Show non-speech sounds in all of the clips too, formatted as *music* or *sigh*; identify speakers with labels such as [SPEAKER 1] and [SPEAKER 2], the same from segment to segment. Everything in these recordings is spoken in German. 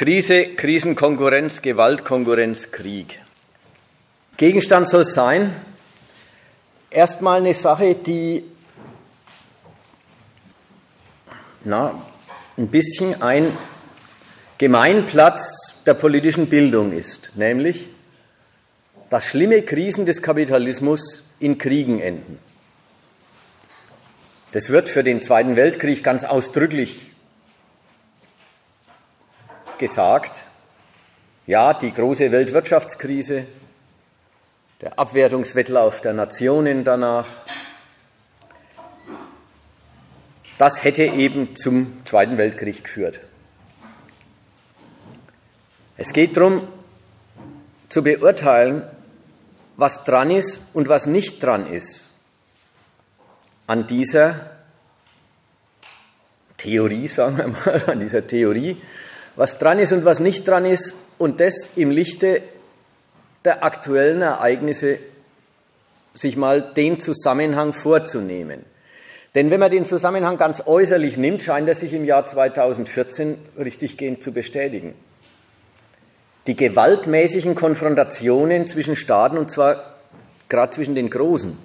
[SPEAKER 1] Krise, Krisenkonkurrenz, Gewaltkonkurrenz, Krieg. Gegenstand soll sein, erstmal eine Sache, die na, ein bisschen ein Gemeinplatz der politischen Bildung ist, nämlich, dass schlimme Krisen des Kapitalismus in Kriegen enden. Das wird für den Zweiten Weltkrieg ganz ausdrücklich gesagt. Ja, die große Weltwirtschaftskrise, der Abwertungswettlauf der Nationen danach, das hätte eben zum Zweiten Weltkrieg geführt. Es geht darum, zu beurteilen, was dran ist und was nicht dran ist an dieser Theorie, sagen wir mal, an dieser Theorie, was dran ist und was nicht dran ist und das im Lichte der aktuellen Ereignisse sich mal den Zusammenhang vorzunehmen. Denn wenn man den Zusammenhang ganz äußerlich nimmt, scheint er sich im Jahr 2014 richtiggehend zu bestätigen. Die gewaltmäßigen Konfrontationen zwischen Staaten, und zwar gerade zwischen den Großen,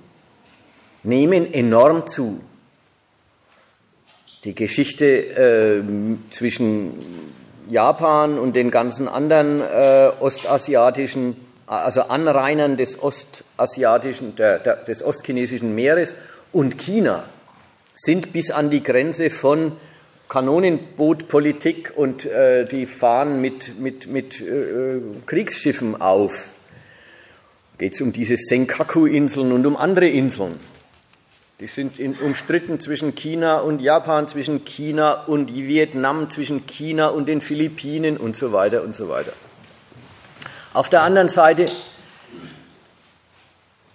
[SPEAKER 1] nehmen enorm zu. Die Geschichte äh, zwischen Japan und den ganzen anderen äh, ostasiatischen, also Anrainern des ostasiatischen, der, der, des ostchinesischen Meeres und China sind bis an die Grenze von Kanonenbootpolitik und äh, die fahren mit, mit, mit äh, Kriegsschiffen auf. Geht es um diese Senkaku-Inseln und um andere Inseln. Die sind in, umstritten zwischen China und Japan, zwischen China und Vietnam, zwischen China und den Philippinen und so weiter und so weiter. Auf der anderen Seite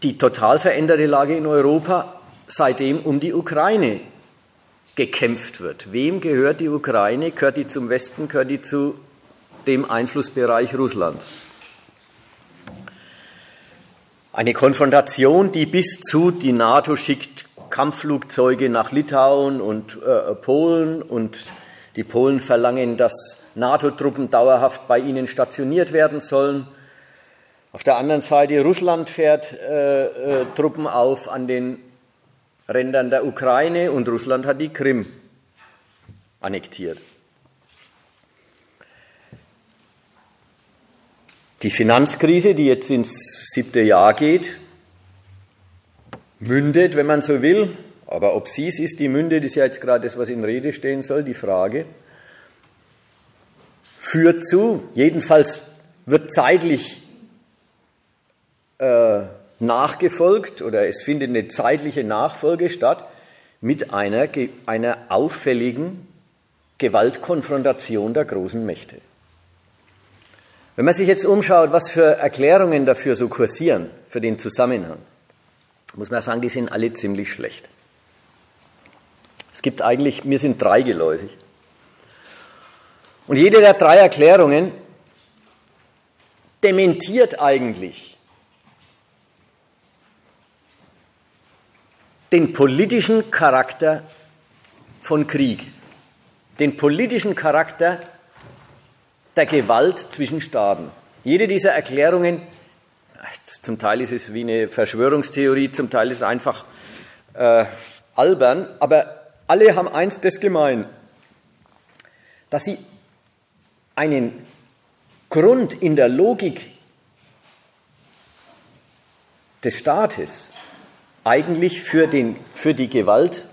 [SPEAKER 1] die total veränderte Lage in Europa, seitdem um die Ukraine gekämpft wird. Wem gehört die Ukraine? Gehört die zum Westen? Gehört die zu dem Einflussbereich Russlands? Eine Konfrontation, die bis zu die NATO schickt Kampfflugzeuge nach Litauen und äh, Polen und die Polen verlangen, dass NATO-Truppen dauerhaft bei ihnen stationiert werden sollen. Auf der anderen Seite Russland fährt äh, äh, Truppen auf an den Rändern der Ukraine und Russland hat die Krim annektiert. Die Finanzkrise, die jetzt ins siebte Jahr geht, mündet, wenn man so will, aber ob sie es ist, die mündet, ist ja jetzt gerade das, was in Rede stehen soll, die Frage, führt zu, jedenfalls wird zeitlich äh, nachgefolgt oder es findet eine zeitliche Nachfolge statt mit einer, einer auffälligen Gewaltkonfrontation der großen Mächte. Wenn man sich jetzt umschaut, was für Erklärungen dafür so kursieren, für den Zusammenhang, muss man sagen, die sind alle ziemlich schlecht. Es gibt eigentlich, mir sind drei geläufig. Und jede der drei Erklärungen dementiert eigentlich den politischen Charakter von Krieg, den politischen Charakter der Gewalt zwischen Staaten. Jede dieser Erklärungen zum Teil ist es wie eine Verschwörungstheorie, zum Teil ist es einfach äh, albern, aber alle haben eins das gemein, dass sie einen Grund in der Logik des Staates eigentlich für, den, für die Gewalt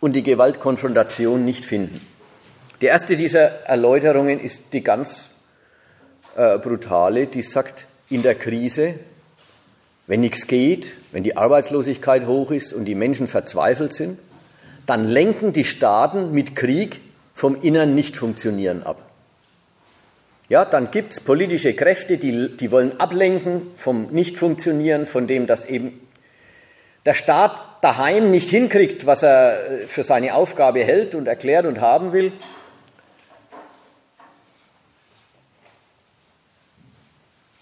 [SPEAKER 1] und die Gewaltkonfrontation nicht finden. Die erste dieser Erläuterungen ist die ganz äh, brutale, die sagt, in der Krise wenn nichts geht, wenn die Arbeitslosigkeit hoch ist und die Menschen verzweifelt sind, dann lenken die Staaten mit Krieg vom inneren Nichtfunktionieren ab. Ja, dann gibt es politische Kräfte, die, die wollen ablenken vom Nichtfunktionieren, von dem, dass eben der Staat daheim nicht hinkriegt, was er für seine Aufgabe hält und erklärt und haben will.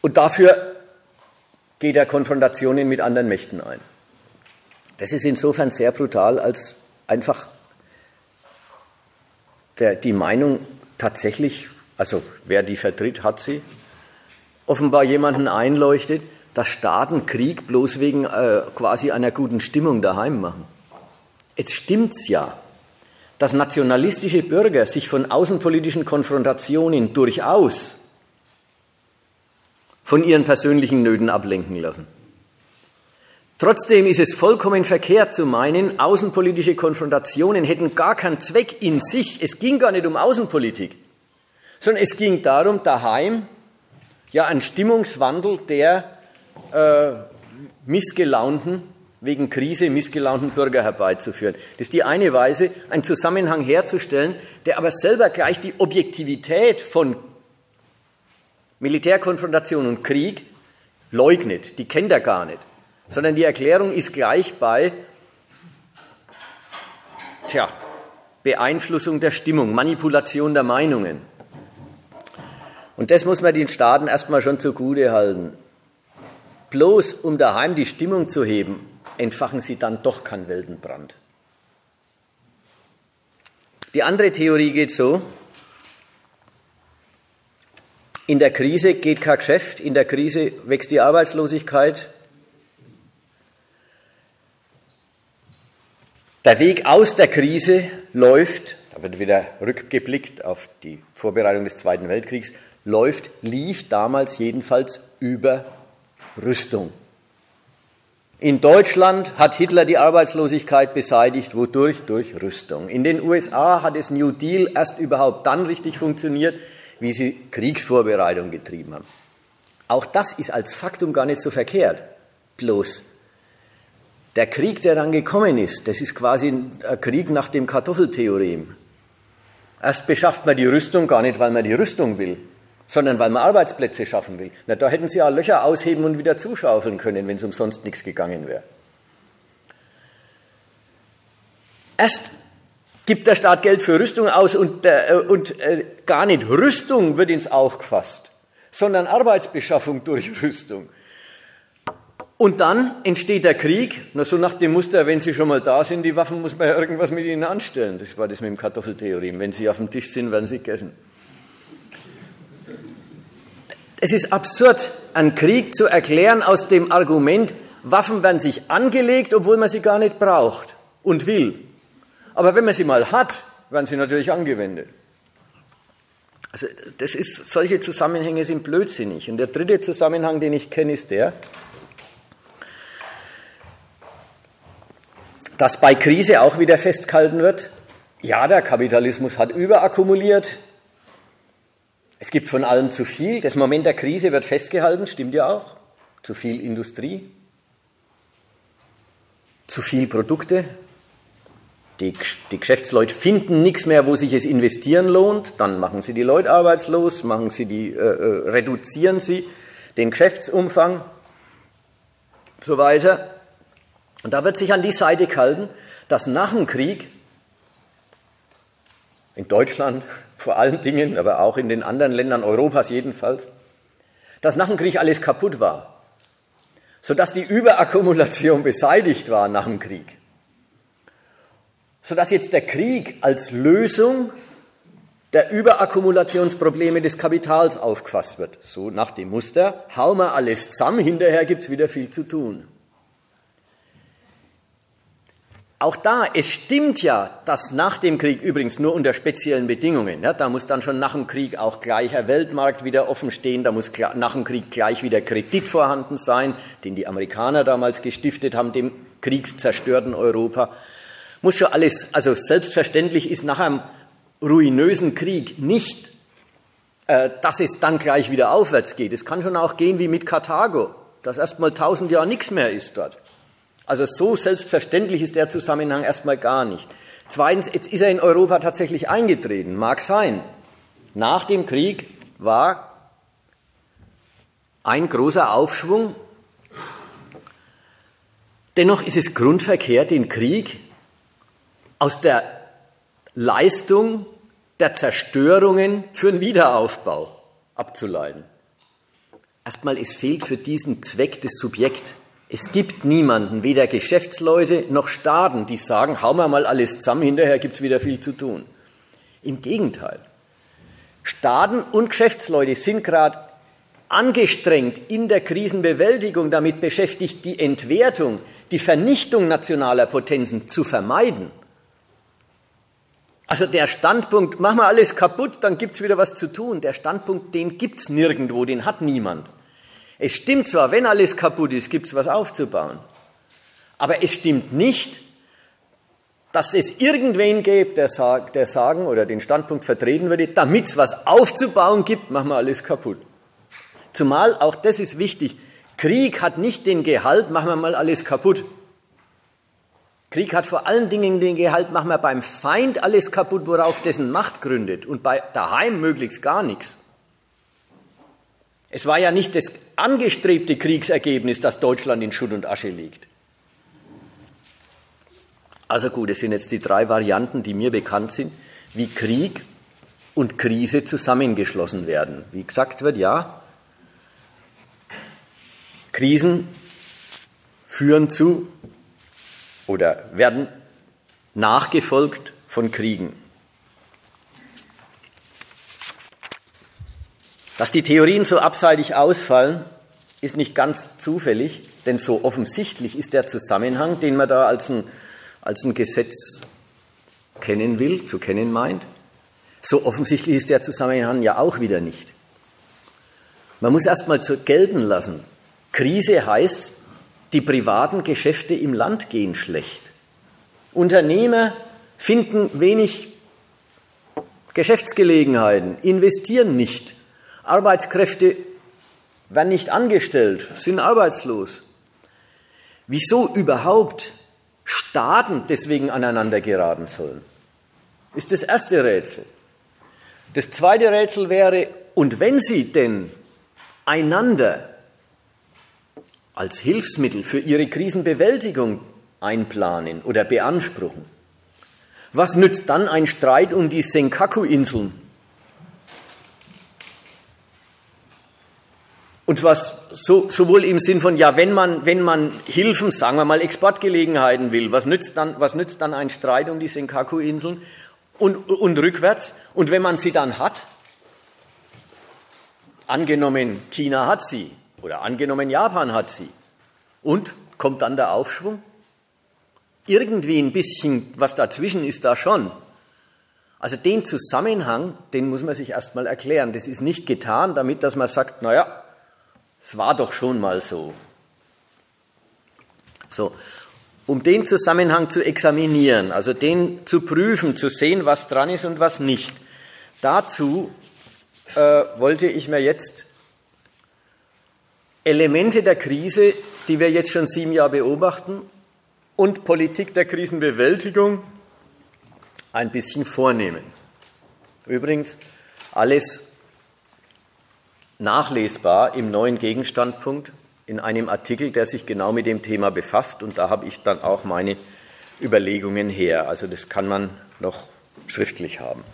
[SPEAKER 1] Und dafür geht er Konfrontationen mit anderen Mächten ein. Das ist insofern sehr brutal, als einfach der, die Meinung tatsächlich also wer die vertritt, hat sie, offenbar jemanden einleuchtet, dass Staaten Krieg bloß wegen äh, quasi einer guten Stimmung daheim machen. Es stimmt's ja, dass nationalistische Bürger sich von außenpolitischen Konfrontationen durchaus von ihren persönlichen Nöten ablenken lassen. Trotzdem ist es vollkommen verkehrt zu meinen, außenpolitische Konfrontationen hätten gar keinen Zweck in sich. Es ging gar nicht um Außenpolitik, sondern es ging darum, daheim ja einen Stimmungswandel der äh, missgelaunten, wegen Krise missgelaunten Bürger herbeizuführen. Das ist die eine Weise, einen Zusammenhang herzustellen, der aber selber gleich die Objektivität von Militärkonfrontation und Krieg leugnet. Die kennt er gar nicht. Sondern die Erklärung ist gleich bei tja, Beeinflussung der Stimmung, Manipulation der Meinungen. Und das muss man den Staaten erstmal schon zugute halten. Bloß um daheim die Stimmung zu heben, entfachen sie dann doch keinen Weltenbrand. Die andere Theorie geht so, in der Krise geht kein Geschäft, in der Krise wächst die Arbeitslosigkeit. Der Weg aus der Krise läuft, da wird wieder rückgeblickt auf die Vorbereitung des Zweiten Weltkriegs, läuft, lief damals jedenfalls über Rüstung. In Deutschland hat Hitler die Arbeitslosigkeit beseitigt, wodurch? Durch Rüstung. In den USA hat es New Deal erst überhaupt dann richtig funktioniert, wie sie Kriegsvorbereitung getrieben haben. Auch das ist als Faktum gar nicht so verkehrt. Bloß der Krieg, der dann gekommen ist, das ist quasi ein Krieg nach dem Kartoffeltheorem. Erst beschafft man die Rüstung gar nicht, weil man die Rüstung will, sondern weil man Arbeitsplätze schaffen will. Na, da hätten sie ja Löcher ausheben und wieder zuschaufeln können, wenn es umsonst nichts gegangen wäre. Erst gibt der Staat Geld für Rüstung aus und, äh, und äh, gar nicht Rüstung wird ins Auge gefasst, sondern Arbeitsbeschaffung durch *laughs* Rüstung. Und dann entsteht der Krieg, na so nach dem Muster, wenn sie schon mal da sind, die Waffen muss man ja irgendwas mit ihnen anstellen. Das war das mit dem Kartoffeltheorem. Wenn sie auf dem Tisch sind, werden sie gegessen. Es ist absurd, einen Krieg zu erklären aus dem Argument, Waffen werden sich angelegt, obwohl man sie gar nicht braucht und will. Aber wenn man sie mal hat, werden sie natürlich angewendet. Also das ist, solche Zusammenhänge sind blödsinnig. Und der dritte Zusammenhang, den ich kenne, ist der, dass bei Krise auch wieder festgehalten wird, ja, der Kapitalismus hat überakkumuliert, es gibt von allem zu viel. Das Moment der Krise wird festgehalten, stimmt ja auch. Zu viel Industrie, zu viel Produkte. Die, die Geschäftsleute finden nichts mehr, wo sich es investieren lohnt. Dann machen sie die Leute arbeitslos, machen sie die, äh, äh reduzieren sie den Geschäftsumfang und so weiter. Und da wird sich an die Seite gehalten, dass nach dem Krieg in Deutschland *laughs* vor allen Dingen, aber auch in den anderen Ländern Europas jedenfalls, dass nach dem Krieg alles kaputt war, sodass die Überakkumulation *laughs* beseitigt war nach dem Krieg, sodass jetzt der Krieg als Lösung der Überakkumulationsprobleme des Kapitals aufgefasst wird. So nach dem Muster, hau mal alles zusammen, hinterher gibt's wieder viel zu tun. Auch da, es stimmt ja, dass nach dem Krieg übrigens nur unter speziellen Bedingungen, ja, da muss dann schon nach dem Krieg auch gleicher Weltmarkt wieder offen stehen, da muss nach dem Krieg gleich wieder Kredit vorhanden sein, den die Amerikaner damals gestiftet haben, dem kriegszerstörten Europa. Muss schon alles, also selbstverständlich ist nach einem ruinösen Krieg nicht, äh, dass es dann gleich wieder aufwärts geht. Es kann schon auch gehen wie mit Karthago, dass erst mal tausend Jahre nichts mehr ist dort. Also so selbstverständlich ist der Zusammenhang erstmal gar nicht. Zweitens, jetzt ist er in Europa tatsächlich eingetreten, mag sein. Nach dem Krieg war ein großer Aufschwung. Dennoch ist es grundverkehrt, den Krieg aus der Leistung der Zerstörungen für den Wiederaufbau abzuleiten. Erstmal, es fehlt für diesen Zweck das Subjekt. Es gibt niemanden, weder Geschäftsleute noch Staaten, die sagen, hauen wir mal alles zusammen, hinterher gibt es wieder viel zu tun. Im Gegenteil. Staaten und Geschäftsleute sind gerade angestrengt in der Krisenbewältigung damit beschäftigt, die Entwertung, die Vernichtung nationaler Potenzen zu vermeiden. Also der Standpunkt, mach mal alles kaputt, dann gibt's wieder was zu tun. Der Standpunkt, den gibt's nirgendwo, den hat niemand. Es stimmt zwar, wenn alles kaputt ist, gibt's was aufzubauen. Aber es stimmt nicht, dass es irgendwen gibt, der, der sagen oder den Standpunkt vertreten würde, damit's was aufzubauen gibt, machen wir alles kaputt. Zumal, auch das ist wichtig, Krieg hat nicht den Gehalt, machen wir mal alles kaputt. Krieg hat vor allen Dingen den Gehalt, machen wir beim Feind alles kaputt, worauf dessen Macht gründet und bei daheim möglichst gar nichts. Es war ja nicht das angestrebte Kriegsergebnis, dass Deutschland in Schutt und Asche liegt. Also gut, es sind jetzt die drei Varianten, die mir bekannt sind, wie Krieg und Krise zusammengeschlossen werden. Wie gesagt wird, ja, Krisen führen zu oder werden nachgefolgt von Kriegen. Dass die Theorien so abseitig ausfallen, ist nicht ganz zufällig, denn so offensichtlich ist der Zusammenhang, den man da als ein, als ein Gesetz kennen will, zu kennen meint. So offensichtlich ist der Zusammenhang ja auch wieder nicht. Man muss erst mal gelten lassen. Krise heißt, die privaten Geschäfte im Land gehen schlecht. Unternehmer finden wenig Geschäftsgelegenheiten, investieren nicht. Arbeitskräfte werden nicht angestellt, sind arbeitslos. Wieso überhaupt Staaten deswegen aneinander geraten sollen, ist das erste Rätsel. Das zweite Rätsel wäre, und wenn sie denn einander als Hilfsmittel für ihre Krisenbewältigung einplanen oder beanspruchen. Was nützt dann ein Streit um die Senkaku-Inseln? Und was so, sowohl im Sinn von, ja, wenn man, wenn man Hilfen, sagen wir mal, Exportgelegenheiten will, was nützt dann, was nützt dann ein Streit um die Senkaku-Inseln? Und, und rückwärts, und wenn man sie dann hat, angenommen, China hat sie, oder angenommen, Japan hat sie. Und kommt dann der Aufschwung? Irgendwie ein bisschen was dazwischen ist da schon. Also den Zusammenhang, den muss man sich erstmal erklären. Das ist nicht getan, damit dass man sagt, naja, es war doch schon mal so. So, um den Zusammenhang zu examinieren, also den zu prüfen, zu sehen, was dran ist und was nicht. Dazu äh, wollte ich mir jetzt Elemente der Krise, die wir jetzt schon sieben Jahre beobachten, und Politik der Krisenbewältigung ein bisschen vornehmen. Übrigens, alles nachlesbar im neuen Gegenstandpunkt in einem Artikel, der sich genau mit dem Thema befasst. Und da habe ich dann auch meine Überlegungen her. Also das kann man noch schriftlich haben.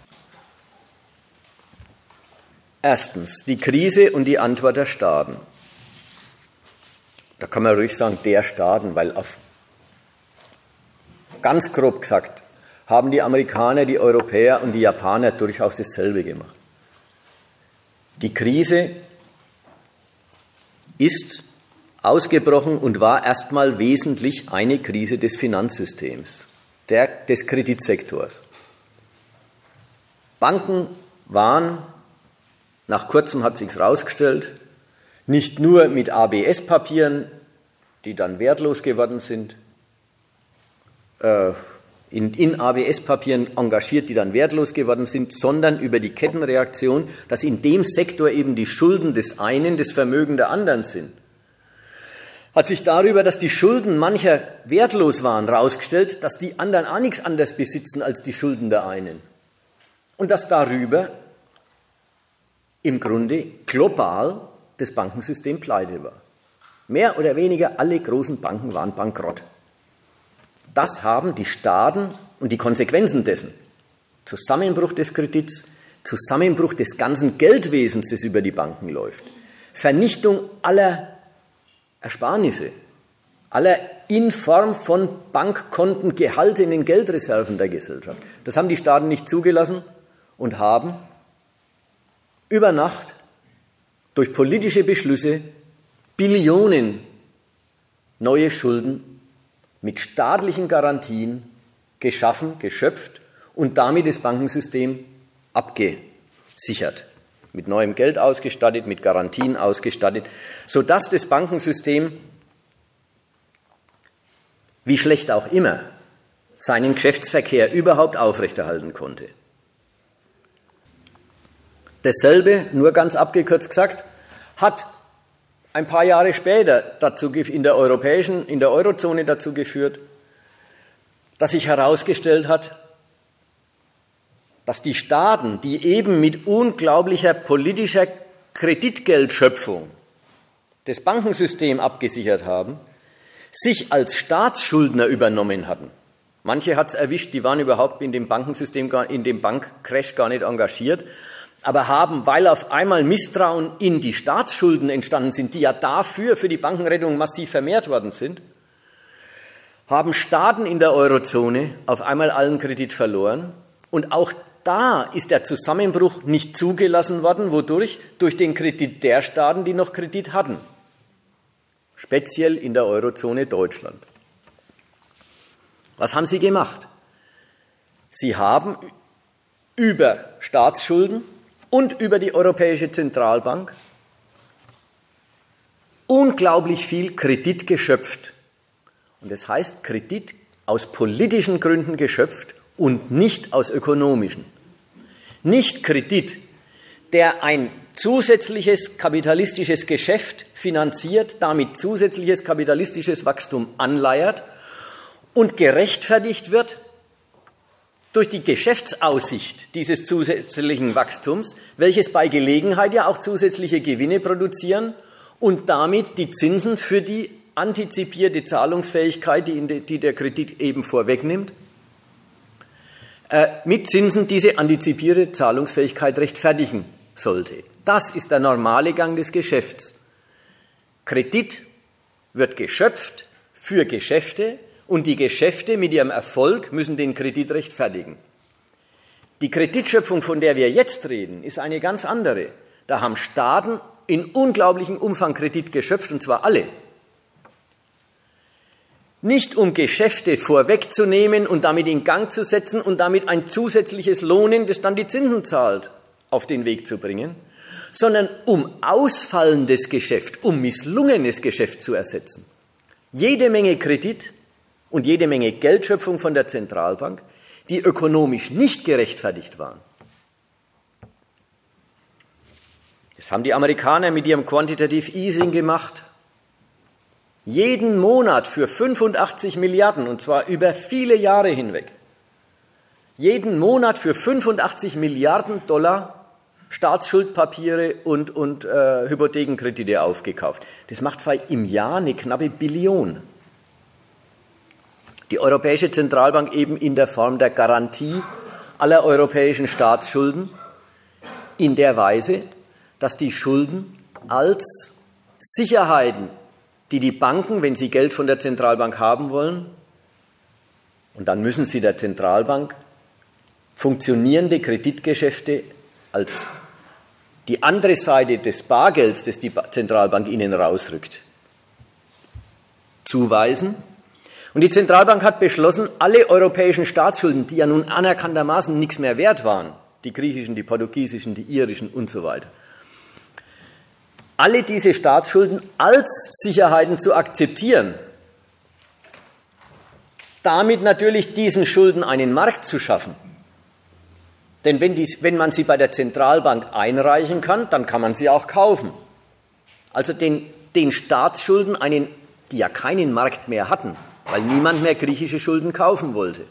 [SPEAKER 1] Erstens, die Krise und die Antwort der Staaten da kann man ruhig sagen, der Staaten, weil auf ganz grob gesagt haben die Amerikaner, die Europäer und die Japaner durchaus dasselbe gemacht. Die Krise ist ausgebrochen und war erstmal wesentlich eine Krise des Finanzsystems, der, des Kreditsektors. Banken waren, nach kurzem hat sich's herausgestellt, nicht nur mit ABS-Papieren, die dann wertlos geworden sind, äh, in, in ABS-Papieren engagiert, die dann wertlos geworden sind, sondern über die Kettenreaktion, dass in dem Sektor eben die Schulden des einen das Vermögen der anderen sind. Hat sich darüber, dass die Schulden mancher wertlos waren, herausgestellt, dass die anderen auch nichts anderes besitzen als die Schulden der einen. Und dass darüber im Grunde global das Bankensystem pleite war. Mehr oder weniger alle großen Banken waren bankrott. Das haben die Staaten und die Konsequenzen dessen, Zusammenbruch des Kredits, Zusammenbruch des ganzen Geldwesens, das über die Banken läuft, Vernichtung aller Ersparnisse, aller in Form von Bankkonten gehaltenen Geldreserven der Gesellschaft. Das haben die Staaten nicht zugelassen und haben über Nacht durch politische Beschlüsse Billionen neue Schulden mit staatlichen Garantien geschaffen, geschöpft und damit das Bankensystem abgesichert, mit neuem Geld ausgestattet, mit Garantien ausgestattet, sodass das Bankensystem, wie schlecht auch immer, seinen Geschäftsverkehr überhaupt aufrechterhalten konnte. Dasselbe, nur ganz abgekürzt gesagt, hat ein paar Jahre später dazu, in der europäischen, in der Eurozone dazu geführt, dass sich herausgestellt hat, dass die Staaten, die eben mit unglaublicher politischer Kreditgeldschöpfung das Bankensystem abgesichert haben, sich als Staatsschuldner übernommen hatten. Manche hat es erwischt, die waren überhaupt in dem Bankensystem, in dem Bankcrash gar nicht engagiert, aber haben, weil auf einmal Misstrauen in die Staatsschulden entstanden sind, die ja dafür für die Bankenrettung massiv vermehrt worden sind, haben Staaten in der Eurozone auf einmal allen Kredit verloren und auch da ist der Zusammenbruch nicht zugelassen worden, wodurch durch den Kredit der Staaten, die noch Kredit hatten, speziell in der Eurozone Deutschland. Was haben sie gemacht? Sie haben über Staatsschulden und über die Europäische Zentralbank unglaublich viel Kredit geschöpft. Und das heißt Kredit aus politischen Gründen geschöpft und nicht aus ökonomischen. Nicht Kredit, der ein zusätzliches kapitalistisches Geschäft finanziert, damit zusätzliches kapitalistisches Wachstum anleiert und gerechtfertigt wird durch die Geschäftsaussicht dieses zusätzlichen Wachstums, welches bei Gelegenheit ja auch zusätzliche Gewinne produzieren und damit die Zinsen für die antizipierte Zahlungsfähigkeit, die, der Kredit eben vorwegnimmt, äh, mit Zinsen diese antizipierte Zahlungsfähigkeit rechtfertigen sollte. Das ist der normale Gang des Geschäfts. Kredit wird geschöpft für Geschäfte, und die Geschäfte mit ihrem Erfolg müssen den Kredit rechtfertigen. Die Kreditschöpfung, von der wir jetzt reden, ist eine ganz andere. Da haben Staaten in unglaublichem Umfang Kredit geschöpft, und zwar alle. Nicht um Geschäfte vorwegzunehmen und damit in Gang zu setzen und damit ein zusätzliches Lohnen, das dann die Zinsen zahlt, auf den Weg zu bringen, sondern um ausfallendes Geschäft, um misslungenes Geschäft zu ersetzen. Jede Menge Kredit und jede Menge Geldschöpfung von der Zentralbank, die ökonomisch nicht gerechtfertigt waren. Das haben die Amerikaner mit ihrem Quantitative Easing gemacht. Jeden Monat für 85 Milliarden, und zwar über viele Jahre hinweg. Jeden Monat für 85 Milliarden Dollar Staatsschuldpapiere und, und äh, Hypothekenkredite aufgekauft. Das macht im Jahr eine knappe Billion. Die Europäische Zentralbank eben in der Form der Garantie aller europäischen Staatsschulden in der Weise, dass die Schulden als Sicherheiten, die die Banken, wenn sie Geld von der Zentralbank haben wollen, und dann müssen sie der Zentralbank funktionierende Kreditgeschäfte als die andere Seite des Bargelds, das die Zentralbank ihnen rausrückt, zuweisen und die Zentralbank hat beschlossen, alle europäischen Staatsschulden, die ja nun anerkanntermaßen nichts mehr wert waren, die griechischen, die portugiesischen, die irischen und so weiter, alle diese Staatsschulden als Sicherheiten zu akzeptieren, damit natürlich diesen Schulden einen Markt zu schaffen. Denn wenn, die, wenn, man sie bei der Zentralbank einreichen kann, dann kann man sie auch kaufen. Also den, den Staatsschulden, einen, die ja keinen Markt mehr hatten, weil niemand mehr griechische Schulden kaufen wollte.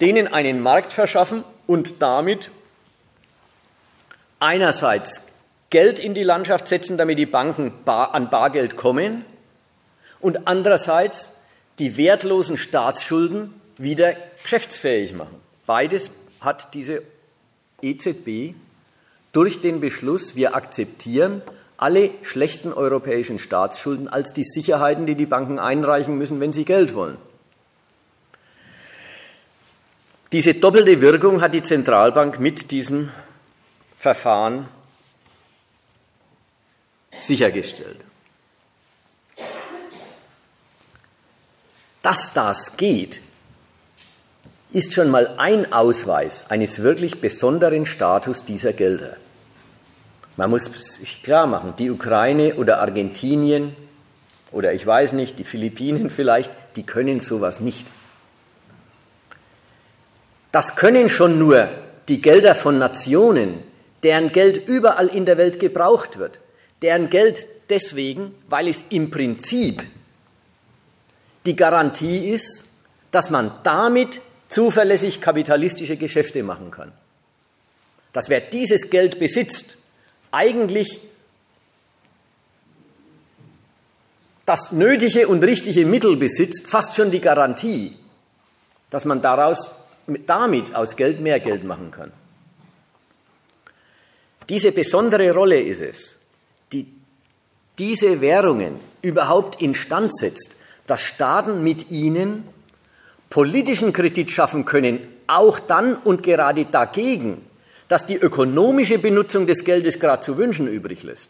[SPEAKER 1] Denen einen Markt verschaffen und damit einerseits Geld in die Landschaft setzen, damit die Banken an Bargeld kommen und andererseits die wertlosen Staatsschulden wieder geschäftsfähig machen. Beides hat diese EZB durch den Beschluss, wir akzeptieren alle schlechten europäischen Staatsschulden als die Sicherheiten, die die Banken einreichen müssen, wenn sie Geld wollen. Diese doppelte Wirkung hat die Zentralbank mit diesem Verfahren sichergestellt. Dass das geht, ist schon mal ein Ausweis eines wirklich besonderen Status dieser Gelder. Man muss sich klar machen, die Ukraine oder Argentinien oder ich weiß nicht, die Philippinen vielleicht, die können sowas nicht. Das können schon nur die Gelder von Nationen, deren Geld überall in der Welt gebraucht wird, deren Geld deswegen, weil es im Prinzip die Garantie ist, dass man damit zuverlässig kapitalistische Geschäfte machen kann. Dass wer dieses Geld besitzt, eigentlich das nötige und richtige Mittel besitzt, fast schon die Garantie, dass man daraus, damit aus Geld mehr Geld machen kann. Diese besondere Rolle ist es, die diese Währungen überhaupt instand setzt, dass Staaten mit ihnen politischen Kredit schaffen können, auch dann und gerade dagegen, dass die ökonomische Benutzung des Geldes gerade zu wünschen übrig lässt.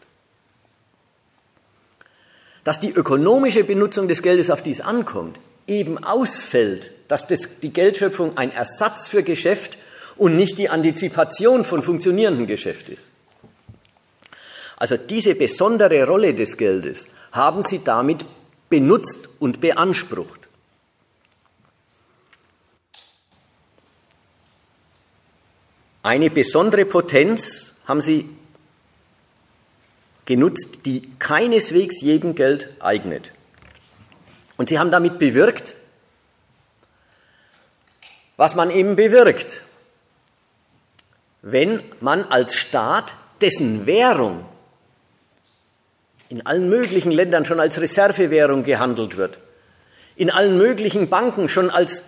[SPEAKER 1] Dass die ökonomische Benutzung des Geldes, auf die es ankommt, eben ausfällt, dass das, die Geldschöpfung ein Ersatz für Geschäft und nicht die Antizipation von funktionierendem Geschäft ist. Also diese besondere Rolle des Geldes haben sie damit benutzt und beansprucht. Eine besondere Potenz haben sie genutzt, die keineswegs jedem Geld eignet. Und sie haben damit bewirkt, was man eben bewirkt, wenn man als Staat, dessen Währung in allen möglichen Ländern schon als Reservewährung gehandelt wird, in allen möglichen Banken schon als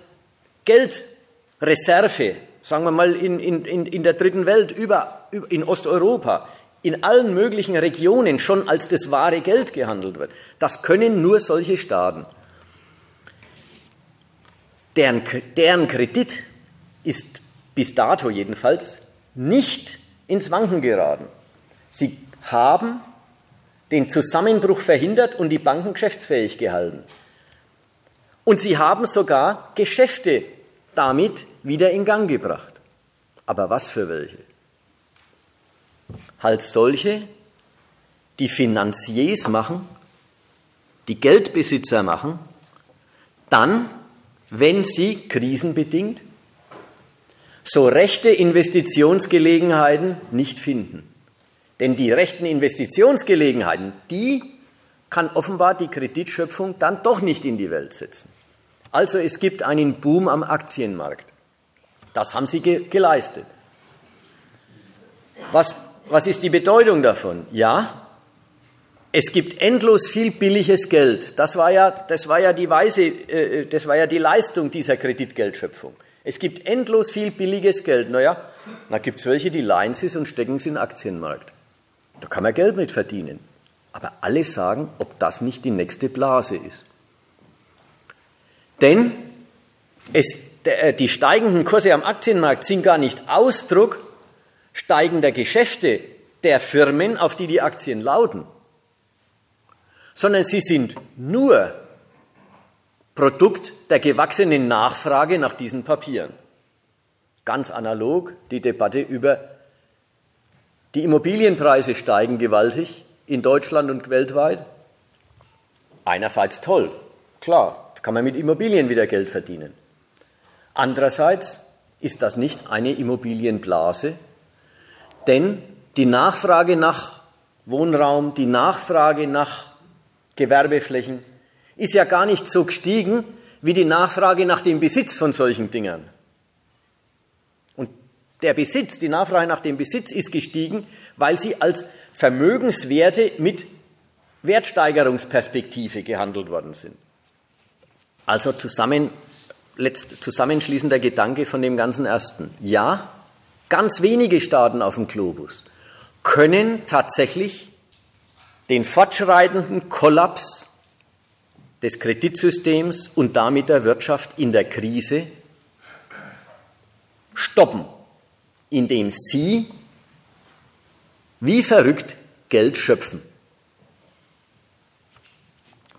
[SPEAKER 1] Geldreserve sagen wir mal in, in, in der dritten Welt, über, in Osteuropa, in allen möglichen Regionen schon als das wahre Geld gehandelt wird. Das können nur solche Staaten. Deren, deren Kredit ist bis dato jedenfalls nicht ins Wanken geraten. Sie haben den Zusammenbruch verhindert und die Banken geschäftsfähig gehalten. Und sie haben sogar Geschäfte damit wieder in Gang gebracht. Aber was für welche? Halt solche, die Finanziers machen, die Geldbesitzer machen, dann, wenn sie krisenbedingt so rechte Investitionsgelegenheiten nicht finden. Denn die rechten Investitionsgelegenheiten, die kann offenbar die Kreditschöpfung dann doch nicht in die Welt setzen. Also es gibt einen Boom am Aktienmarkt. Das haben sie ge geleistet. Was, was ist die Bedeutung davon? Ja, es gibt endlos viel billiges Geld. Das war ja, das war ja die Weise, äh, das war ja die Leistung dieser Kreditgeldschöpfung. Es gibt endlos viel billiges Geld. Naja, da gibt es welche, die leihen es und stecken es in den Aktienmarkt. Da kann man Geld mit verdienen. Aber alle sagen, ob das nicht die nächste Blase ist. Denn es, äh, die steigenden Kurse am Aktienmarkt sind gar nicht Ausdruck steigender Geschäfte der Firmen, auf die die Aktien lauten, sondern sie sind nur Produkt der gewachsenen Nachfrage nach diesen Papieren. Ganz analog die Debatte über die Immobilienpreise steigen gewaltig in Deutschland und weltweit. Einerseits toll, klar, kann man mit Immobilien wieder Geld verdienen. Andererseits ist das nicht eine Immobilienblase, denn die Nachfrage nach Wohnraum, die Nachfrage nach Gewerbeflächen ist ja gar nicht so gestiegen wie die Nachfrage nach dem Besitz von solchen Dingern. Und der Besitz, die Nachfrage nach dem Besitz ist gestiegen, weil sie als Vermögenswerte mit Wertsteigerungsperspektive gehandelt worden sind. Also zusammen, letzt, zusammenschließender Gedanke von dem ganzen ersten. Ja, ganz wenige Staaten auf dem Globus können tatsächlich den fortschreitenden Kollaps des Kreditsystems und damit der Wirtschaft in der Krise stoppen, indem sie wie verrückt Geld schöpfen.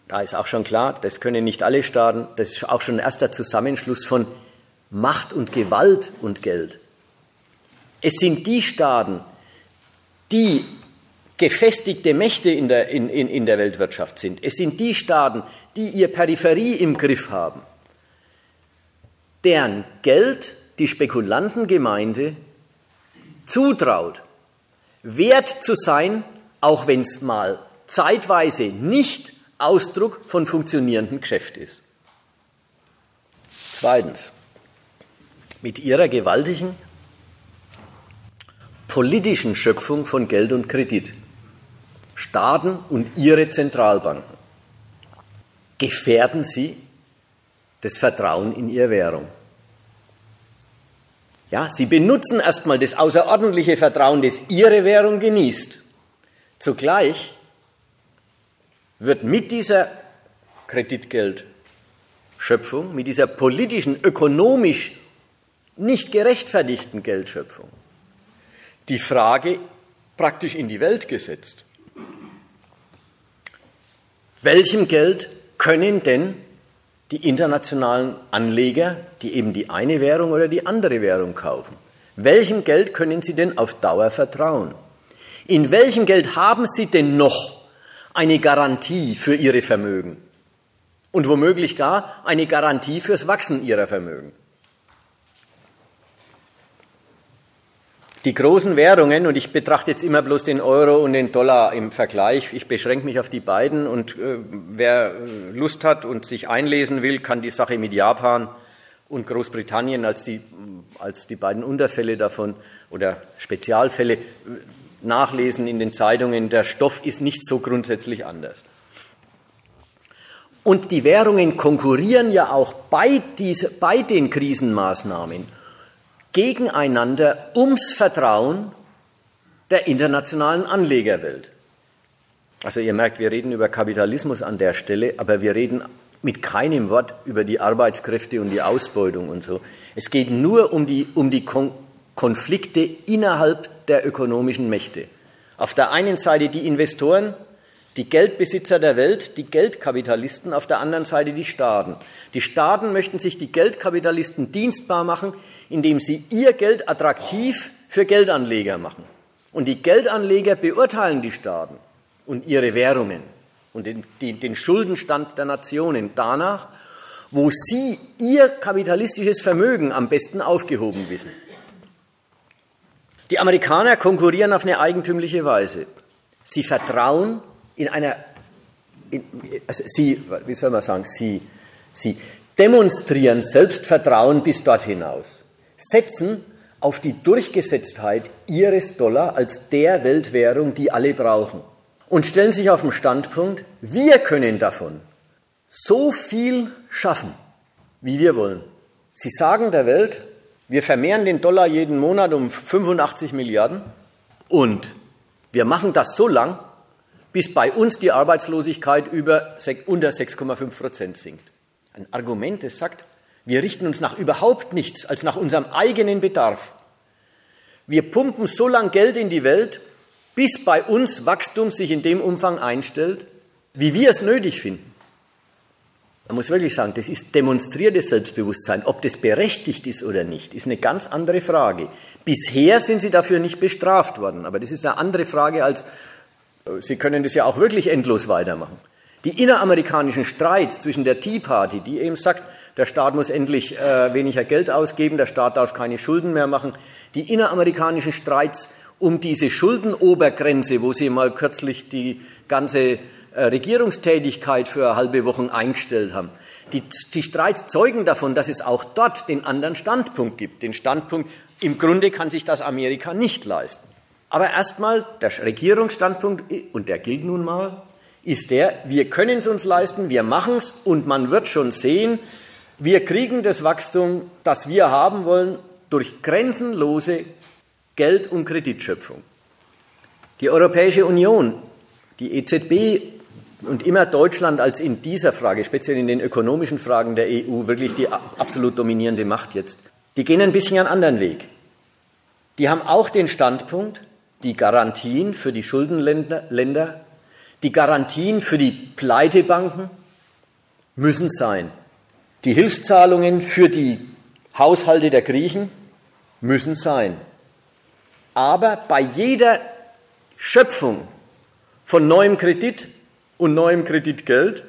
[SPEAKER 1] Da ist auch schon klar, das können nicht alle Staaten. Das ist auch schon ein erster Zusammenschluss von Macht und Gewalt und Geld. Es sind die Staaten, die gefestigte Mächte in der, in, in, in der Weltwirtschaft sind. Es sind die Staaten, die ihr Peripherie im Griff haben, deren Geld die Spekulantengemeinde zutraut, wert zu sein, auch wenn es mal zeitweise nicht Ausdruck von funktionierendem Geschäft ist. Zweitens, mit ihrer gewaltigen politischen Schöpfung von Geld und Kredit, Staaten und ihre Zentralbanken, gefährden sie das Vertrauen in ihre Währung. Ja, sie benutzen erstmal das außerordentliche Vertrauen, das ihre Währung genießt. Zugleich wird mit dieser Kreditgeldschöpfung, mit dieser politischen, ökonomisch nicht gerechtfertigten Geldschöpfung, die Frage praktisch in die Welt gesetzt. Welchem Geld können denn die internationalen Anleger, die eben die eine Währung oder die andere Währung kaufen, welchem Geld können sie denn auf Dauer vertrauen? In welchem Geld haben sie denn noch eine Garantie für ihre Vermögen? Und womöglich gar eine Garantie fürs Wachsen ihrer Vermögen? Die großen Währungen, und ich betrachte jetzt immer bloß den Euro und den Dollar im Vergleich, ich beschränke mich auf die beiden und äh, wer Lust hat und sich einlesen will, kann die Sache mit Japan und Großbritannien als die, als die beiden Unterfälle davon oder Spezialfälle äh, nachlesen in den Zeitungen. Der Stoff ist nicht so grundsätzlich anders. Und die Währungen konkurrieren ja auch bei, diese, bei den Krisenmaßnahmen gegeneinander ums Vertrauen der internationalen Anlegerwelt. Also ihr merkt, wir reden über Kapitalismus an der Stelle, aber wir reden mit keinem Wort über die Arbeitskräfte und die Ausbeutung und so. Es geht nur um die, um die Kon Konflikte innerhalb der ökonomischen Mächte. Auf der einen Seite die Investoren, die Geldbesitzer der Welt, die Geldkapitalisten, auf der anderen Seite die Staaten. Die Staaten möchten sich die Geldkapitalisten dienstbar machen, indem sie ihr Geld attraktiv für Geldanleger machen. Und die Geldanleger beurteilen die Staaten und ihre Währungen und den, den, den Schuldenstand der Nationen danach, wo sie ihr kapitalistisches Vermögen am besten aufgehoben wissen. Die Amerikaner konkurrieren auf eine eigentümliche Weise. Sie vertrauen in einer, in, also sie, wie soll man sagen, sie, sie demonstrieren Selbstvertrauen bis dort hinaus, setzen auf die Durchgesetztheit ihres Dollar als der Weltwährung, die alle brauchen, und stellen sich auf den Standpunkt, wir können davon so viel schaffen, wie wir wollen. Sie sagen der Welt, wir vermehren den Dollar jeden Monat um 85 Milliarden und wir machen das so lang, bis bei uns die Arbeitslosigkeit über, unter 6,5 Prozent sinkt. Ein Argument, das sagt, wir richten uns nach überhaupt nichts als nach unserem eigenen Bedarf. Wir pumpen so lang Geld in die Welt, bis bei uns Wachstum sich in dem Umfang einstellt, wie wir es nötig finden. Man muss wirklich sagen, das ist demonstriertes Selbstbewusstsein. Ob das berechtigt ist oder nicht, ist eine ganz andere Frage. Bisher sind sie dafür nicht bestraft worden, aber das ist eine andere Frage als Sie können das ja auch wirklich endlos weitermachen. Die inneramerikanischen Streits zwischen der Tea Party, die eben sagt, der Staat muss endlich äh, weniger Geld ausgeben, der Staat darf keine Schulden mehr machen, die inneramerikanischen Streits um diese Schuldenobergrenze, wo sie mal kürzlich die ganze äh, Regierungstätigkeit für halbe Wochen eingestellt haben. Die, die Streits zeugen davon, dass es auch dort den anderen Standpunkt gibt. Den Standpunkt, im Grunde kann sich das Amerika nicht leisten. Aber erstmal, der Regierungsstandpunkt, und der gilt nun mal, ist der, wir können es uns leisten, wir machen es und man wird schon sehen, wir kriegen das Wachstum, das wir haben wollen, durch grenzenlose Geld- und Kreditschöpfung. Die Europäische Union, die EZB und immer Deutschland als in dieser Frage, speziell in den ökonomischen Fragen der EU, wirklich die absolut dominierende Macht jetzt, die gehen ein bisschen einen anderen Weg. Die haben auch den Standpunkt, die Garantien für die Schuldenländer Die Garantien für die Pleitebanken müssen sein. Die Hilfszahlungen für die Haushalte der Griechen müssen sein. Aber bei jeder Schöpfung von neuem Kredit und neuem Kreditgeld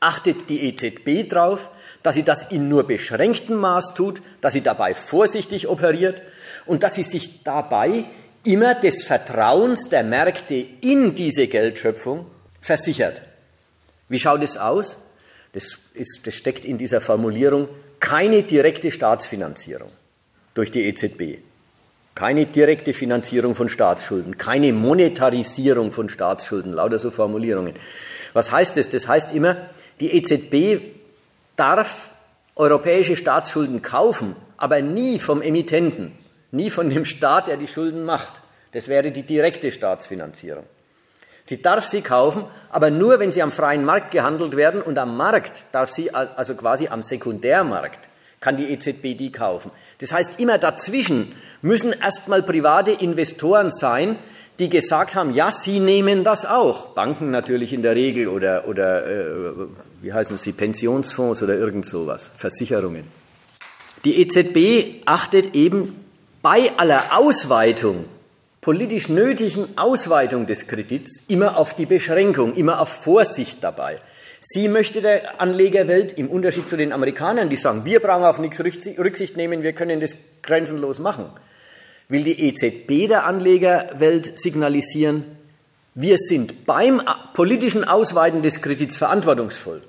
[SPEAKER 1] achtet die EZB darauf, dass sie das in nur beschränktem Maß tut, dass sie dabei vorsichtig operiert und dass sie sich dabei immer des Vertrauens der Märkte in diese Geldschöpfung versichert. Wie schaut es aus? Das, ist, das steckt in dieser Formulierung keine direkte Staatsfinanzierung durch die EZB, keine direkte Finanzierung von Staatsschulden, keine Monetarisierung von Staatsschulden, lauter so Formulierungen. Was heißt das? Das heißt immer, die EZB darf europäische Staatsschulden kaufen, aber nie vom Emittenten, nie von dem Staat, der die Schulden macht. Das wäre die direkte Staatsfinanzierung. Sie darf sie kaufen, aber nur, wenn sie am freien Markt gehandelt werden und am Markt darf sie, also quasi am Sekundärmarkt, kann die EZB die kaufen. Das heißt, immer dazwischen müssen erstmal private Investoren sein, die gesagt haben, ja, sie nehmen das auch. Banken natürlich in der Regel oder, oder äh, wie heißen sie, Pensionsfonds oder irgend sowas, Versicherungen. Die EZB achtet eben bei aller Ausweitung politisch nötigen Ausweitung des Kredits immer auf die Beschränkung, immer auf Vorsicht dabei. Sie möchte der Anlegerwelt im Unterschied zu den Amerikanern, die sagen, wir brauchen auf nichts Rücksicht nehmen, wir können das grenzenlos machen, will die EZB der Anlegerwelt signalisieren, wir sind beim politischen Ausweiten des Kredits verantwortungsvoll.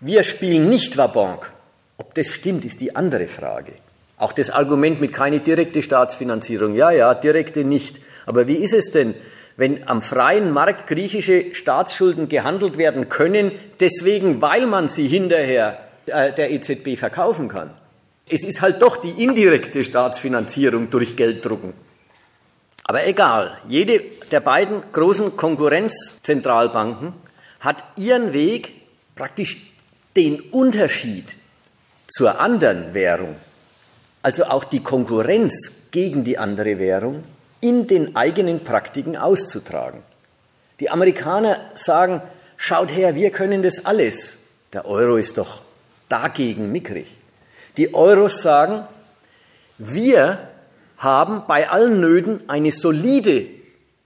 [SPEAKER 1] Wir spielen nicht Wabank. Ob das stimmt, ist die andere Frage. Auch das Argument mit keine direkte Staatsfinanzierung, ja, ja, direkte nicht. Aber wie ist es denn, wenn am freien Markt griechische Staatsschulden gehandelt werden können, deswegen, weil man sie hinterher äh, der EZB verkaufen kann? Es ist halt doch die indirekte Staatsfinanzierung durch Gelddrucken. Aber egal, jede der beiden großen Konkurrenzzentralbanken hat ihren Weg, praktisch den Unterschied zur anderen Währung, also auch die Konkurrenz gegen die andere Währung, in den eigenen Praktiken auszutragen. Die Amerikaner sagen, schaut her, wir können das alles. Der Euro ist doch dagegen mickrig. Die Euros sagen, wir haben bei allen Nöten eine solide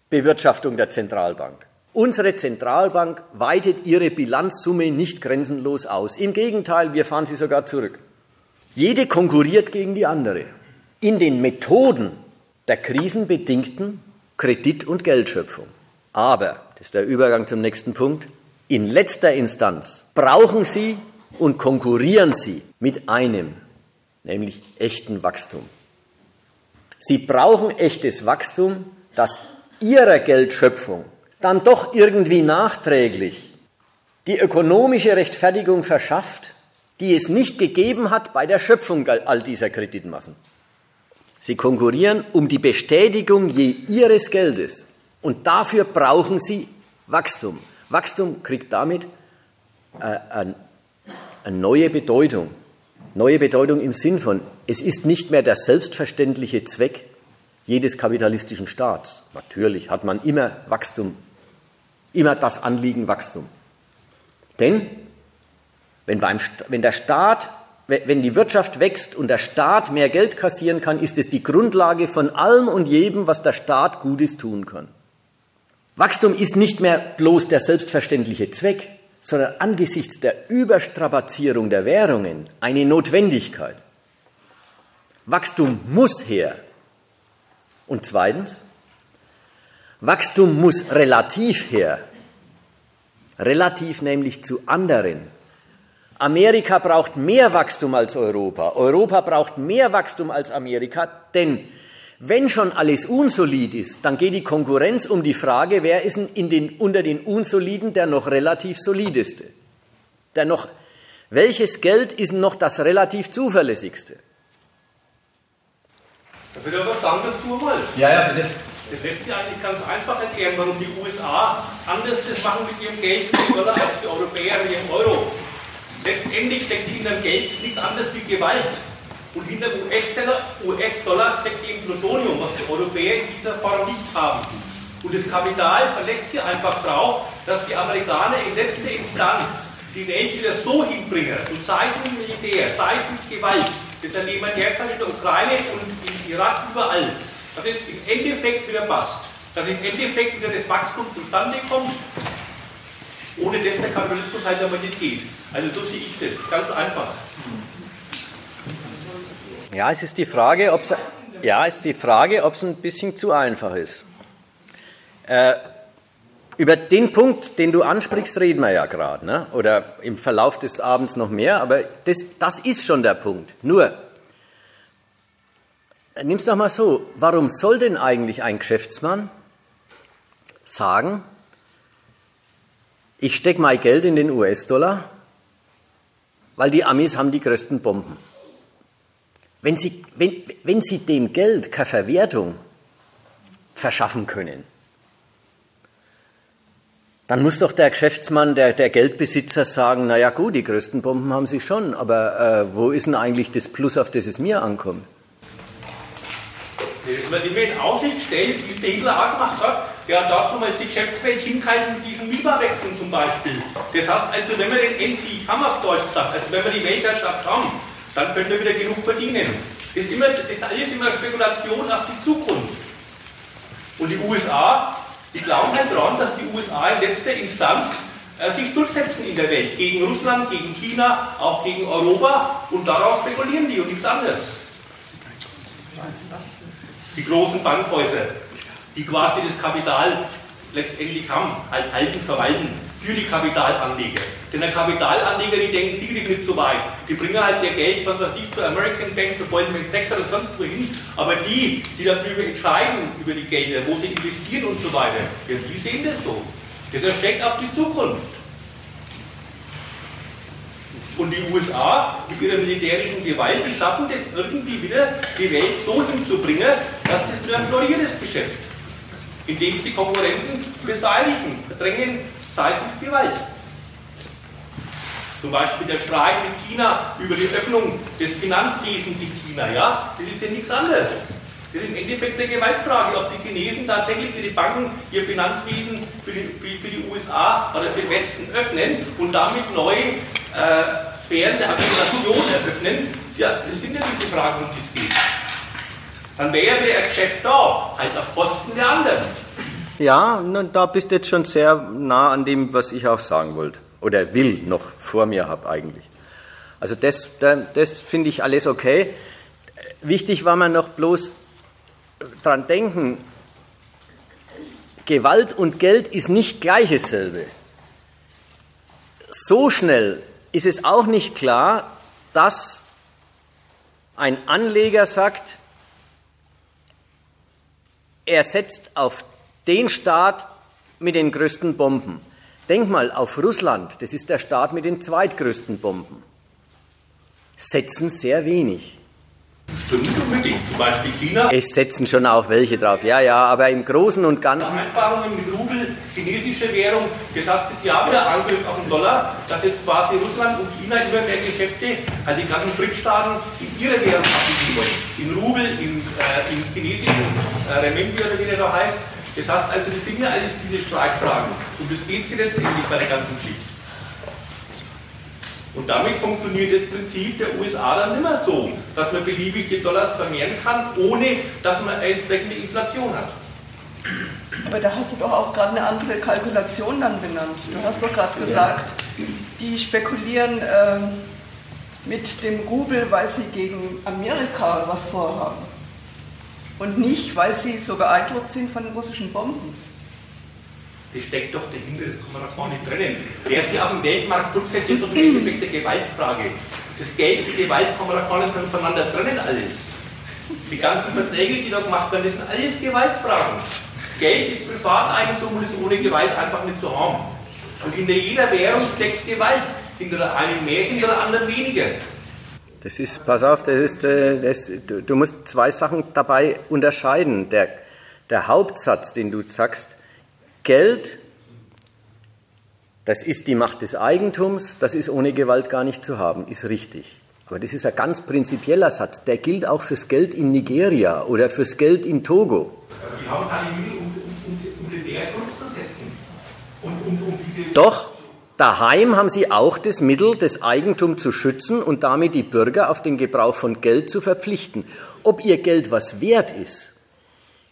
[SPEAKER 1] Bewirtschaftung der Zentralbank. Unsere Zentralbank weitet ihre Bilanzsumme nicht grenzenlos aus. Im Gegenteil, wir fahren sie sogar zurück. Jede konkurriert gegen die andere. In den Methoden der krisenbedingten Kredit- und Geldschöpfung. Aber, das ist der Übergang zum nächsten Punkt, in letzter Instanz brauchen Sie und konkurrieren Sie mit einem, nämlich echten Wachstum. Sie brauchen echtes Wachstum, das Ihrer Geldschöpfung dann doch irgendwie nachträglich die ökonomische Rechtfertigung verschafft, die es nicht gegeben hat bei der Schöpfung all dieser Kreditmassen. Sie konkurrieren um die Bestätigung je ihres Geldes. Und dafür brauchen sie Wachstum. Wachstum kriegt damit äh, eine neue Bedeutung. Neue Bedeutung im Sinn von, es ist nicht mehr der selbstverständliche Zweck jedes kapitalistischen Staats. Natürlich hat man immer Wachstum, immer das Anliegen Wachstum. Denn wenn, der Staat wenn die Wirtschaft wächst und der Staat mehr Geld kassieren kann, ist es die Grundlage von allem und jedem, was der Staat Gutes tun kann. Wachstum ist nicht mehr bloß der selbstverständliche Zweck, sondern angesichts der Überstrapazierung der Währungen eine Notwendigkeit. Wachstum muss her. Und zweitens, Wachstum muss relativ her. Relativ nämlich zu anderen Amerika braucht mehr Wachstum als Europa. Europa braucht mehr Wachstum als Amerika, denn wenn schon alles unsolid ist, dann geht die Konkurrenz um die Frage, wer ist in den, unter den Unsoliden der noch relativ solideste? Der noch, welches Geld ist noch das relativ zuverlässigste?
[SPEAKER 2] Da will ich was sagen dazu mal.
[SPEAKER 1] Ja, ja, bitte.
[SPEAKER 2] Das lässt sich eigentlich ganz einfach erklären, warum die USA anders das machen mit ihrem Geld als die Europäer mit ihrem Euro. Letztendlich steckt hinter dem Geld nichts anderes wie Gewalt. Und hinter US-Dollar US steckt eben Plutonium, was die Europäer in dieser Form nicht haben. Und das Kapital verlässt sich einfach darauf, dass die Amerikaner in letzter Instanz die Welt wieder so hinbringen, und sei es mit Militär, sei es mit Gewalt, das erleben wir derzeit in der Ukraine und im Irak überall, dass es im Endeffekt wieder passt, dass im Endeffekt wieder das Wachstum zustande kommt, ohne das der Kapitalismus halt aber nicht geht. Also so sehe ich das, ganz einfach.
[SPEAKER 1] Ja, es ist die Frage, ob es ja, ist die Frage, ob es ein bisschen zu einfach ist. Äh, über den Punkt, den du ansprichst, reden wir ja gerade, ne? oder im Verlauf des Abends noch mehr, aber das, das ist schon der Punkt. Nur, nimm es doch mal so, warum soll denn eigentlich ein Geschäftsmann sagen, ich stecke mein Geld in den US-Dollar, weil die Amis haben die größten Bomben. Wenn sie, wenn, wenn sie dem Geld keine Verwertung verschaffen können, dann muss doch der Geschäftsmann, der, der Geldbesitzer sagen, na ja gut, die größten Bomben haben sie schon, aber äh, wo ist denn eigentlich das Plus, auf das es mir ankommt?
[SPEAKER 2] Wenn man die in Aussicht stellt, wie es der Hitler auch gemacht hat, der hat dazu mal die Geschäftswelt hingehalten mit diesen MIBA-Wechseln zum Beispiel. Das heißt also, wenn wir den NC haben auf Deutsch sagt, also wenn wir die Weltherrschaft haben, dann können wir wieder genug verdienen. Das ist, immer, das ist alles immer Spekulation auf die Zukunft. Und die USA die glauben halt daran, dass die USA in letzter Instanz äh, sich durchsetzen in der Welt. Gegen Russland, gegen China, auch gegen Europa. Und darauf spekulieren die und nichts anderes. Die großen Bankhäuser, die quasi das Kapital letztendlich haben, halt halten, verwalten für die Kapitalanleger. Denn der Kapitalanleger, die denken sicherlich nicht so weit. Die bringen halt ihr Geld, was weiß ich, zur American Bank, zur Goldman Sachs oder sonst wohin. Aber die, die darüber entscheiden, über die Gelder, wo sie investieren und so weiter, ja, die sehen das so. Das erschreckt auf die Zukunft. Und die USA mit ihrer militärischen Gewalt, die schaffen das irgendwie wieder, die Welt so hinzubringen, dass das wieder ein florierendes Geschäft. Indem sie die Konkurrenten beseitigen, verdrängen, sei es mit Gewalt. Zum Beispiel der Streit mit China über die Öffnung des Finanzwesens in China, ja, das ist ja nichts anderes. Das ist im Endeffekt eine Gewaltfrage, ob die Chinesen tatsächlich die Banken ihr Finanzwesen für die, für, für die USA oder für den Westen öffnen und damit neue äh, Sphären der Akkumulation eröffnen. Ja, das sind ja diese Fragen, um die es geht. Dann wäre der Geschäft da, halt auf Kosten der anderen.
[SPEAKER 1] Ja, da bist du jetzt schon sehr nah an dem, was ich auch sagen wollte oder will noch vor mir habe eigentlich. Also das, das finde ich alles okay. Wichtig war mir noch bloß dran denken, Gewalt und Geld ist nicht gleich dasselbe. So schnell ist es auch nicht klar, dass ein Anleger sagt, er setzt auf den Staat mit den größten Bomben. Denk mal auf Russland, das ist der Staat mit den zweitgrößten Bomben. Setzen sehr wenig.
[SPEAKER 2] Stimmt unbedingt. Zum Beispiel China.
[SPEAKER 1] Es setzen schon auch welche drauf, ja, ja, aber im Großen und Ganzen.
[SPEAKER 2] Vereinbarungen mit Rubel, chinesische Währung, das heißt, das Jahr wieder Angriff auf den Dollar, dass jetzt quasi Russland und China immer mehr Geschäfte, also die ganzen BRIC-Staaten, in ihrer Währung abwickeln wollen. In Rubel, in, äh, in chinesischen äh, Renminbi oder wie der da heißt. Das heißt also, das sind ja alles diese Streitfragen. Und das geht sich letztendlich bei der ganzen Geschichte. Und damit funktioniert das Prinzip der USA dann immer so, dass man beliebig die Dollars vermehren kann, ohne dass man eine entsprechende Inflation hat.
[SPEAKER 3] Aber da hast du doch auch gerade eine andere Kalkulation dann benannt. Du hast doch gerade gesagt, die spekulieren äh, mit dem Rubel, weil sie gegen Amerika was vorhaben. Und nicht, weil sie so beeindruckt sind von den russischen Bomben.
[SPEAKER 2] Das steckt doch dahinter, das kann man doch gar trennen. Wer sich auf dem Weltmarkt durchsetzt, ist im Endeffekt eine Gewaltfrage. Das Geld und Gewalt kann man doch gar nicht voneinander trennen, alles. Die ganzen Verträge, die da gemacht werden, das sind alles Gewaltfragen. Geld ist Privateigentum und ist ohne Gewalt einfach nicht zu haben. Und hinter jeder Währung steckt Gewalt. Hinter der einen mehr, hinter der anderen weniger.
[SPEAKER 1] Das ist, pass auf, das ist, äh, das, du musst zwei Sachen dabei unterscheiden. Der, der Hauptsatz, den du sagst, Geld, das ist die Macht des Eigentums, das ist ohne Gewalt gar nicht zu haben, ist richtig. Aber das ist ein ganz prinzipieller Satz. Der gilt auch fürs Geld in Nigeria oder fürs Geld in Togo.
[SPEAKER 2] Die haben keine Mittel, um, um, um
[SPEAKER 1] um, um diese. Doch, daheim haben sie auch das Mittel, das Eigentum zu schützen und damit die Bürger auf den Gebrauch von Geld zu verpflichten. Ob ihr Geld was wert ist,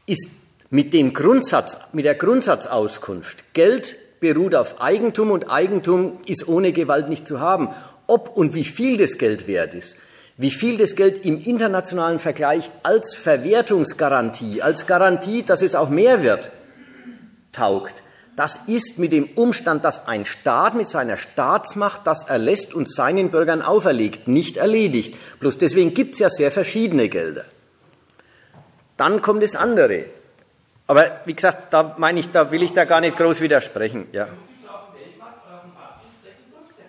[SPEAKER 1] ist mit dem Grundsatz, mit der Grundsatzauskunft. Geld beruht auf Eigentum und Eigentum ist ohne Gewalt nicht zu haben. Ob und wie viel das Geld wert ist, wie viel das Geld im internationalen Vergleich als Verwertungsgarantie, als Garantie, dass es auch mehr wird, taugt. Das ist mit dem Umstand, dass ein Staat mit seiner Staatsmacht das erlässt und seinen Bürgern auferlegt, nicht erledigt. Bloß deswegen gibt es ja sehr verschiedene Gelder. Dann kommt das andere. Aber wie gesagt, da meine ich, da will ich da gar nicht groß widersprechen. Ja.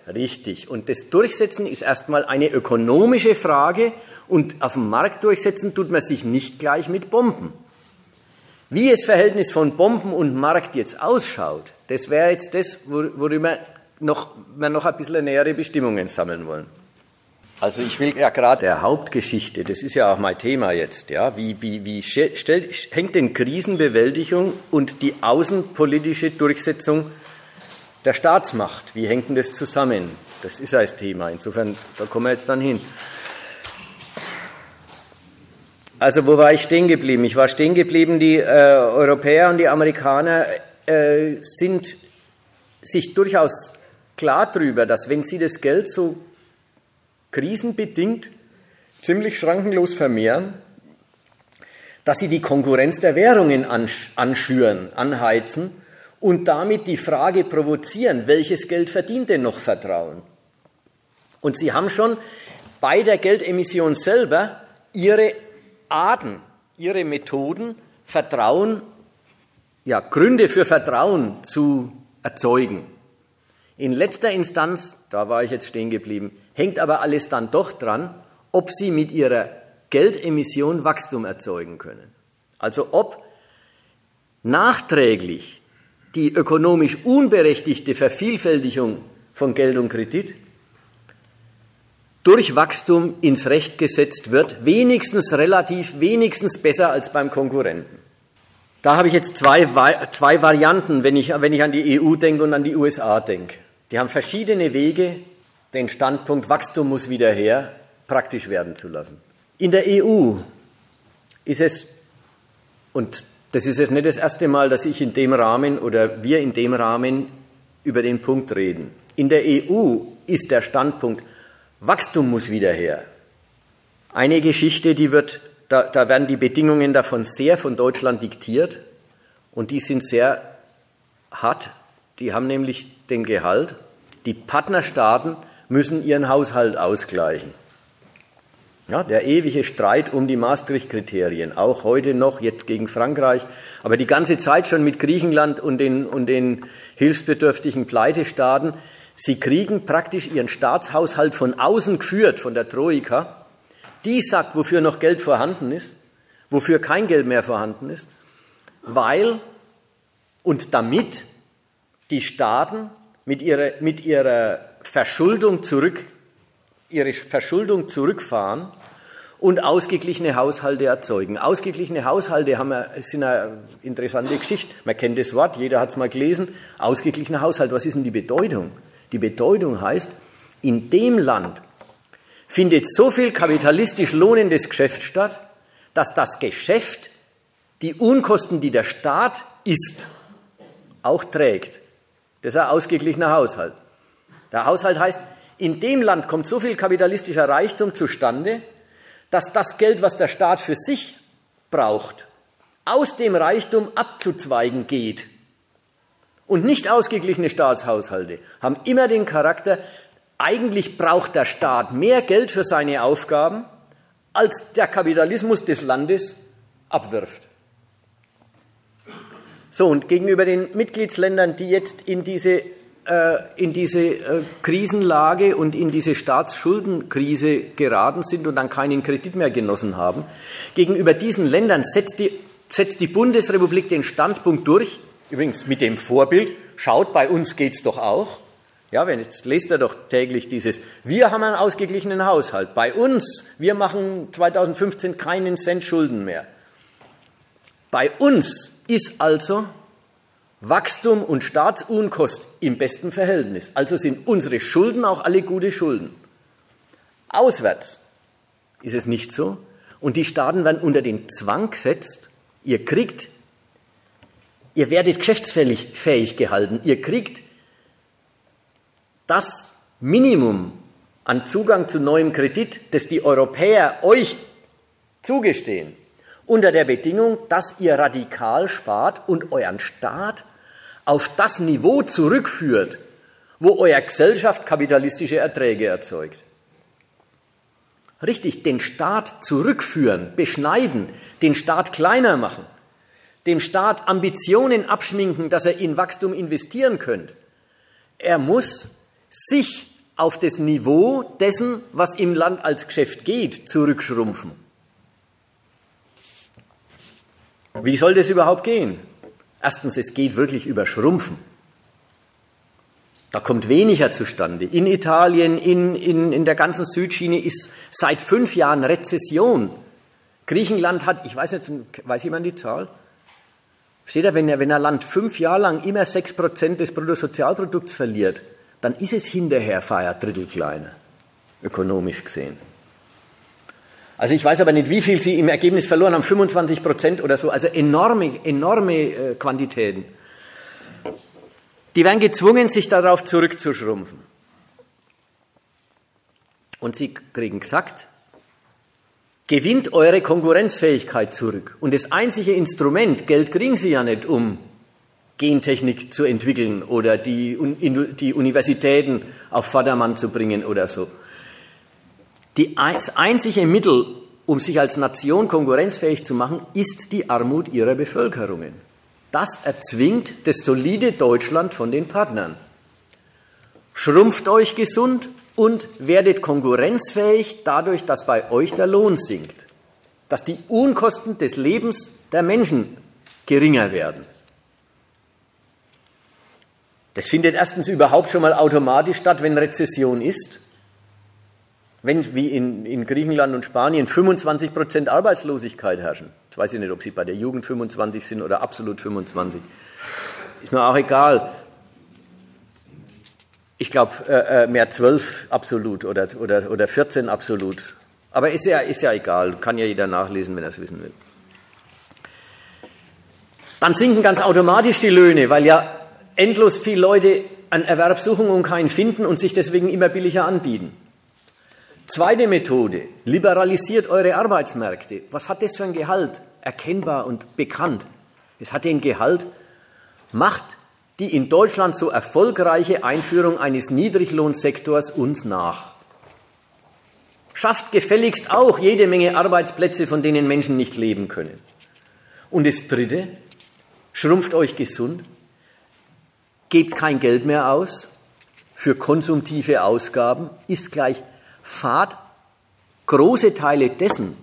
[SPEAKER 1] Richtig. Und das Durchsetzen ist erstmal eine ökonomische Frage und auf dem Markt durchsetzen tut man sich nicht gleich mit Bomben. Wie das Verhältnis von Bomben und Markt jetzt ausschaut, das wäre jetzt das, worüber noch, wir noch ein bisschen nähere Bestimmungen sammeln wollen. Also ich will ja gerade der Hauptgeschichte, das ist ja auch mein Thema jetzt, ja, wie, wie, wie stellt, hängt denn Krisenbewältigung und die außenpolitische Durchsetzung der Staatsmacht. Wie hängt denn das zusammen? Das ist das Thema. Insofern, da kommen wir jetzt dann hin. Also, wo war ich stehen geblieben? Ich war stehen geblieben, die äh, Europäer und die Amerikaner äh, sind sich durchaus klar darüber, dass wenn sie das Geld so krisenbedingt ziemlich schrankenlos vermehren, dass sie die Konkurrenz der Währungen anschüren, anheizen und damit die Frage provozieren, welches Geld verdient denn noch Vertrauen? Und sie haben schon bei der Geldemission selber ihre Arten, ihre Methoden, Vertrauen, ja, Gründe für Vertrauen zu erzeugen. In letzter Instanz, da war ich jetzt stehen geblieben, hängt aber alles dann doch dran, ob sie mit ihrer Geldemission Wachstum erzeugen können. Also ob nachträglich die ökonomisch unberechtigte Vervielfältigung von Geld und Kredit durch Wachstum ins Recht gesetzt wird, wenigstens relativ, wenigstens besser als beim Konkurrenten. Da habe ich jetzt zwei, zwei Varianten, wenn ich, wenn ich an die EU denke und an die USA denke. Die haben verschiedene Wege, den Standpunkt Wachstum muss wieder her, praktisch werden zu lassen. In der EU ist es, und das ist jetzt nicht das erste Mal, dass ich in dem Rahmen oder wir in dem Rahmen über den Punkt reden. In der EU ist der Standpunkt, Wachstum muss wieder her. Eine Geschichte, die wird, da, da werden die Bedingungen davon sehr von Deutschland diktiert und die sind sehr hart. Die haben nämlich den Gehalt. Die Partnerstaaten müssen ihren Haushalt ausgleichen. Ja, der ewige Streit um die Maastricht-Kriterien, auch heute noch, jetzt gegen Frankreich, aber die ganze Zeit schon mit Griechenland und den, und den hilfsbedürftigen Pleitestaaten. Sie kriegen praktisch ihren Staatshaushalt von außen geführt, von der Troika. Die sagt, wofür noch Geld vorhanden ist, wofür kein Geld mehr vorhanden ist, weil und damit die Staaten mit ihrer, mit ihrer Verschuldung zurück ihre Verschuldung zurückfahren und ausgeglichene Haushalte erzeugen. Ausgeglichene Haushalte haben sind eine interessante Geschichte. Man kennt das Wort, jeder hat es mal gelesen. Ausgeglichener Haushalt, was ist denn die Bedeutung? Die Bedeutung heißt, in dem Land findet so viel kapitalistisch lohnendes Geschäft statt, dass das Geschäft die Unkosten, die der Staat isst, auch trägt. Das ist ein ausgeglichener Haushalt. Der Haushalt heißt, in dem Land kommt so viel kapitalistischer Reichtum zustande, dass das Geld, was der Staat für sich braucht, aus dem Reichtum abzuzweigen geht. Und nicht ausgeglichene Staatshaushalte haben immer den Charakter, eigentlich braucht der Staat mehr Geld für seine Aufgaben, als der Kapitalismus des Landes abwirft. So, und gegenüber den Mitgliedsländern, die jetzt in diese in diese äh, Krisenlage und in diese Staatsschuldenkrise geraten sind und dann keinen Kredit mehr genossen haben. Gegenüber diesen Ländern setzt die, setzt die Bundesrepublik den Standpunkt durch, übrigens mit dem Vorbild, schaut, bei uns geht's doch auch. Ja, wenn jetzt lest er doch täglich dieses, wir haben einen ausgeglichenen Haushalt. Bei uns, wir machen 2015 keinen Cent Schulden mehr. Bei uns ist also Wachstum und Staatsunkost im besten Verhältnis. Also sind unsere Schulden auch alle gute Schulden. Auswärts ist es nicht so. Und die Staaten werden unter den Zwang gesetzt, ihr kriegt, ihr werdet geschäftsfähig fähig gehalten, ihr kriegt das Minimum an Zugang zu neuem Kredit, das die Europäer euch zugestehen, unter der Bedingung, dass ihr radikal spart und euren Staat auf das Niveau zurückführt, wo euer Gesellschaft kapitalistische Erträge erzeugt. Richtig, den Staat zurückführen, beschneiden, den Staat kleiner machen, dem Staat Ambitionen abschminken, dass er in Wachstum investieren könnte. Er muss sich auf das Niveau dessen, was im Land als Geschäft geht, zurückschrumpfen. Wie soll das überhaupt gehen? Erstens, es geht wirklich über Schrumpfen. Da kommt weniger zustande. In Italien, in, in, in der ganzen Südschiene ist seit fünf Jahren Rezession. Griechenland hat, ich weiß nicht, weiß jemand die Zahl? Steht da, wenn, wenn ein Land fünf Jahre lang immer sechs Prozent des Bruttosozialprodukts verliert, dann ist es hinterher ein Drittel kleiner, ökonomisch gesehen. Also ich weiß aber nicht, wie viel sie im Ergebnis verloren haben, 25 Prozent oder so, also enorme, enorme äh, Quantitäten. Die werden gezwungen, sich darauf zurückzuschrumpfen. Und sie kriegen gesagt, gewinnt eure Konkurrenzfähigkeit zurück. Und das einzige Instrument, Geld kriegen sie ja nicht, um Gentechnik zu entwickeln oder die, die Universitäten auf Vordermann zu bringen oder so. Die, das einzige Mittel, um sich als Nation konkurrenzfähig zu machen, ist die Armut ihrer Bevölkerungen. Das erzwingt das solide Deutschland von den Partnern. Schrumpft euch gesund und werdet konkurrenzfähig dadurch, dass bei euch der Lohn sinkt, dass die Unkosten des Lebens der Menschen geringer werden. Das findet erstens überhaupt schon mal automatisch statt, wenn Rezession ist wenn wie in, in Griechenland und Spanien 25 Prozent Arbeitslosigkeit herrschen, jetzt weiß ich nicht, ob sie bei der Jugend 25 sind oder absolut 25, ist mir auch egal. Ich glaube, äh, äh, mehr 12 absolut oder, oder, oder 14 absolut. Aber ist ja, ist ja egal, kann ja jeder nachlesen, wenn er es wissen will. Dann sinken ganz automatisch die Löhne, weil ja endlos viele Leute an Erwerb suchen und keinen finden und sich deswegen immer billiger anbieten. Zweite Methode, liberalisiert eure Arbeitsmärkte. Was hat das für ein Gehalt? Erkennbar und bekannt. Es hat den Gehalt, macht die in Deutschland so erfolgreiche Einführung eines Niedriglohnsektors uns nach. Schafft gefälligst auch jede Menge Arbeitsplätze, von denen Menschen nicht leben können. Und das Dritte, schrumpft euch gesund, gebt kein Geld mehr aus für konsumtive Ausgaben, ist gleich fahrt große Teile dessen,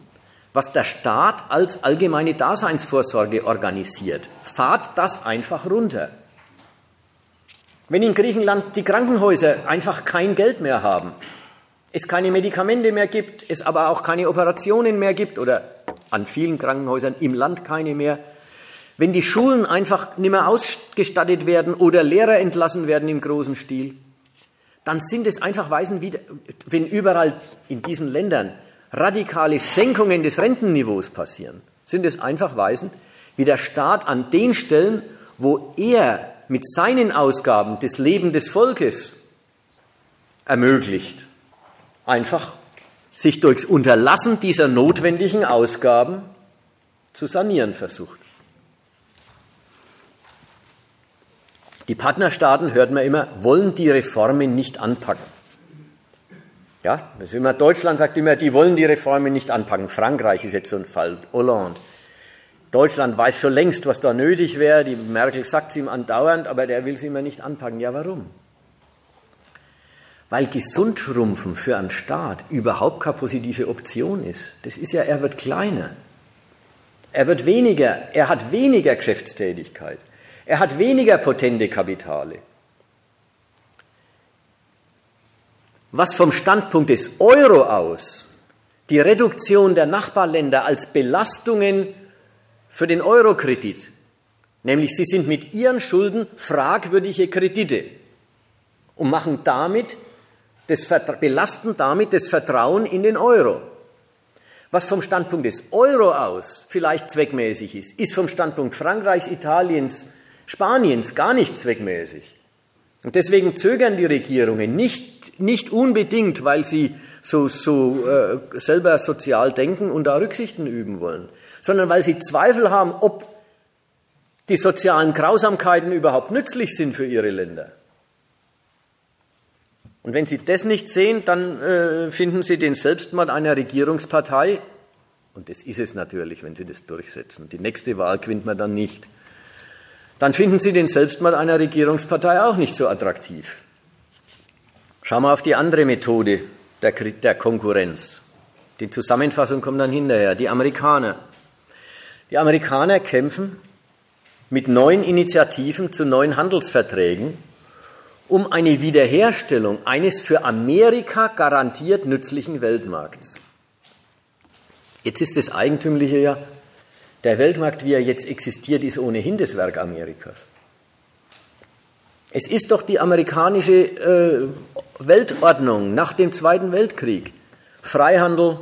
[SPEAKER 1] was der Staat als allgemeine Daseinsvorsorge organisiert, fahrt das einfach runter. Wenn in Griechenland die Krankenhäuser einfach kein Geld mehr haben, es keine Medikamente mehr gibt, es aber auch keine Operationen mehr gibt oder an vielen Krankenhäusern im Land keine mehr, wenn die Schulen einfach nicht mehr ausgestattet werden oder Lehrer entlassen werden im großen Stil, dann sind es einfach Weisen, wie, wenn überall in diesen Ländern radikale Senkungen des Rentenniveaus passieren, sind es einfach Weisen, wie der Staat an den Stellen, wo er mit seinen Ausgaben das Leben des Volkes ermöglicht, einfach sich durchs Unterlassen dieser notwendigen Ausgaben zu sanieren versucht. Die Partnerstaaten, hört man immer, wollen die Reformen nicht anpacken. Ja, das ist immer, Deutschland sagt immer, die wollen die Reformen nicht anpacken. Frankreich ist jetzt so ein Fall, Hollande. Deutschland weiß schon längst, was da nötig wäre. Die Merkel sagt es ihm andauernd, aber der will sie immer nicht anpacken. Ja, warum? Weil gesund schrumpfen für einen Staat überhaupt keine positive Option ist. Das ist ja, er wird kleiner. Er wird weniger, er hat weniger Geschäftstätigkeit. Er hat weniger potente Kapitale. Was vom Standpunkt des Euro aus die Reduktion der Nachbarländer als Belastungen für den Eurokredit Nämlich sie sind mit ihren Schulden fragwürdige Kredite und machen damit das, belasten damit das Vertrauen in den Euro. Was vom Standpunkt des Euro aus vielleicht zweckmäßig ist, ist vom Standpunkt Frankreichs, Italiens, Spaniens gar nicht zweckmäßig. Und deswegen zögern die Regierungen nicht, nicht unbedingt, weil sie so, so äh, selber sozial denken und da Rücksichten üben wollen, sondern weil sie Zweifel haben, ob die sozialen Grausamkeiten überhaupt nützlich sind für ihre Länder. Und wenn Sie das nicht sehen, dann äh, finden Sie den Selbstmord einer Regierungspartei, und das ist es natürlich, wenn Sie das durchsetzen, die nächste Wahl gewinnt man dann nicht, dann finden Sie den Selbstmord einer Regierungspartei auch nicht so attraktiv. Schauen wir auf die andere Methode der, der Konkurrenz. Die Zusammenfassung kommt dann hinterher. Die Amerikaner. Die Amerikaner kämpfen mit neuen Initiativen zu neuen Handelsverträgen, um eine Wiederherstellung eines für Amerika garantiert nützlichen Weltmarkts. Jetzt ist das Eigentümliche ja, der Weltmarkt, wie er jetzt existiert, ist ohnehin das Werk Amerikas. Es ist doch die amerikanische äh, Weltordnung nach dem Zweiten Weltkrieg. Freihandel,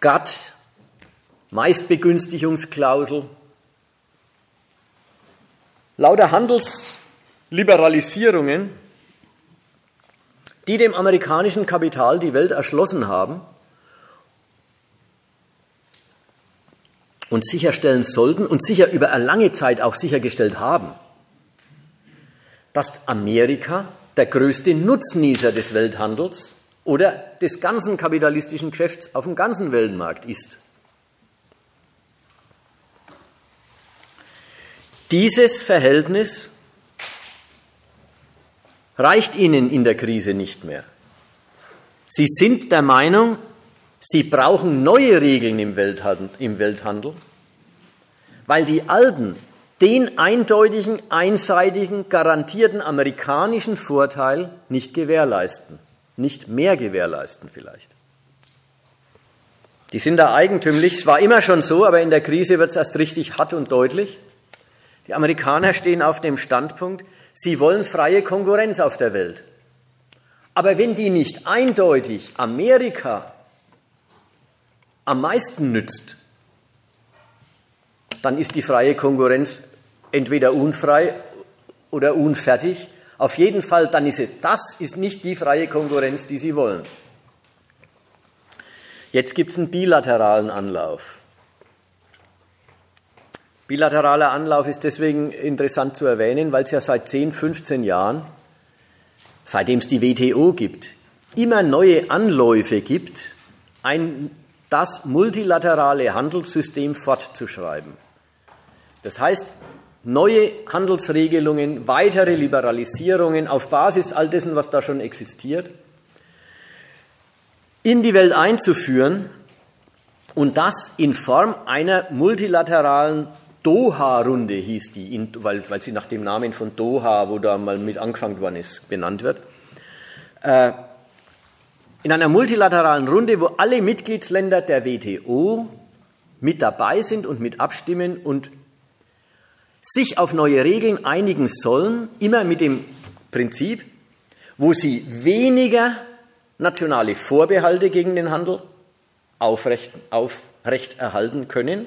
[SPEAKER 1] GATT, Meistbegünstigungsklausel, Lauter Handelsliberalisierungen, die dem amerikanischen Kapital die Welt erschlossen haben und sicherstellen sollten und sicher über eine lange Zeit auch sichergestellt haben, dass Amerika der größte Nutznießer des Welthandels oder des ganzen kapitalistischen Geschäfts auf dem ganzen Weltmarkt ist. Dieses Verhältnis reicht ihnen in der Krise nicht mehr. Sie sind der Meinung, sie brauchen neue Regeln im Welthandel, weil die alten den eindeutigen, einseitigen, garantierten amerikanischen Vorteil nicht gewährleisten, nicht mehr gewährleisten vielleicht. Die sind da eigentümlich, es war immer schon so, aber in der Krise wird es erst richtig hart und deutlich. Die Amerikaner stehen auf dem Standpunkt, sie wollen freie Konkurrenz auf der Welt. Aber wenn die nicht eindeutig Amerika am meisten nützt, dann ist die freie Konkurrenz entweder unfrei oder unfertig. Auf jeden Fall, dann ist es, das ist nicht die freie Konkurrenz, die sie wollen. Jetzt gibt es einen bilateralen Anlauf. Bilateraler Anlauf ist deswegen interessant zu erwähnen, weil es ja seit 10, 15 Jahren, seitdem es die WTO gibt, immer neue Anläufe gibt, ein, das multilaterale Handelssystem fortzuschreiben. Das heißt, neue Handelsregelungen, weitere Liberalisierungen auf Basis all dessen, was da schon existiert, in die Welt einzuführen und das in Form einer multilateralen Doha-Runde hieß die, weil, weil sie nach dem Namen von Doha, wo da mal mit angefangen worden ist, benannt wird. Äh, in einer multilateralen Runde, wo alle Mitgliedsländer der WTO mit dabei sind und mit abstimmen und sich auf neue Regeln einigen sollen, immer mit dem Prinzip, wo sie weniger nationale Vorbehalte gegen den Handel aufrecht, aufrecht erhalten können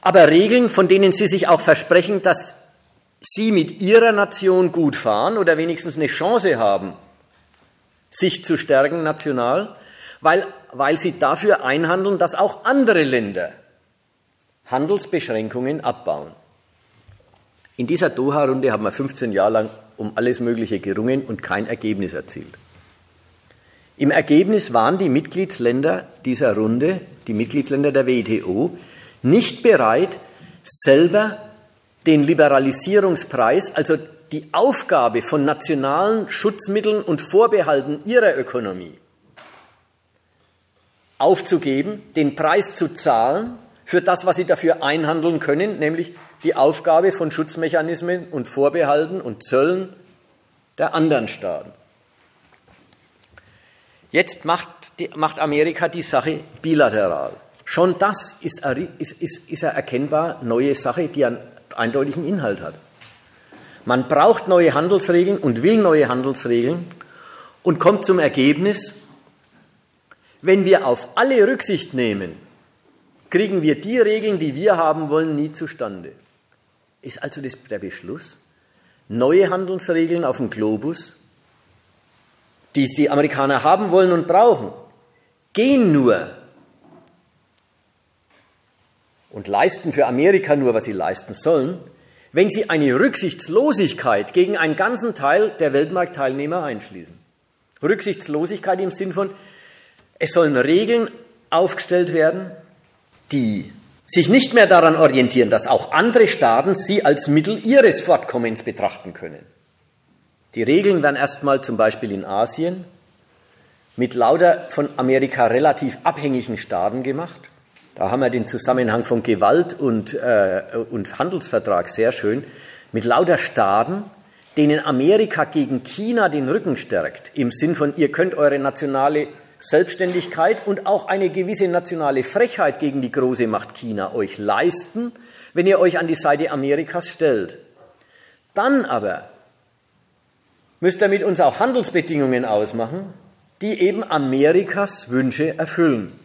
[SPEAKER 1] aber Regeln, von denen Sie sich auch versprechen, dass Sie mit Ihrer Nation gut fahren oder wenigstens eine Chance haben, sich zu stärken national, weil, weil Sie dafür einhandeln, dass auch andere Länder Handelsbeschränkungen abbauen. In dieser Doha-Runde haben wir 15 Jahre lang um alles Mögliche gerungen und kein Ergebnis erzielt. Im Ergebnis waren die Mitgliedsländer dieser Runde, die Mitgliedsländer der WTO, nicht bereit, selber den Liberalisierungspreis, also die Aufgabe von nationalen Schutzmitteln und Vorbehalten ihrer Ökonomie aufzugeben, den Preis zu zahlen für das, was sie dafür einhandeln können, nämlich die Aufgabe von Schutzmechanismen und Vorbehalten und Zöllen der anderen Staaten. Jetzt macht, die, macht Amerika die Sache bilateral Schon das ist, ist, ist, ist eine erkennbar neue Sache, die einen eindeutigen Inhalt hat. Man braucht neue Handelsregeln und will neue Handelsregeln und kommt zum Ergebnis, wenn wir auf alle Rücksicht nehmen, kriegen wir die Regeln, die wir haben wollen, nie zustande. Ist also das der Beschluss? Neue Handelsregeln auf dem Globus, die die Amerikaner haben wollen und brauchen, gehen nur und leisten für Amerika nur, was sie leisten sollen, wenn sie eine Rücksichtslosigkeit gegen einen ganzen Teil der Weltmarktteilnehmer einschließen. Rücksichtslosigkeit im Sinn von, es sollen Regeln aufgestellt werden, die sich nicht mehr daran orientieren, dass auch andere Staaten sie als Mittel ihres Fortkommens betrachten können. Die Regeln werden erstmal zum Beispiel in Asien mit lauter von Amerika relativ abhängigen Staaten gemacht. Da haben wir den Zusammenhang von Gewalt und, äh, und Handelsvertrag sehr schön. Mit lauter Staaten, denen Amerika gegen China den Rücken stärkt, im Sinn von, ihr könnt eure nationale Selbstständigkeit und auch eine gewisse nationale Frechheit gegen die große Macht China euch leisten, wenn ihr euch an die Seite Amerikas stellt. Dann aber müsst ihr mit uns auch Handelsbedingungen ausmachen, die eben Amerikas Wünsche erfüllen.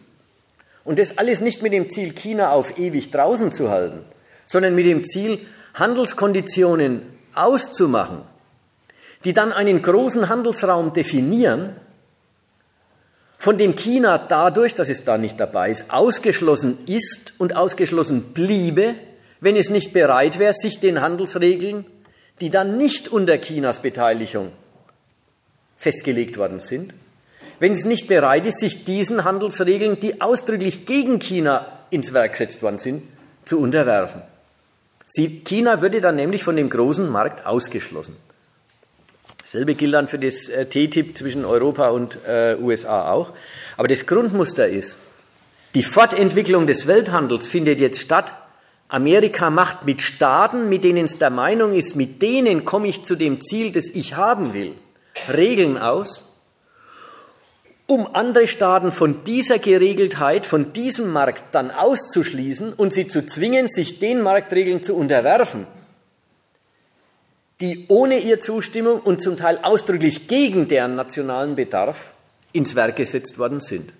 [SPEAKER 1] Und das alles nicht mit dem Ziel, China auf ewig draußen zu halten, sondern mit dem Ziel, Handelskonditionen auszumachen, die dann einen großen Handelsraum definieren, von dem China dadurch, dass es da nicht dabei ist, ausgeschlossen ist und ausgeschlossen bliebe, wenn es nicht bereit wäre, sich den Handelsregeln, die dann nicht unter Chinas Beteiligung festgelegt worden sind, wenn es nicht bereit ist, sich diesen Handelsregeln, die ausdrücklich gegen China ins Werk gesetzt worden sind, zu unterwerfen. Sie, China würde dann nämlich von dem großen Markt ausgeschlossen. Dasselbe gilt dann für das äh, TTIP zwischen Europa und äh, USA auch. Aber das Grundmuster ist, die Fortentwicklung des Welthandels findet jetzt statt. Amerika macht mit Staaten, mit denen es der Meinung ist, mit denen komme ich zu dem Ziel, das ich haben will, Regeln aus, um andere Staaten von dieser Geregeltheit, von diesem Markt dann auszuschließen und sie zu zwingen, sich den Marktregeln zu unterwerfen die ohne ihr Zustimmung und zum Teil ausdrücklich gegen deren nationalen Bedarf ins Werk gesetzt worden sind.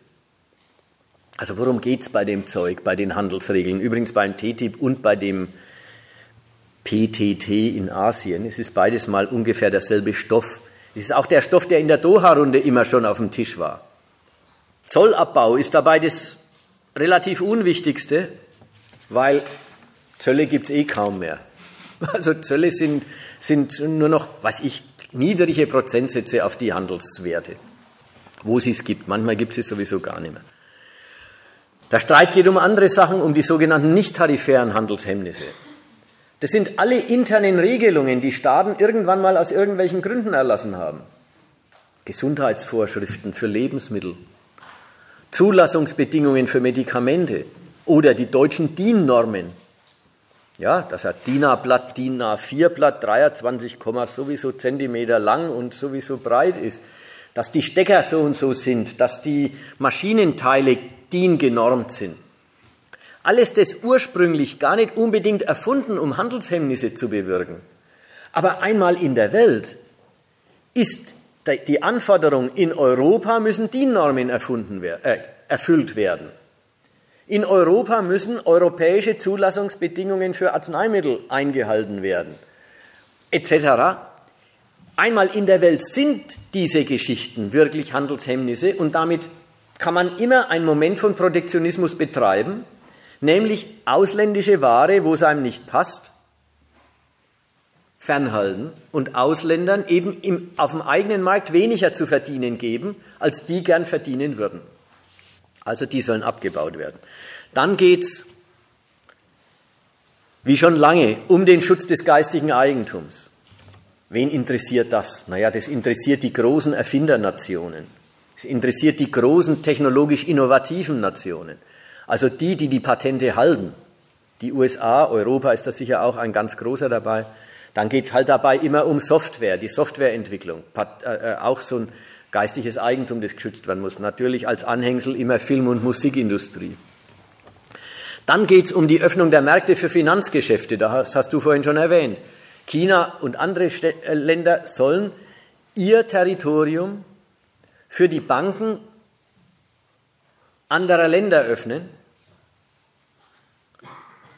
[SPEAKER 1] Also worum geht es bei dem Zeug, bei den Handelsregeln? Übrigens beim TTIP und bei dem PTT in Asien. Es ist beides mal ungefähr derselbe Stoff. Es ist auch der Stoff, der in der Doha-Runde immer schon auf dem Tisch war. Zollabbau ist dabei das relativ Unwichtigste, weil Zölle gibt es eh kaum mehr. *laughs* Also Zölle sind sind nur noch, was ich, niedrige Prozentsätze auf die Handelswerte, wo sie es gibt. Manchmal gibt es sowieso gar nicht mehr. Der Streit geht um andere Sachen, um die sogenannten nicht tarifären Handelshemmnisse. Das sind alle internen Regelungen, die Staaten irgendwann mal aus irgendwelchen Gründen erlassen haben. Gesundheitsvorschriften für Lebensmittel, Zulassungsbedingungen für Medikamente oder die deutschen DIN-Normen, ja, das hat DIN A-Blatt, DIN A4-Blatt, 23, sowieso Zentimeter lang und sowieso breit ist. Dass die Stecker so und so sind, dass die Maschinenteile DIN genormt sind. Alles das ursprünglich gar nicht unbedingt erfunden, um Handelshemmnisse zu bewirken. Aber einmal in der Welt ist die Anforderung, in Europa müssen DIN-Normen äh, erfüllt werden. In Europa müssen europäische Zulassungsbedingungen für Arzneimittel eingehalten werden, etc. Einmal in der Welt sind diese Geschichten wirklich Handelshemmnisse und damit kann man immer einen Moment von Protektionismus betreiben, nämlich ausländische Ware, wo es einem nicht passt, fernhalten und Ausländern eben im, auf dem eigenen Markt weniger zu verdienen geben, als die gern verdienen würden. Also die sollen abgebaut werden. Dann geht es, wie schon lange, um den Schutz des geistigen Eigentums. Wen interessiert das? Naja, das interessiert die großen Erfindernationen. Es interessiert die großen technologisch innovativen Nationen. Also die, die die Patente halten. Die USA, Europa ist da sicher auch ein ganz großer dabei. Dann geht es halt dabei immer um Software, die Softwareentwicklung. Äh, äh, auch so ein geistiges Eigentum, das geschützt werden muss. Natürlich als Anhängsel immer Film- und Musikindustrie. Dann geht es um die Öffnung der Märkte für Finanzgeschäfte. Das hast du vorhin schon erwähnt. China und andere äh, Länder sollen ihr Territorium für die Banken anderer Länder öffnen.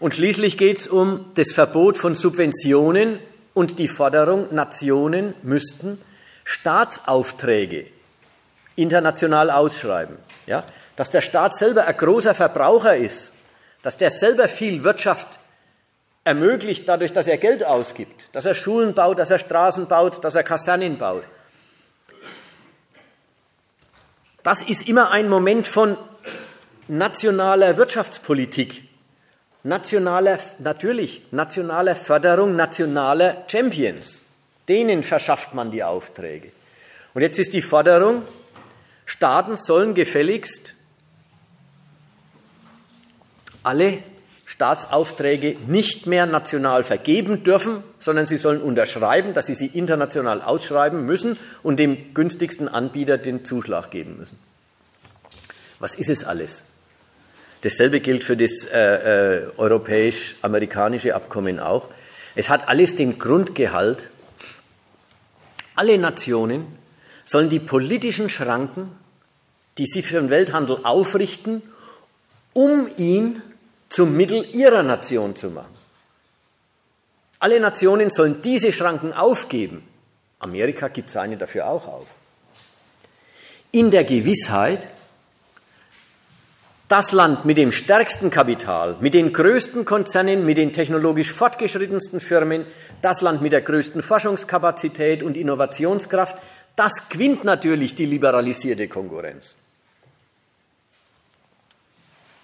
[SPEAKER 1] Und schließlich geht es um das Verbot von Subventionen und die Forderung, Nationen müssten Staatsaufträge international ausschreiben. Ja? Dass der Staat selber ein großer Verbraucher ist, dass der selber viel Wirtschaft ermöglicht dadurch, dass er Geld ausgibt, dass er Schulen baut, dass er Straßen baut, dass er Kasernen baut. Das ist immer ein Moment von nationaler Wirtschaftspolitik, nationaler, natürlich nationaler Förderung nationaler Champions. Denen verschafft man die Aufträge. Und jetzt ist die Forderung, Staaten sollen gefälligst alle Staatsaufträge nicht mehr national vergeben dürfen, sondern sie sollen unterschreiben, dass sie sie international ausschreiben müssen und dem günstigsten Anbieter den Zuschlag geben müssen. Was ist es alles? Dasselbe gilt für das äh, äh, europäisch-amerikanische Abkommen auch. Es hat alles den Grundgehalt, alle Nationen sollen die politischen Schranken, die sie für den Welthandel aufrichten, um ihn zum Mittel ihrer Nation zu machen. Alle Nationen sollen diese Schranken aufgeben. Amerika gibt seine dafür auch auf. In der Gewissheit, das Land mit dem stärksten Kapital, mit den größten Konzernen, mit den technologisch fortgeschrittensten Firmen, das Land mit der größten Forschungskapazität und Innovationskraft, das gewinnt natürlich die liberalisierte Konkurrenz.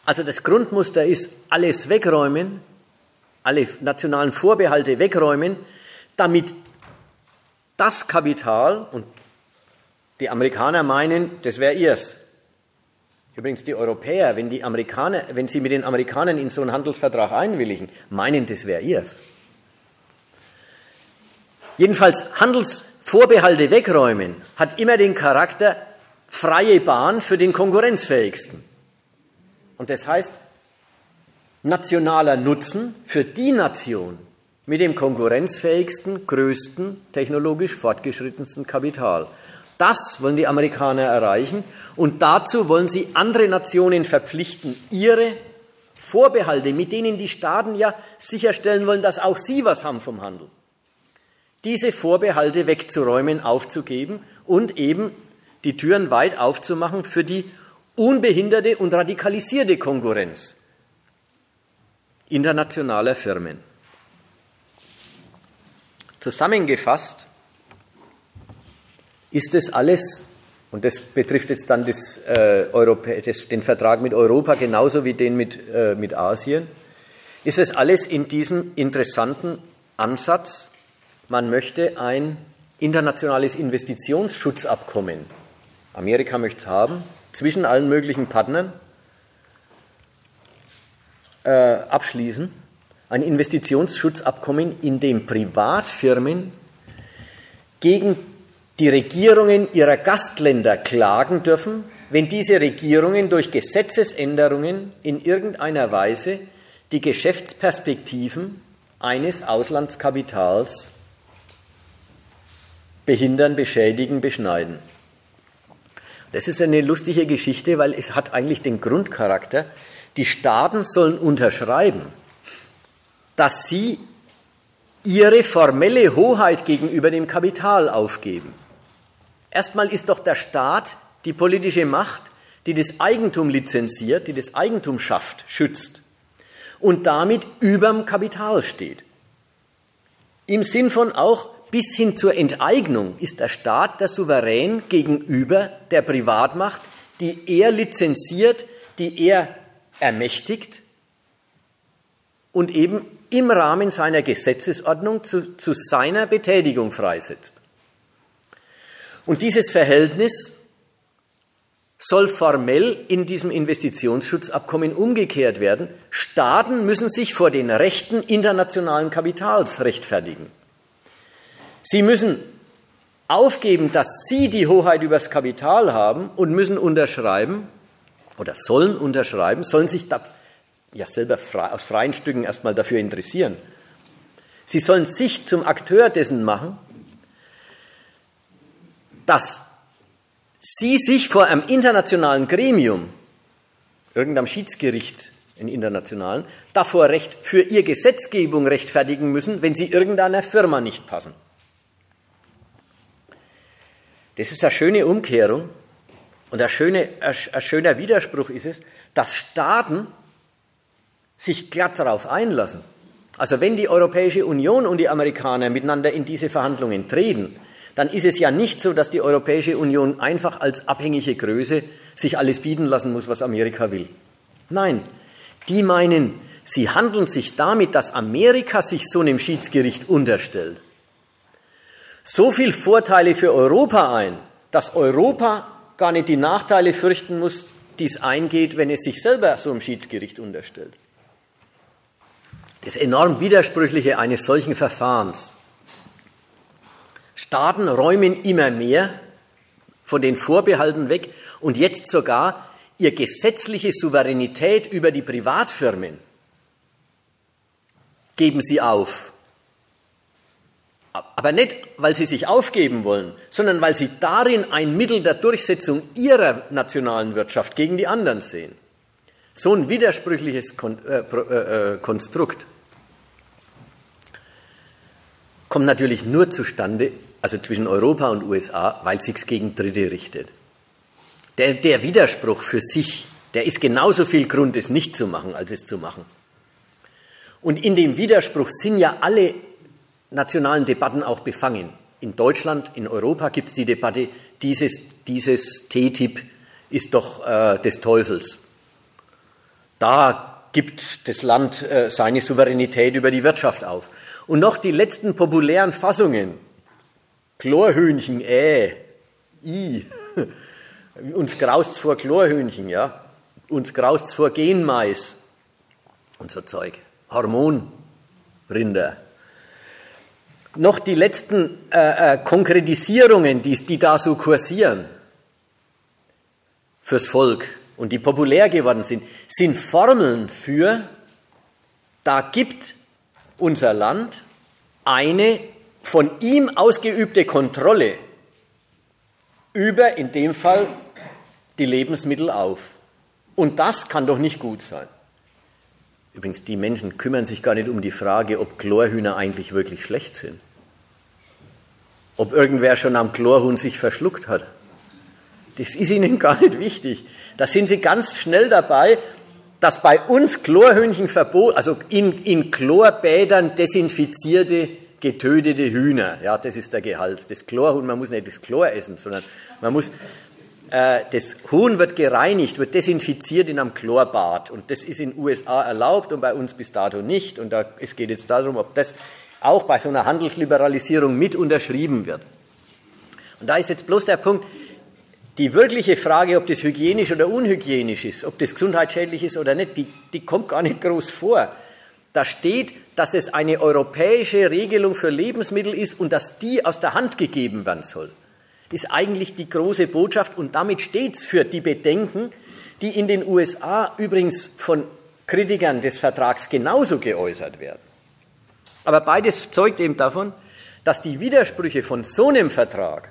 [SPEAKER 1] Also das Grundmuster ist, alles wegräumen, alle nationalen Vorbehalte wegräumen, damit das Kapital, und die Amerikaner meinen, das wäre ihrs. Übrigens die Europäer, wenn, die Amerikaner, wenn sie mit den Amerikanern in so einen Handelsvertrag einwilligen, meinen, das wäre ihrs. Jedenfalls Handels, Vorbehalte wegräumen hat immer den Charakter freie Bahn für den konkurrenzfähigsten. Und das heißt, nationaler Nutzen für die Nation mit dem konkurrenzfähigsten, größten, technologisch fortgeschrittensten Kapital. Das wollen die Amerikaner erreichen und dazu wollen sie andere Nationen verpflichten, ihre Vorbehalte, mit denen die Staaten ja sicherstellen wollen, dass auch sie was haben vom Handel diese Vorbehalte wegzuräumen, aufzugeben und eben die Türen weit aufzumachen für die unbehinderte und radikalisierte Konkurrenz internationaler Firmen. Zusammengefasst ist es alles, und das betrifft jetzt dann das, äh, Europä das, den Vertrag mit Europa genauso wie den mit, äh, mit Asien, ist es alles in diesem interessanten Ansatz, man möchte ein internationales Investitionsschutzabkommen, Amerika möchte es haben, zwischen allen möglichen Partnern äh, abschließen. Ein Investitionsschutzabkommen, in dem Privatfirmen gegen die Regierungen ihrer Gastländer klagen dürfen, wenn diese Regierungen durch Gesetzesänderungen in irgendeiner Weise die Geschäftsperspektiven eines Auslandskapitals behindern, beschädigen, beschneiden. Das ist eine lustige Geschichte, weil es hat eigentlich den Grundcharakter, die Staaten sollen unterschreiben, dass sie ihre formelle Hoheit gegenüber dem Kapital aufgeben. Erstmal ist doch der Staat die politische Macht, die das Eigentum lizenziert, die das Eigentum schafft, schützt und damit überm Kapital steht. Im Sinn von auch bis hin zur Enteignung ist der Staat der Souverän gegenüber der Privatmacht, die er lizenziert, die er ermächtigt und eben im Rahmen seiner Gesetzesordnung zu, zu seiner Betätigung freisetzt. Und dieses Verhältnis soll formell in diesem Investitionsschutzabkommen umgekehrt werden. Staaten müssen sich vor den Rechten internationalen Kapitals rechtfertigen. Sie müssen aufgeben, dass Sie die Hoheit über das Kapital haben und müssen unterschreiben oder sollen unterschreiben, sollen sich da ja selber frei, aus freien Stücken erstmal dafür interessieren. Sie sollen sich zum Akteur dessen machen, dass sie sich vor einem internationalen Gremium, irgendeinem Schiedsgericht in internationalen, davor recht für ihr Gesetzgebung rechtfertigen müssen, wenn sie irgendeiner Firma nicht passen. Das ist eine schöne Umkehrung und ein, schöne, ein schöner Widerspruch ist es, dass Staaten sich glatt darauf einlassen. Also wenn die Europäische Union und die Amerikaner miteinander in diese Verhandlungen treten, dann ist es ja nicht so, dass die Europäische Union einfach als abhängige Größe sich alles bieten lassen muss, was Amerika will. Nein, die meinen, sie handeln sich damit, dass Amerika sich so einem Schiedsgericht unterstellt, so viel Vorteile für Europa ein, dass Europa gar nicht die Nachteile fürchten muss, die es eingeht, wenn es sich selber so einem Schiedsgericht unterstellt. Das enorm Widersprüchliche eines solchen Verfahrens. Staaten räumen immer mehr von den Vorbehalten weg und jetzt sogar ihr gesetzliche Souveränität über die Privatfirmen geben sie auf. Aber nicht, weil sie sich aufgeben wollen, sondern weil sie darin ein Mittel der Durchsetzung ihrer nationalen Wirtschaft gegen die anderen sehen. So ein widersprüchliches äh, äh, äh, Konstrukt kommt natürlich nur zustande, also zwischen Europa und USA, weil es sich gegen Dritte richtet. Der, der Widerspruch für sich, der ist genauso viel Grund, es nicht zu machen, als es zu machen. Und in dem Widerspruch sind ja alle nationalen Debatten auch befangen. In Deutschland, in Europa gibt es die Debatte, dieses, dieses TTIP ist doch äh, des Teufels. Da gibt das Land äh, seine Souveränität über die Wirtschaft auf. Und noch die letzten populären Fassungen. Chlorhühnchen, äh, i. Uns graust's vor Chlorhühnchen, ja. Uns graust's vor Genmais und so Zeug. Hormonrinder. Noch die letzten äh, äh, Konkretisierungen, die, die da so kursieren fürs Volk und die populär geworden sind, sind Formeln für, da gibt unser Land eine von ihm ausgeübte Kontrolle über, in dem Fall, die Lebensmittel auf. Und das kann doch nicht gut sein. Übrigens, die Menschen kümmern sich gar nicht um die Frage, ob Chlorhühner eigentlich wirklich schlecht sind. Ob irgendwer schon am Chlorhuhn sich verschluckt hat. Das ist ihnen *laughs* gar nicht wichtig. Da sind sie ganz schnell dabei, dass bei uns Chlorhühnchen verboten, also in, in Chlorbädern desinfizierte, getötete Hühner, ja, das ist der Gehalt. Das Chlorhuhn, man muss nicht das Chlor essen, sondern man muss äh, das Huhn wird gereinigt, wird desinfiziert in einem Chlorbad. Und das ist in den USA erlaubt und bei uns bis dato nicht. Und da, es geht jetzt darum, ob das auch bei so einer Handelsliberalisierung mit unterschrieben wird. Und da ist jetzt bloß der Punkt, die wirkliche Frage, ob das hygienisch oder unhygienisch ist, ob das gesundheitsschädlich ist oder nicht, die, die kommt gar nicht groß vor. Da steht, dass es eine europäische Regelung für Lebensmittel ist und dass die aus der Hand gegeben werden soll ist eigentlich die große Botschaft und damit steht es für die Bedenken, die in den USA übrigens von Kritikern des Vertrags genauso geäußert werden. Aber beides zeugt eben davon, dass die Widersprüche von so einem Vertrag,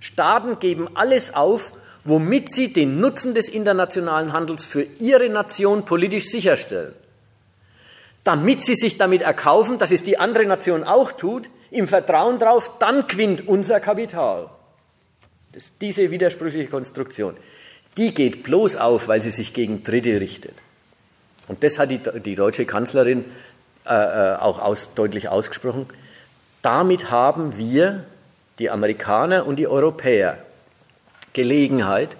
[SPEAKER 1] Staaten geben alles auf, womit sie den Nutzen des internationalen Handels für ihre Nation politisch sicherstellen. Damit sie sich damit erkaufen, dass es die andere Nation auch tut, im Vertrauen darauf, dann gewinnt unser Kapital. Das, diese widersprüchliche Konstruktion, die geht bloß auf, weil sie sich gegen Dritte richtet. Und das hat die, die deutsche Kanzlerin äh, äh, auch aus, deutlich ausgesprochen. Damit haben wir, die Amerikaner und die Europäer, Gelegenheit,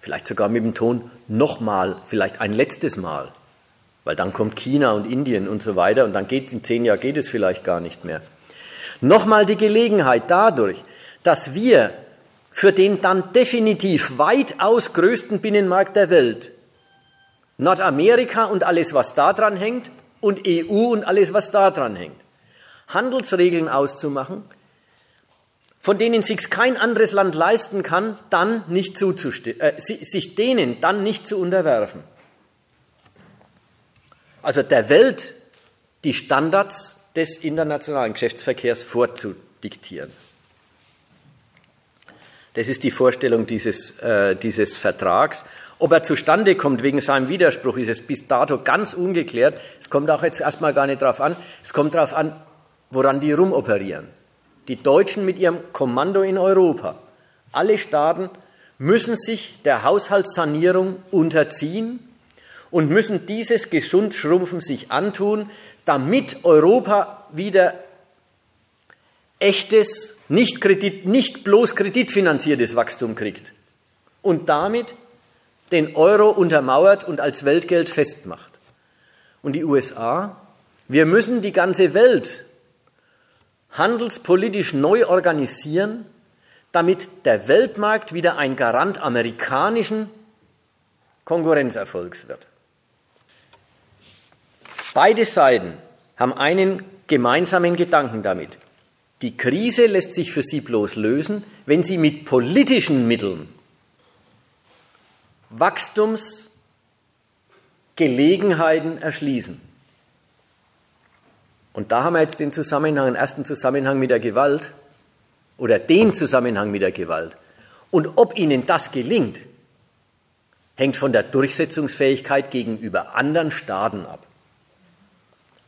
[SPEAKER 1] vielleicht sogar mit dem Ton nochmal, vielleicht ein letztes Mal, weil dann kommt China und Indien und so weiter und dann geht in zehn Jahren geht es vielleicht gar nicht mehr. Nochmal die Gelegenheit dadurch, dass wir für den dann definitiv weitaus größten Binnenmarkt der Welt, Nordamerika und alles, was da dran hängt, und EU und alles, was da dran hängt, Handelsregeln auszumachen, von denen sich kein anderes Land leisten kann, dann nicht zuzustimmen, äh, sich denen dann nicht zu unterwerfen. Also der Welt, die Standards des internationalen Geschäftsverkehrs vorzudiktieren. Das ist die Vorstellung dieses, äh, dieses Vertrags. Ob er zustande kommt wegen seinem Widerspruch, ist es bis dato ganz ungeklärt. Es kommt auch jetzt erstmal gar nicht darauf an. Es kommt darauf an, woran die rumoperieren. Die Deutschen mit ihrem Kommando in Europa. Alle Staaten müssen sich der Haushaltssanierung unterziehen und müssen dieses Gesundschrumpfen sich antun, damit Europa wieder echtes, nicht, Kredit, nicht bloß kreditfinanziertes Wachstum kriegt und damit den Euro untermauert und als Weltgeld festmacht. Und die USA, wir müssen die ganze Welt handelspolitisch neu organisieren, damit der Weltmarkt wieder ein Garant amerikanischen Konkurrenzerfolgs wird. Beide Seiten haben einen gemeinsamen Gedanken damit. Die Krise lässt sich für sie bloß lösen, wenn sie mit politischen Mitteln Wachstumsgelegenheiten erschließen. Und da haben wir jetzt den Zusammenhang, den ersten Zusammenhang mit der Gewalt oder den Zusammenhang mit der Gewalt. Und ob ihnen das gelingt, hängt von der Durchsetzungsfähigkeit gegenüber anderen Staaten ab.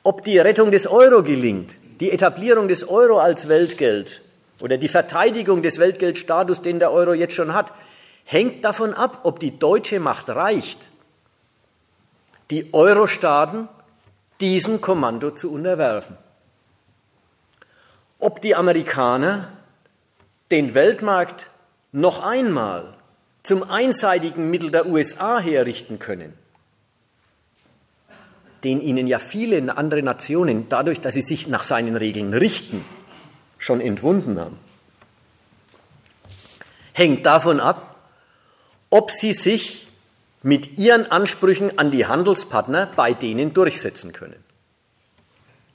[SPEAKER 1] Ob die Rettung des Euro gelingt, die Etablierung des Euro als Weltgeld oder die Verteidigung des Weltgeldstatus, den der Euro jetzt schon hat, hängt davon ab, ob die deutsche Macht reicht, die Euro-Staaten diesem Kommando zu unterwerfen. Ob die Amerikaner den Weltmarkt noch einmal zum einseitigen Mittel der USA herrichten können, den ihnen ja viele andere Nationen dadurch, dass sie sich nach seinen Regeln richten, schon entwunden haben, hängt davon ab, ob sie sich mit ihren Ansprüchen an die Handelspartner bei denen durchsetzen können.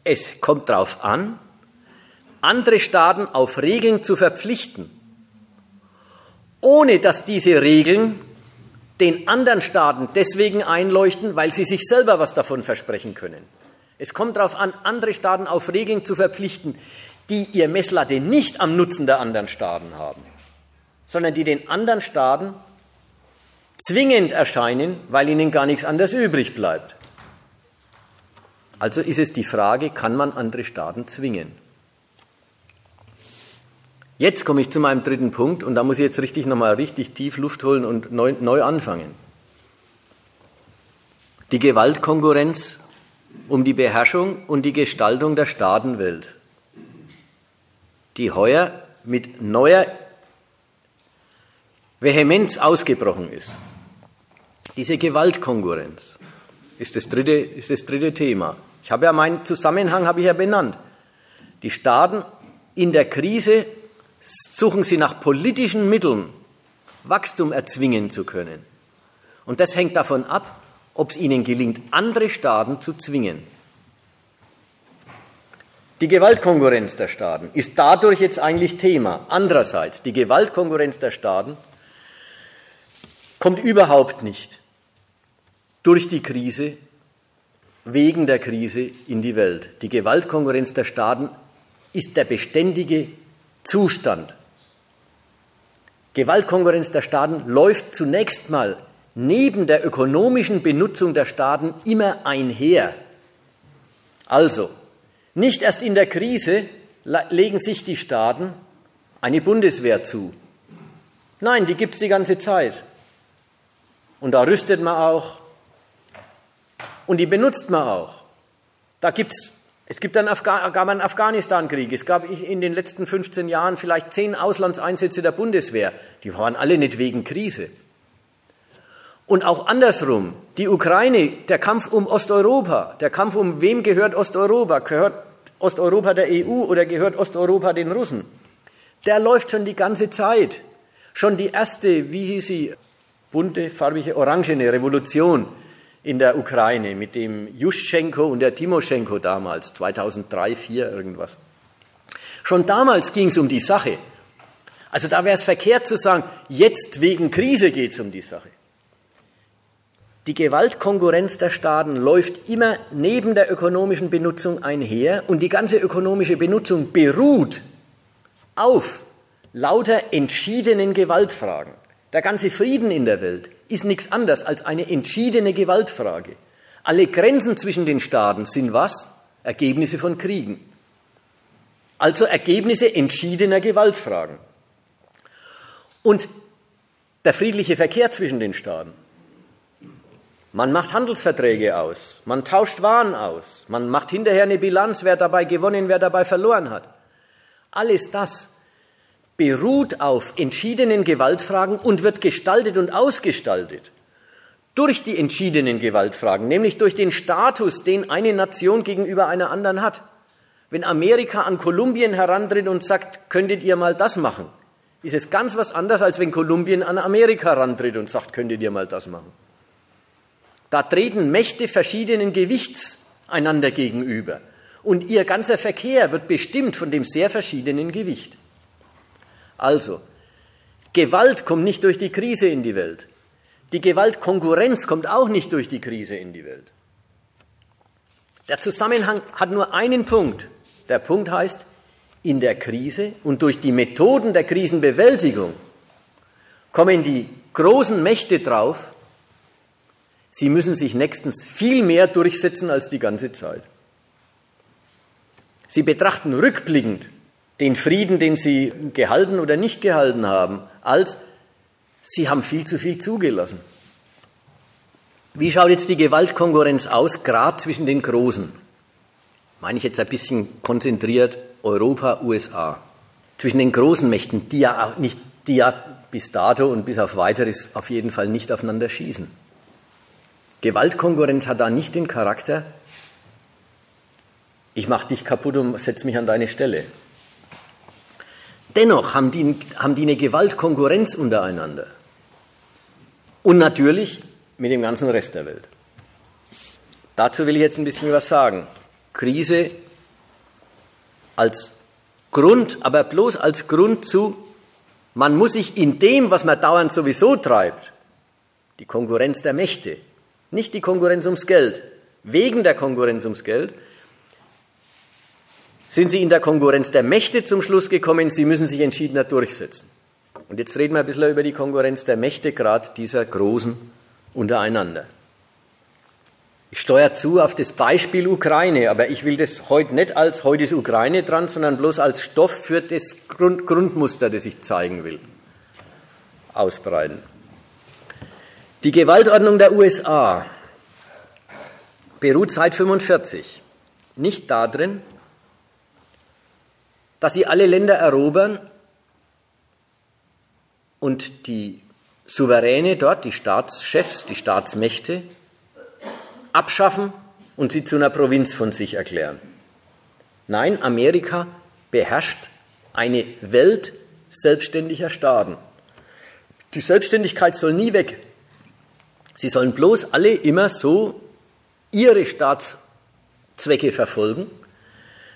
[SPEAKER 1] Es kommt darauf an, andere Staaten auf Regeln zu verpflichten, ohne dass diese Regeln den anderen Staaten deswegen einleuchten, weil sie sich selber was davon versprechen können. Es kommt darauf an, andere Staaten auf Regeln zu verpflichten, die ihr Messlatte nicht am Nutzen der anderen Staaten haben, sondern die den anderen Staaten zwingend erscheinen, weil ihnen gar nichts anderes übrig bleibt. Also ist es die Frage, kann man andere Staaten zwingen? Jetzt komme ich zu meinem dritten Punkt und da muss ich jetzt richtig nochmal richtig tief Luft holen und neu, neu anfangen. Die Gewaltkonkurrenz um die Beherrschung und die Gestaltung der Staatenwelt, die heuer mit neuer Vehemenz ausgebrochen ist. Diese Gewaltkonkurrenz ist das dritte, ist das dritte Thema. Ich habe ja meinen Zusammenhang habe ich ja benannt. Die Staaten in der Krise suchen sie nach politischen Mitteln, Wachstum erzwingen zu können. Und das hängt davon ab, ob es ihnen gelingt, andere Staaten zu zwingen. Die Gewaltkonkurrenz der Staaten ist dadurch jetzt eigentlich Thema. Andererseits, die Gewaltkonkurrenz der Staaten kommt überhaupt nicht durch die Krise, wegen der Krise in die Welt. Die Gewaltkonkurrenz der Staaten ist der beständige Zustand. Gewaltkonkurrenz der Staaten läuft zunächst mal neben der ökonomischen Benutzung der Staaten immer einher. Also, nicht erst in der Krise legen sich die Staaten eine Bundeswehr zu. Nein, die gibt es die ganze Zeit. Und da rüstet man auch. Und die benutzt man auch. Da gibt's, es gibt einen, gab einen Afghanistan-Krieg. Es gab in den letzten 15 Jahren vielleicht zehn Auslandseinsätze der Bundeswehr. Die waren alle nicht wegen Krise. Und auch andersrum, die Ukraine, der Kampf um Osteuropa, der Kampf um wem gehört Osteuropa? Gehört Osteuropa der EU oder gehört Osteuropa den Russen? Der läuft schon die ganze Zeit. Schon die erste, wie hieß sie, bunte, farbige, orangene Revolution in der Ukraine mit dem Juschenko und der Timoschenko damals, 2003, 2004 irgendwas. Schon damals ging es um die Sache. Also da wäre es verkehrt zu sagen, jetzt wegen Krise geht es um die Sache. Die Gewaltkonkurrenz der Staaten läuft immer neben der ökonomischen Benutzung einher und die ganze ökonomische Benutzung beruht auf lauter entschiedenen Gewaltfragen. Der ganze Frieden in der Welt ist nichts anderes als eine entschiedene Gewaltfrage. Alle Grenzen zwischen den Staaten sind was? Ergebnisse von Kriegen. Also Ergebnisse entschiedener Gewaltfragen. Und der friedliche Verkehr zwischen den Staaten. Man macht Handelsverträge aus, man tauscht Waren aus, man macht hinterher eine Bilanz, wer dabei gewonnen, wer dabei verloren hat. Alles das beruht auf entschiedenen Gewaltfragen und wird gestaltet und ausgestaltet durch die entschiedenen Gewaltfragen, nämlich durch den Status, den eine Nation gegenüber einer anderen hat. Wenn Amerika an Kolumbien herantritt und sagt, könntet ihr mal das machen, ist es ganz was anderes, als wenn Kolumbien an Amerika herantritt und sagt, könntet ihr mal das machen. Da treten Mächte verschiedenen Gewichts einander gegenüber und ihr ganzer Verkehr wird bestimmt von dem sehr verschiedenen Gewicht. Also, Gewalt kommt nicht durch die Krise in die Welt. Die Gewaltkonkurrenz kommt auch nicht durch die Krise in die Welt. Der Zusammenhang hat nur einen Punkt. Der Punkt heißt, in der Krise und durch die Methoden der Krisenbewältigung kommen die großen Mächte drauf, sie müssen sich nächstens viel mehr durchsetzen als die ganze Zeit. Sie betrachten rückblickend den Frieden, den sie gehalten oder nicht gehalten haben, als Sie haben viel zu viel zugelassen. Wie schaut jetzt die Gewaltkonkurrenz aus, gerade zwischen den Großen? Meine ich jetzt ein bisschen konzentriert Europa, USA. Zwischen den großen Mächten, die ja, nicht, die ja bis dato und bis auf weiteres auf jeden Fall nicht aufeinander schießen. Gewaltkonkurrenz hat da nicht den Charakter, ich mache dich kaputt und setze mich an deine Stelle. Dennoch haben die, haben die eine Gewaltkonkurrenz untereinander. Und natürlich mit dem ganzen Rest der Welt. Dazu will ich jetzt ein bisschen was sagen. Krise als Grund, aber bloß als Grund zu, man muss sich in dem, was man dauernd sowieso treibt, die Konkurrenz der Mächte, nicht die Konkurrenz ums Geld, wegen der Konkurrenz ums Geld, sind sie in der Konkurrenz der Mächte zum Schluss gekommen, sie müssen sich entschiedener durchsetzen. Und jetzt reden wir ein bisschen über die Konkurrenz der Mächte, gerade dieser Großen untereinander. Ich steuere zu auf das Beispiel Ukraine, aber ich will das heute nicht als heute ist Ukraine dran, sondern bloß als Stoff für das Grund, Grundmuster, das ich zeigen will, ausbreiten. Die Gewaltordnung der USA beruht seit 1945 nicht darin, dass sie alle Länder erobern und die Souveräne dort, die Staatschefs, die Staatsmächte, abschaffen und sie zu einer Provinz von sich erklären. Nein, Amerika beherrscht eine Welt selbstständiger Staaten. Die Selbstständigkeit soll nie weg. Sie sollen bloß alle immer so ihre Staatszwecke verfolgen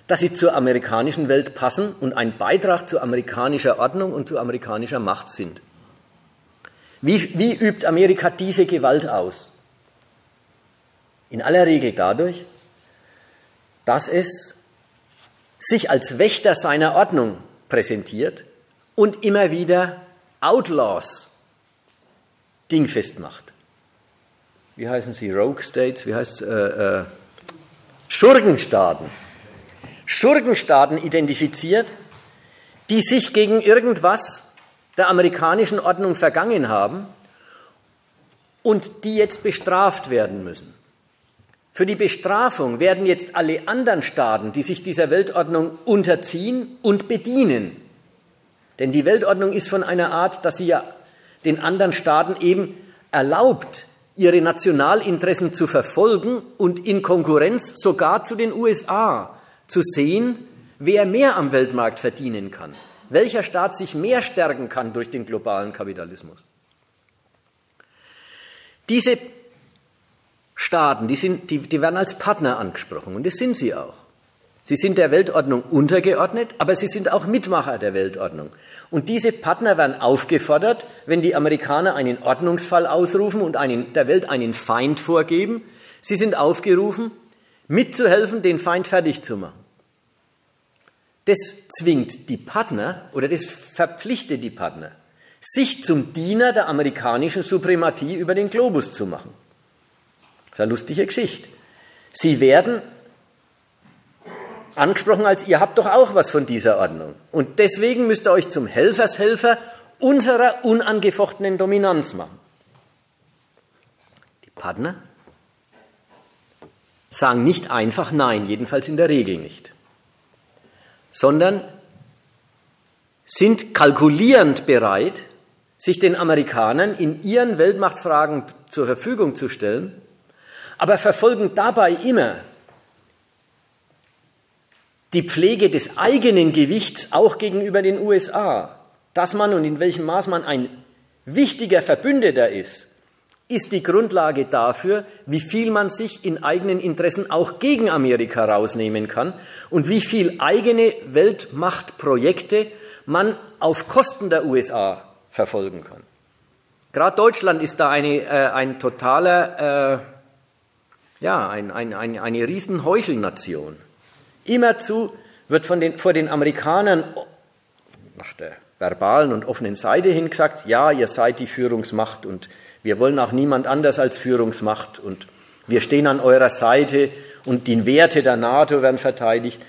[SPEAKER 1] dass sie zur amerikanischen Welt passen und ein Beitrag zu amerikanischer Ordnung und zu amerikanischer Macht sind. Wie, wie übt Amerika diese Gewalt aus? In aller Regel dadurch, dass es sich als Wächter seiner Ordnung präsentiert und immer wieder Outlaws dingfest macht. Wie heißen sie? Rogue States? Wie heißt es? Äh, äh, Schurkenstaaten. Schurkenstaaten identifiziert, die sich gegen irgendwas der amerikanischen Ordnung vergangen haben und die jetzt bestraft werden müssen. Für die Bestrafung werden jetzt alle anderen Staaten, die sich dieser Weltordnung unterziehen und bedienen. Denn die Weltordnung ist von einer Art, dass sie ja den anderen Staaten eben erlaubt, ihre Nationalinteressen zu verfolgen und in Konkurrenz sogar zu den USA zu sehen, wer mehr am Weltmarkt verdienen kann, welcher Staat sich mehr stärken kann durch den globalen Kapitalismus. Diese Staaten, die, sind, die, die werden als Partner angesprochen und das sind sie auch. Sie sind der Weltordnung untergeordnet, aber sie sind auch Mitmacher der Weltordnung. Und diese Partner werden aufgefordert, wenn die Amerikaner einen Ordnungsfall ausrufen und einen, der Welt einen Feind vorgeben, sie sind aufgerufen, mitzuhelfen, den Feind fertig zu machen. Das zwingt die Partner oder das verpflichtet die Partner, sich zum Diener der amerikanischen Suprematie über den Globus zu machen. Das ist eine lustige Geschichte. Sie werden angesprochen als, ihr habt doch auch was von dieser Ordnung. Und deswegen müsst ihr euch zum Helfershelfer unserer unangefochtenen Dominanz machen. Die Partner sagen nicht einfach Nein, jedenfalls in der Regel nicht, sondern sind kalkulierend bereit, sich den Amerikanern in ihren Weltmachtfragen zur Verfügung zu stellen, aber verfolgen dabei immer die Pflege des eigenen Gewichts auch gegenüber den USA, dass man und in welchem Maß man ein wichtiger Verbündeter ist, ist die Grundlage dafür, wie viel man sich in eigenen Interessen auch gegen Amerika rausnehmen kann und wie viel eigene Weltmachtprojekte man auf Kosten der USA verfolgen kann. Gerade Deutschland ist da eine, äh, ein totaler, äh, ja, ein, ein, ein, eine riesen Heuchelnation. Immerzu wird von den, vor den Amerikanern nach der verbalen und offenen Seite hin gesagt, ja, ihr seid die Führungsmacht und wir wollen auch niemand anders als Führungsmacht und wir stehen an eurer Seite und die Werte der NATO werden verteidigt.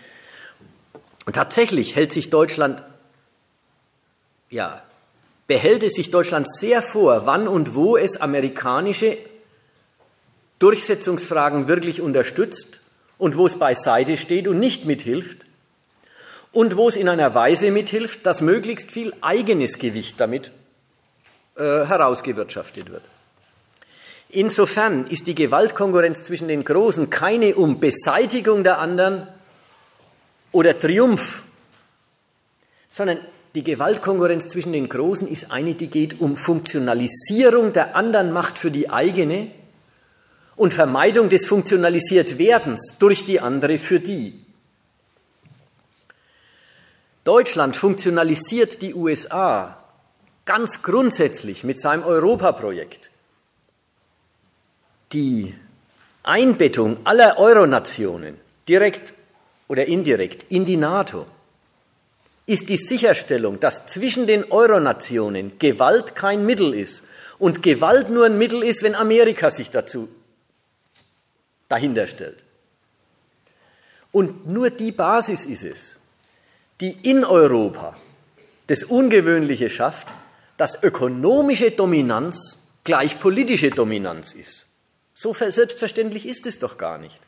[SPEAKER 1] Und tatsächlich hält sich Deutschland, ja, behält es sich Deutschland sehr vor, wann und wo es amerikanische Durchsetzungsfragen wirklich unterstützt und wo es beiseite steht und nicht mithilft und wo es in einer Weise mithilft, dass möglichst viel eigenes Gewicht damit äh, herausgewirtschaftet wird. Insofern ist die Gewaltkonkurrenz zwischen den Großen keine um Beseitigung der anderen oder Triumph, sondern die Gewaltkonkurrenz zwischen den Großen ist eine, die geht um Funktionalisierung der anderen Macht für die eigene und Vermeidung des Funktionalisiertwerdens durch die andere für die. Deutschland funktionalisiert die USA ganz grundsätzlich mit seinem Europaprojekt. Die Einbettung aller Euronationen, direkt oder indirekt, in die NATO, ist die Sicherstellung, dass zwischen den Euronationen Gewalt kein Mittel ist und Gewalt nur ein Mittel ist, wenn Amerika sich dazu dahinter stellt. Und nur die Basis ist es, die in Europa das Ungewöhnliche schafft, dass ökonomische Dominanz gleich politische Dominanz ist. So selbstverständlich ist es doch gar nicht.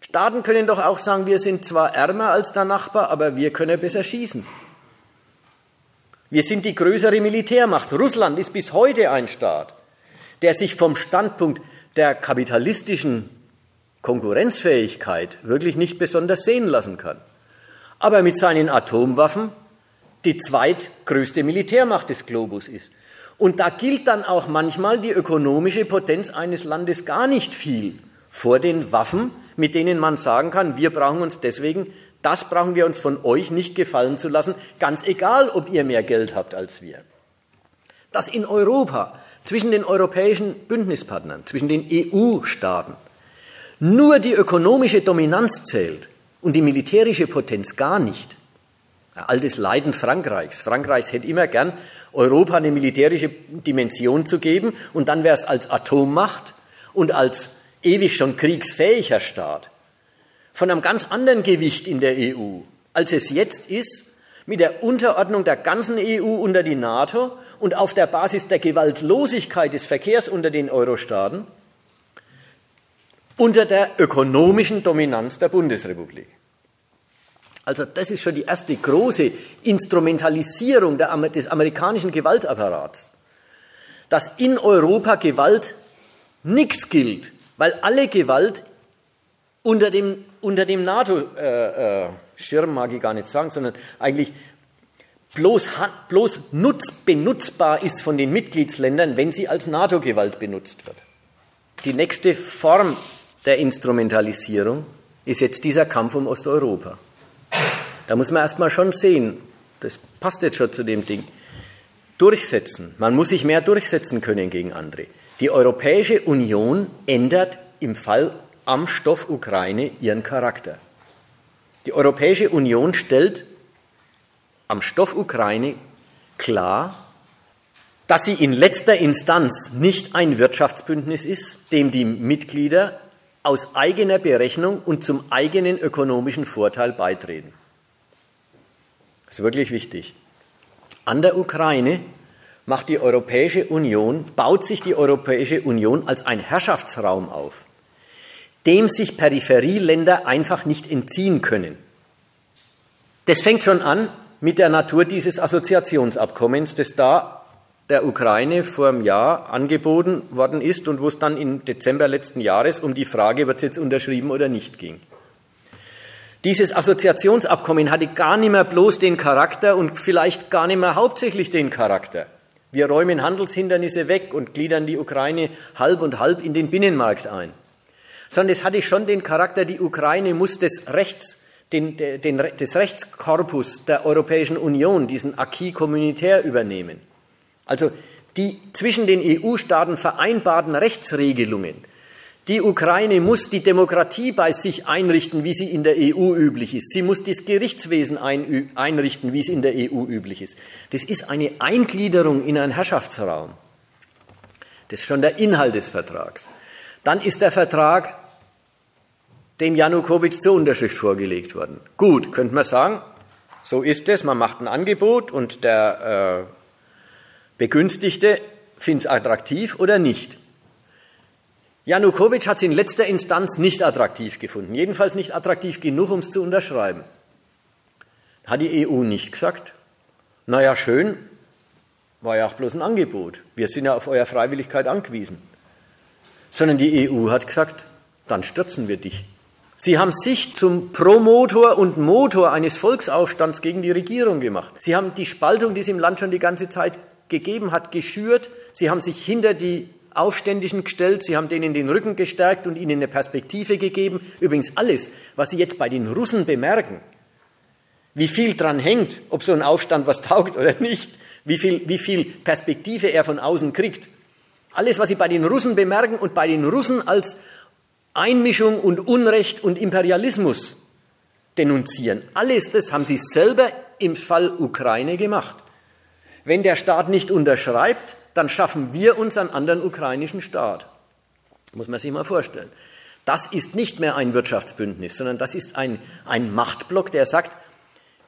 [SPEAKER 1] Staaten können doch auch sagen, wir sind zwar ärmer als der Nachbar, aber wir können besser schießen. Wir sind die größere Militärmacht. Russland ist bis heute ein Staat, der sich vom Standpunkt der kapitalistischen Konkurrenzfähigkeit wirklich nicht besonders sehen lassen kann. Aber mit seinen Atomwaffen die zweitgrößte Militärmacht des Globus ist. Und da gilt dann auch manchmal die ökonomische Potenz eines Landes gar nicht viel vor den Waffen, mit denen man sagen kann, wir brauchen uns deswegen, das brauchen wir uns von euch nicht gefallen zu lassen, ganz egal, ob ihr mehr Geld habt als wir. Dass in Europa zwischen den europäischen Bündnispartnern, zwischen den EU-Staaten nur die ökonomische Dominanz zählt und die militärische Potenz gar nicht. Altes Leiden Frankreichs. Frankreichs hätte immer gern Europa eine militärische Dimension zu geben und dann wäre es als Atommacht und als ewig schon kriegsfähiger Staat von einem ganz anderen Gewicht in der EU, als es jetzt ist, mit der Unterordnung der ganzen EU unter die NATO und auf der Basis der Gewaltlosigkeit des Verkehrs unter den Euro-Staaten unter der ökonomischen Dominanz der Bundesrepublik. Also das ist schon die erste große Instrumentalisierung des amerikanischen Gewaltapparats, dass in Europa Gewalt nichts gilt, weil alle Gewalt unter dem, unter dem NATO-Schirm, äh, mag ich gar nicht sagen, sondern eigentlich bloß, bloß nutz, benutzbar ist von den Mitgliedsländern, wenn sie als NATO-Gewalt benutzt wird. Die nächste Form der Instrumentalisierung ist jetzt dieser Kampf um Osteuropa. Da muss man erstmal schon sehen, das passt jetzt schon zu dem Ding, durchsetzen. Man muss sich mehr durchsetzen können gegen andere. Die Europäische Union ändert im Fall am Stoff Ukraine ihren Charakter. Die Europäische Union stellt am Stoff Ukraine klar, dass sie in letzter Instanz nicht ein Wirtschaftsbündnis ist, dem die Mitglieder aus eigener Berechnung und zum eigenen ökonomischen Vorteil beitreten. Das ist wirklich wichtig. An der Ukraine macht die Europäische Union, baut sich die Europäische Union als ein Herrschaftsraum auf, dem sich Peripherieländer einfach nicht entziehen können. Das fängt schon an mit der Natur dieses Assoziationsabkommens, das da der Ukraine vor einem Jahr angeboten worden ist und wo es dann im Dezember letzten Jahres um die Frage, wird es jetzt unterschrieben oder nicht ging. Dieses Assoziationsabkommen hatte gar nicht mehr bloß den Charakter und vielleicht gar nicht mehr hauptsächlich den Charakter. Wir räumen Handelshindernisse weg und gliedern die Ukraine halb und halb in den Binnenmarkt ein. Sondern es hatte schon den Charakter, die Ukraine muss des Rechts, den, den, des Rechtskorpus der Europäischen Union, diesen Acquis communautaire übernehmen. Also die zwischen den EU-Staaten vereinbarten Rechtsregelungen. Die Ukraine muss die Demokratie bei sich einrichten, wie sie in der EU üblich ist. Sie muss das Gerichtswesen einrichten, wie es in der EU üblich ist. Das ist eine Eingliederung in einen Herrschaftsraum. Das ist schon der Inhalt des Vertrags. Dann ist der Vertrag dem Janukowitsch zur Unterschrift vorgelegt worden. Gut, könnte man sagen, so ist es, man macht ein Angebot und der äh, Begünstigte finden es attraktiv oder nicht. Janukowitsch hat es in letzter Instanz nicht attraktiv gefunden, jedenfalls nicht attraktiv genug, um es zu unterschreiben. Hat die EU nicht gesagt, naja, schön, war ja auch bloß ein Angebot, wir sind ja auf eure Freiwilligkeit angewiesen. Sondern die EU hat gesagt, dann stürzen wir dich. Sie haben sich zum Promotor und Motor eines Volksaufstands gegen die Regierung gemacht. Sie haben die Spaltung, die es im Land schon die ganze Zeit gegeben hat, geschürt. Sie haben sich hinter die Aufständischen gestellt, sie haben denen den Rücken gestärkt und ihnen eine Perspektive gegeben. Übrigens alles, was Sie jetzt bei den Russen bemerken, wie viel dran hängt, ob so ein Aufstand was taugt oder nicht, wie viel, wie viel Perspektive er von außen kriegt. Alles, was Sie bei den Russen bemerken und bei den Russen als Einmischung und Unrecht und Imperialismus denunzieren, alles das haben Sie selber im Fall Ukraine gemacht. Wenn der Staat nicht unterschreibt, dann schaffen wir uns einen anderen ukrainischen Staat. Muss man sich mal vorstellen. Das ist nicht mehr ein Wirtschaftsbündnis, sondern das ist ein, ein Machtblock, der sagt,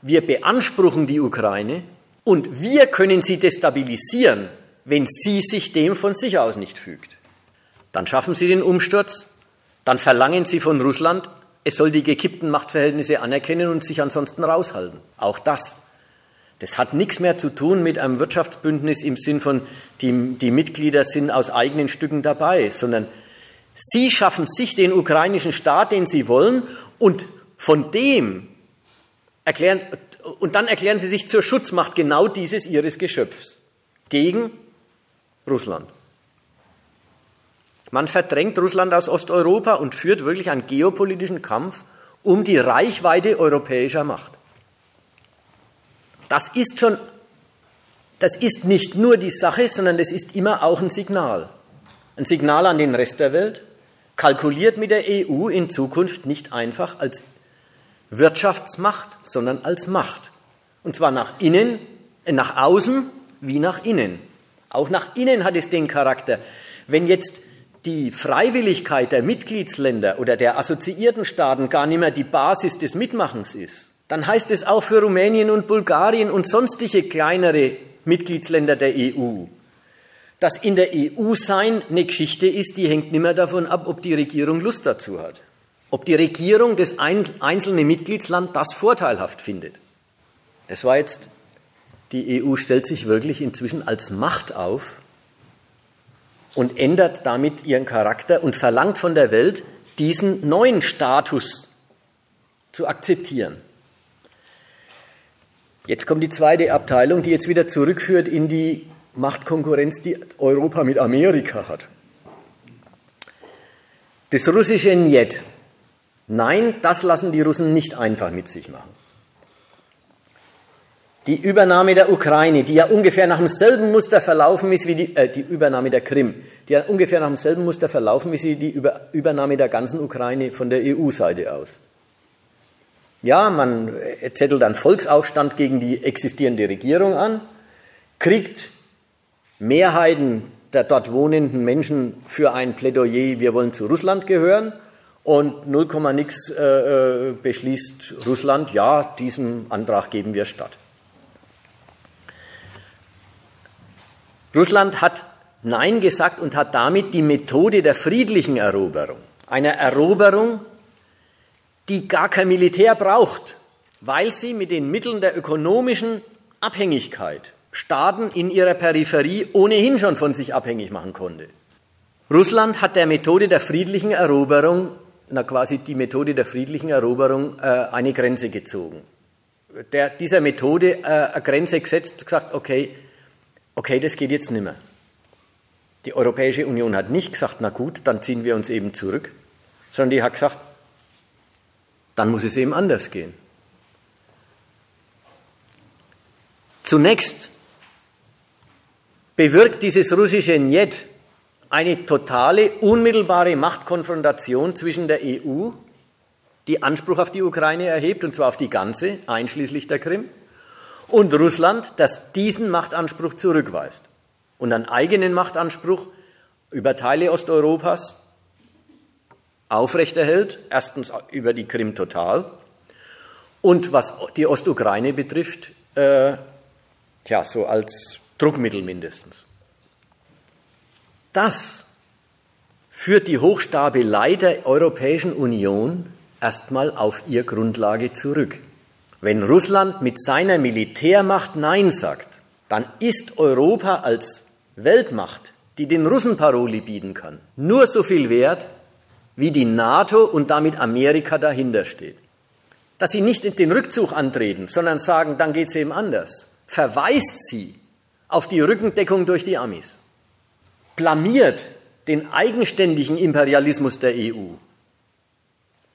[SPEAKER 1] wir beanspruchen die Ukraine und wir können sie destabilisieren, wenn sie sich dem von sich aus nicht fügt. Dann schaffen sie den Umsturz, dann verlangen sie von Russland, es soll die gekippten Machtverhältnisse anerkennen und sich ansonsten raushalten. Auch das. Das hat nichts mehr zu tun mit einem Wirtschaftsbündnis im Sinn von, die, die Mitglieder sind aus eigenen Stücken dabei, sondern sie schaffen sich den ukrainischen Staat, den sie wollen, und von dem erklären, und dann erklären sie sich zur Schutzmacht genau dieses ihres Geschöpfs gegen Russland. Man verdrängt Russland aus Osteuropa und führt wirklich einen geopolitischen Kampf um die Reichweite europäischer Macht. Das ist schon, das ist nicht nur die Sache, sondern das ist immer auch ein Signal. Ein Signal an den Rest der Welt, kalkuliert mit der EU in Zukunft nicht einfach als Wirtschaftsmacht, sondern als Macht. Und zwar nach innen, äh, nach außen wie nach innen. Auch nach innen hat es den Charakter. Wenn jetzt die Freiwilligkeit der Mitgliedsländer oder der assoziierten Staaten gar nicht mehr die Basis des Mitmachens ist, dann heißt es auch für Rumänien und Bulgarien und sonstige kleinere Mitgliedsländer der EU, dass in der EU sein eine Geschichte ist, die hängt nicht mehr davon ab, ob die Regierung Lust dazu hat. Ob die Regierung des einzelnen Mitgliedslands das vorteilhaft findet. Das war jetzt, die EU stellt sich wirklich inzwischen als Macht auf und ändert damit ihren Charakter und verlangt von der Welt, diesen neuen Status zu akzeptieren. Jetzt kommt die zweite Abteilung, die jetzt wieder zurückführt in die Machtkonkurrenz, die Europa mit Amerika hat. Das russische Njet Nein, das lassen die Russen nicht einfach mit sich machen. Die Übernahme der Ukraine, die ja ungefähr nach demselben Muster verlaufen ist wie die, äh, die Übernahme der Krim, die ja ungefähr nach demselben Muster verlaufen ist wie die Über Übernahme der ganzen Ukraine von der EU-Seite aus. Ja, man zettelt einen Volksaufstand gegen die existierende Regierung an, kriegt Mehrheiten der dort wohnenden Menschen für ein Plädoyer, wir wollen zu Russland gehören und 0, nix äh, äh, beschließt Russland, ja, diesem Antrag geben wir statt. Russland hat Nein gesagt und hat damit die Methode der friedlichen Eroberung, einer Eroberung, die gar kein Militär braucht, weil sie mit den Mitteln der ökonomischen Abhängigkeit Staaten in ihrer Peripherie ohnehin schon von sich abhängig machen konnte. Russland hat der Methode der friedlichen Eroberung, na quasi die Methode der friedlichen Eroberung, äh, eine Grenze gezogen. Der, dieser Methode äh, eine Grenze gesetzt, gesagt, okay, okay, das geht jetzt nicht mehr. Die Europäische Union hat nicht gesagt, na gut, dann ziehen wir uns eben zurück, sondern die hat gesagt, dann muss es eben anders gehen. Zunächst bewirkt dieses russische Njet eine totale, unmittelbare Machtkonfrontation zwischen der EU, die Anspruch auf die Ukraine erhebt, und zwar auf die ganze, einschließlich der Krim, und Russland, das diesen Machtanspruch zurückweist und einen eigenen Machtanspruch über Teile Osteuropas aufrechterhält, erstens über die Krim total und was die Ostukraine betrifft, äh, tja, so als Druckmittel mindestens. Das führt die Hochstapelei der Europäischen Union erstmal auf ihr Grundlage zurück. Wenn Russland mit seiner Militärmacht Nein sagt, dann ist Europa als Weltmacht, die den Russen Paroli bieten kann, nur so viel wert, wie die NATO und damit Amerika dahinter steht. Dass sie nicht den Rückzug antreten, sondern sagen, dann geht es eben anders, verweist sie auf die Rückendeckung durch die Amis, blamiert den eigenständigen Imperialismus der EU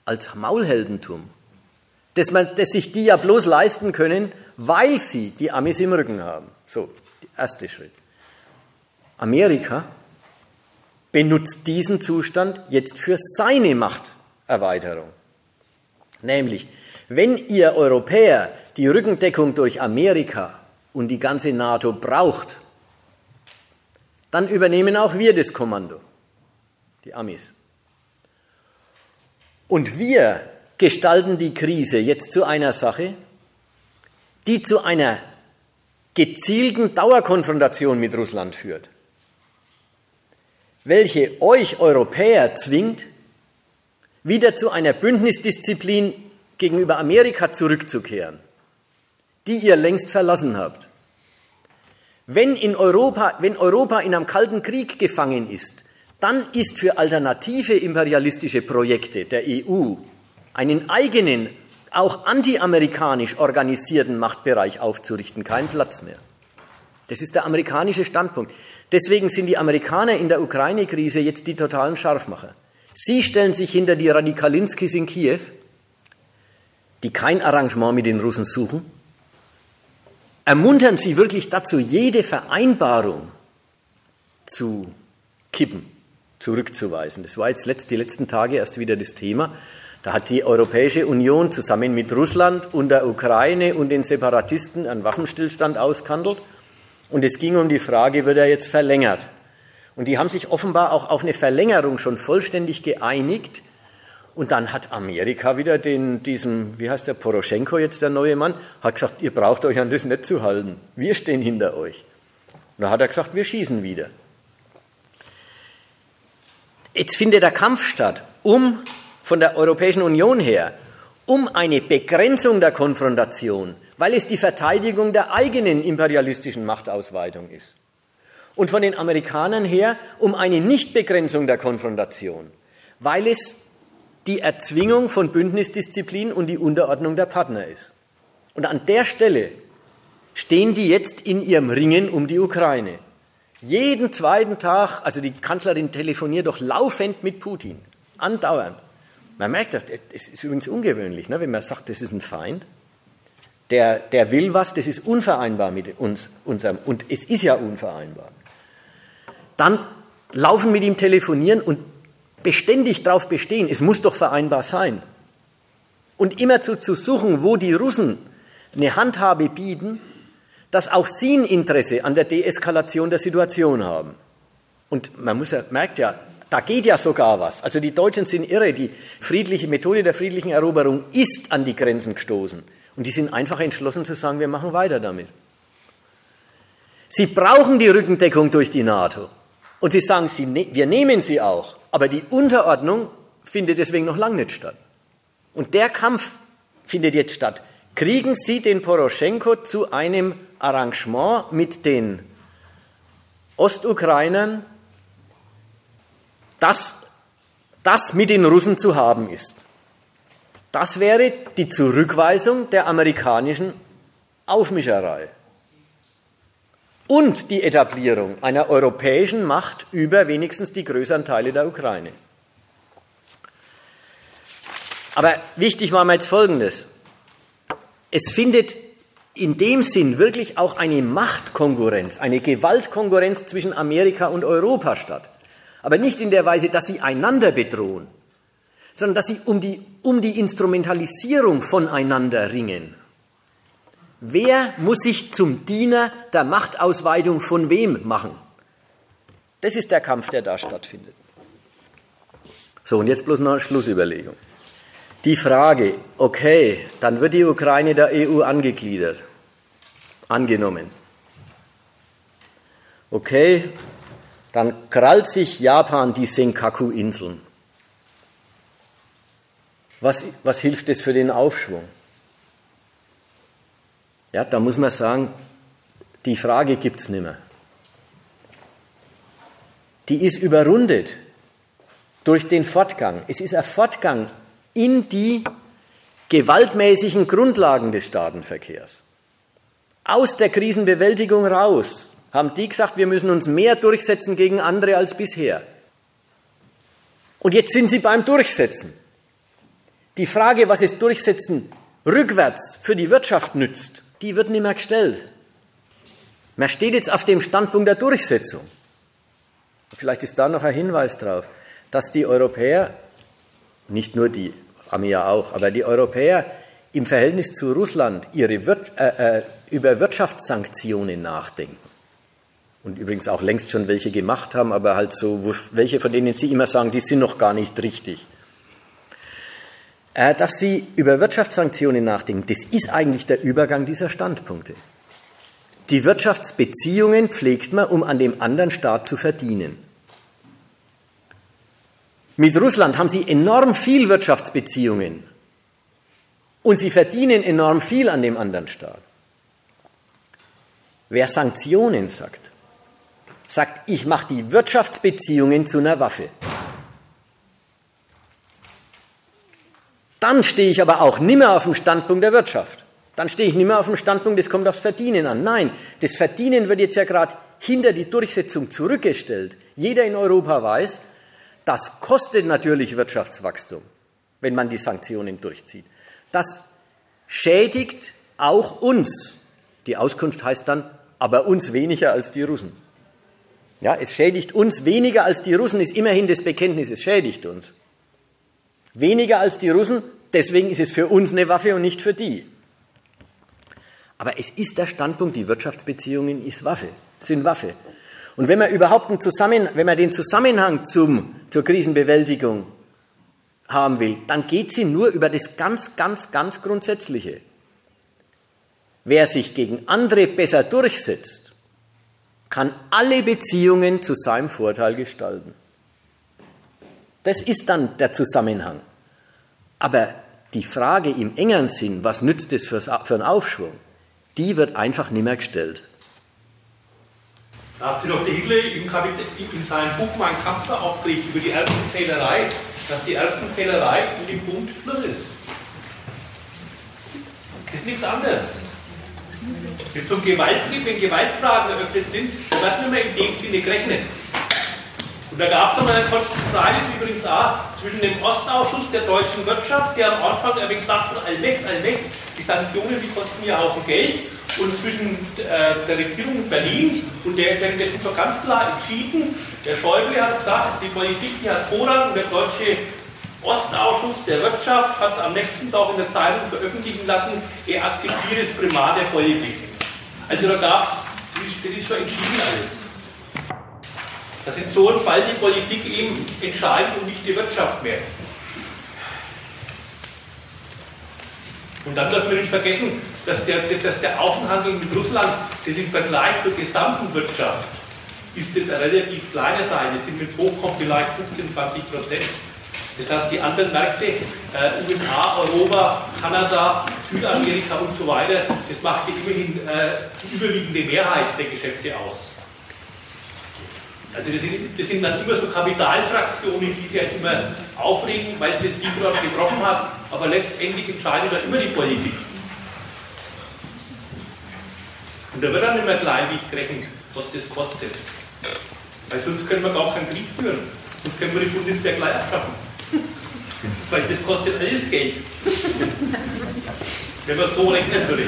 [SPEAKER 1] als Maulheldentum, dass, man, dass sich die ja bloß leisten können, weil sie die Amis im Rücken haben. So, der erste Schritt. Amerika benutzt diesen Zustand jetzt für seine Machterweiterung. Nämlich, wenn ihr Europäer die Rückendeckung durch Amerika und die ganze NATO braucht, dann übernehmen auch wir das Kommando, die Amis. Und wir gestalten die Krise jetzt zu einer Sache, die zu einer gezielten Dauerkonfrontation mit Russland führt, welche euch Europäer zwingt, wieder zu einer Bündnisdisziplin gegenüber Amerika zurückzukehren die ihr längst verlassen habt. Wenn, in Europa, wenn Europa in einem kalten Krieg gefangen ist, dann ist für alternative imperialistische Projekte der EU einen eigenen, auch antiamerikanisch organisierten Machtbereich aufzurichten kein Platz mehr. Das ist der amerikanische Standpunkt. Deswegen sind die Amerikaner in der Ukraine-Krise jetzt die totalen Scharfmacher. Sie stellen sich hinter die Radikalinskis in Kiew, die kein Arrangement mit den Russen suchen, ermuntern Sie wirklich dazu, jede Vereinbarung zu kippen, zurückzuweisen. Das war jetzt die letzten Tage erst wieder das Thema. Da hat die Europäische Union zusammen mit Russland und der Ukraine und den Separatisten einen Waffenstillstand ausgehandelt. Und es ging um die Frage, wird er jetzt verlängert? Und die haben sich offenbar auch auf eine Verlängerung schon vollständig geeinigt. Und dann hat Amerika wieder den, diesem, wie heißt der, Poroschenko jetzt, der neue Mann, hat gesagt, ihr braucht euch an das nicht zu halten. Wir stehen hinter euch. Und da hat er gesagt, wir schießen wieder. Jetzt findet der Kampf statt, um von der Europäischen Union her, um eine Begrenzung der Konfrontation, weil es die Verteidigung der eigenen imperialistischen Machtausweitung ist. Und von den Amerikanern her um eine Nichtbegrenzung der Konfrontation, weil es die Erzwingung von Bündnisdisziplin und die Unterordnung der Partner ist. Und an der Stelle stehen die jetzt in ihrem Ringen um die Ukraine. Jeden zweiten Tag, also die Kanzlerin telefoniert doch laufend mit Putin, andauernd. Man merkt das, es ist übrigens ungewöhnlich, ne, wenn man sagt, das ist ein Feind. Der, der will was, das ist unvereinbar mit uns, unserem, und es ist ja unvereinbar. Dann laufen mit ihm telefonieren und beständig darauf bestehen, es muss doch vereinbar sein. Und immer zu, suchen, wo die Russen eine Handhabe bieten, dass auch sie ein Interesse an der Deeskalation der Situation haben. Und man muss ja, merkt ja, da geht ja sogar was. Also die Deutschen sind irre. Die friedliche Methode der friedlichen Eroberung ist an die Grenzen gestoßen. Und die sind einfach entschlossen zu sagen, wir machen weiter damit. Sie brauchen die Rückendeckung durch die NATO. Und sie sagen, sie, ne-, wir nehmen sie auch. Aber die Unterordnung findet deswegen noch lange nicht statt. Und der Kampf findet jetzt statt. Kriegen Sie den Poroschenko zu einem Arrangement mit den Ostukrainern, dass das mit den Russen zu haben ist. Das wäre die Zurückweisung der amerikanischen Aufmischerei und die Etablierung einer europäischen Macht über wenigstens die größeren Teile der Ukraine. Aber wichtig war mir jetzt Folgendes. Es findet in dem Sinn wirklich auch eine Machtkonkurrenz, eine Gewaltkonkurrenz zwischen Amerika und Europa statt. Aber nicht in der Weise, dass sie einander bedrohen, sondern dass sie um die, um die Instrumentalisierung voneinander ringen. Wer muss sich zum Diener der Machtausweitung von wem machen? Das ist der Kampf, der da stattfindet. So, und jetzt bloß noch eine Schlussüberlegung. Die Frage, okay, dann wird die Ukraine der EU angegliedert. Angenommen. Okay, dann krallt sich Japan die Senkaku-Inseln. Was, was hilft es für den Aufschwung? Ja, da muss man sagen, die Frage gibt es nicht mehr. Die ist überrundet durch den Fortgang. Es ist ein Fortgang in die gewaltmäßigen Grundlagen des Staatenverkehrs. Aus der Krisenbewältigung raus haben die gesagt, wir müssen uns mehr durchsetzen gegen andere als bisher. Und jetzt sind sie beim Durchsetzen. Die Frage, was es Durchsetzen rückwärts für die Wirtschaft nützt, die wird nicht mehr gestellt. Man steht jetzt auf dem Standpunkt der Durchsetzung. Vielleicht ist da noch ein Hinweis drauf, dass die Europäer, nicht nur die, Amia auch, aber die Europäer im Verhältnis zu Russland ihre Wir äh, äh, über Wirtschaftssanktionen nachdenken und übrigens auch längst schon welche gemacht haben, aber halt so, welche von denen Sie immer sagen, die sind noch gar nicht richtig. Äh, dass Sie über Wirtschaftssanktionen nachdenken, das ist eigentlich der Übergang dieser Standpunkte. Die Wirtschaftsbeziehungen pflegt man, um an dem anderen Staat zu verdienen. Mit Russland haben Sie enorm viel Wirtschaftsbeziehungen und Sie verdienen enorm viel an dem anderen Staat. Wer Sanktionen sagt, sagt, ich mache die Wirtschaftsbeziehungen zu einer Waffe. Dann stehe ich aber auch nimmer auf dem Standpunkt der Wirtschaft. Dann stehe ich nimmer auf dem Standpunkt, es kommt aufs Verdienen an. Nein, das Verdienen wird jetzt ja gerade hinter die Durchsetzung zurückgestellt. Jeder in Europa weiß, das kostet natürlich Wirtschaftswachstum, wenn man die Sanktionen durchzieht. Das schädigt auch uns. Die Auskunft heißt dann, aber uns weniger als die Russen. Ja, es schädigt uns weniger als die Russen, ist immerhin das Bekenntnis, es schädigt uns. Weniger als die Russen, deswegen ist es für uns eine Waffe und nicht für die. Aber es ist der Standpunkt, die Wirtschaftsbeziehungen ist Waffe, sind Waffe. Und wenn man überhaupt einen Zusammen, wenn man den Zusammenhang zum, zur Krisenbewältigung haben will, dann geht sie nur über das ganz, ganz, ganz Grundsätzliche. Wer sich gegen andere besser durchsetzt, kann alle Beziehungen zu seinem Vorteil gestalten. Das ist dann der Zusammenhang. Aber die Frage im engeren Sinn, was nützt es für einen Aufschwung, die wird einfach nicht mehr gestellt.
[SPEAKER 2] Da hat sich doch Hitler in seinem Buch Mein Kampf aufgeregt über die Erbsenzählerei, dass die Erbsenzählerei mit dem Bund Schluss ist. Das ist nichts anderes. Wenn zum Gewaltkrieg, wenn Gewaltfragen eröffnet sind, dann wird nicht mehr in dem Sinne gerechnet. Und da gab es einmal einen Konstruktionalis übrigens auch zwischen dem Ostausschuss der deutschen Wirtschaft, der am Anfang gesagt hat, allmächt, allmächt, die Sanktionen, die kosten ja Haufen Geld, und zwischen äh, der Regierung in Berlin und der währenddessen so ganz klar entschieden, der Schäuble hat gesagt, die Politik die hat Vorrang der deutsche Ostausschuss der Wirtschaft hat am nächsten Tag in der Zeitung veröffentlichen lassen, er akzeptiert das Primat der Politik. Also da gab es, das ist schon entschieden alles. Dass in so einem Fall die Politik eben entscheidet und nicht die Wirtschaft mehr. Und dann darf man nicht vergessen, dass der, dass der Außenhandel mit Russland, das im Vergleich zur gesamten Wirtschaft, ist das eine relativ kleine Sache. Das sind, wenn es hochkommt, vielleicht 15, 20 Prozent. Das heißt, die anderen Märkte, äh, USA, Europa, Kanada, Südamerika und so weiter, das macht immerhin äh, die überwiegende Mehrheit der Geschäfte aus. Also das sind, das sind, dann immer so Kapitalfraktionen, die sich jetzt immer aufregen, weil es sie gerade getroffen hat, aber letztendlich entscheidet dann immer die Politik. Und da wird dann immer Kleinlicht gerechnet, was das kostet. Weil sonst können wir gar keinen Krieg führen. Sonst können wir die Bundeswehr gleich abschaffen. Weil das kostet alles Geld. Wenn man so rechnen würde.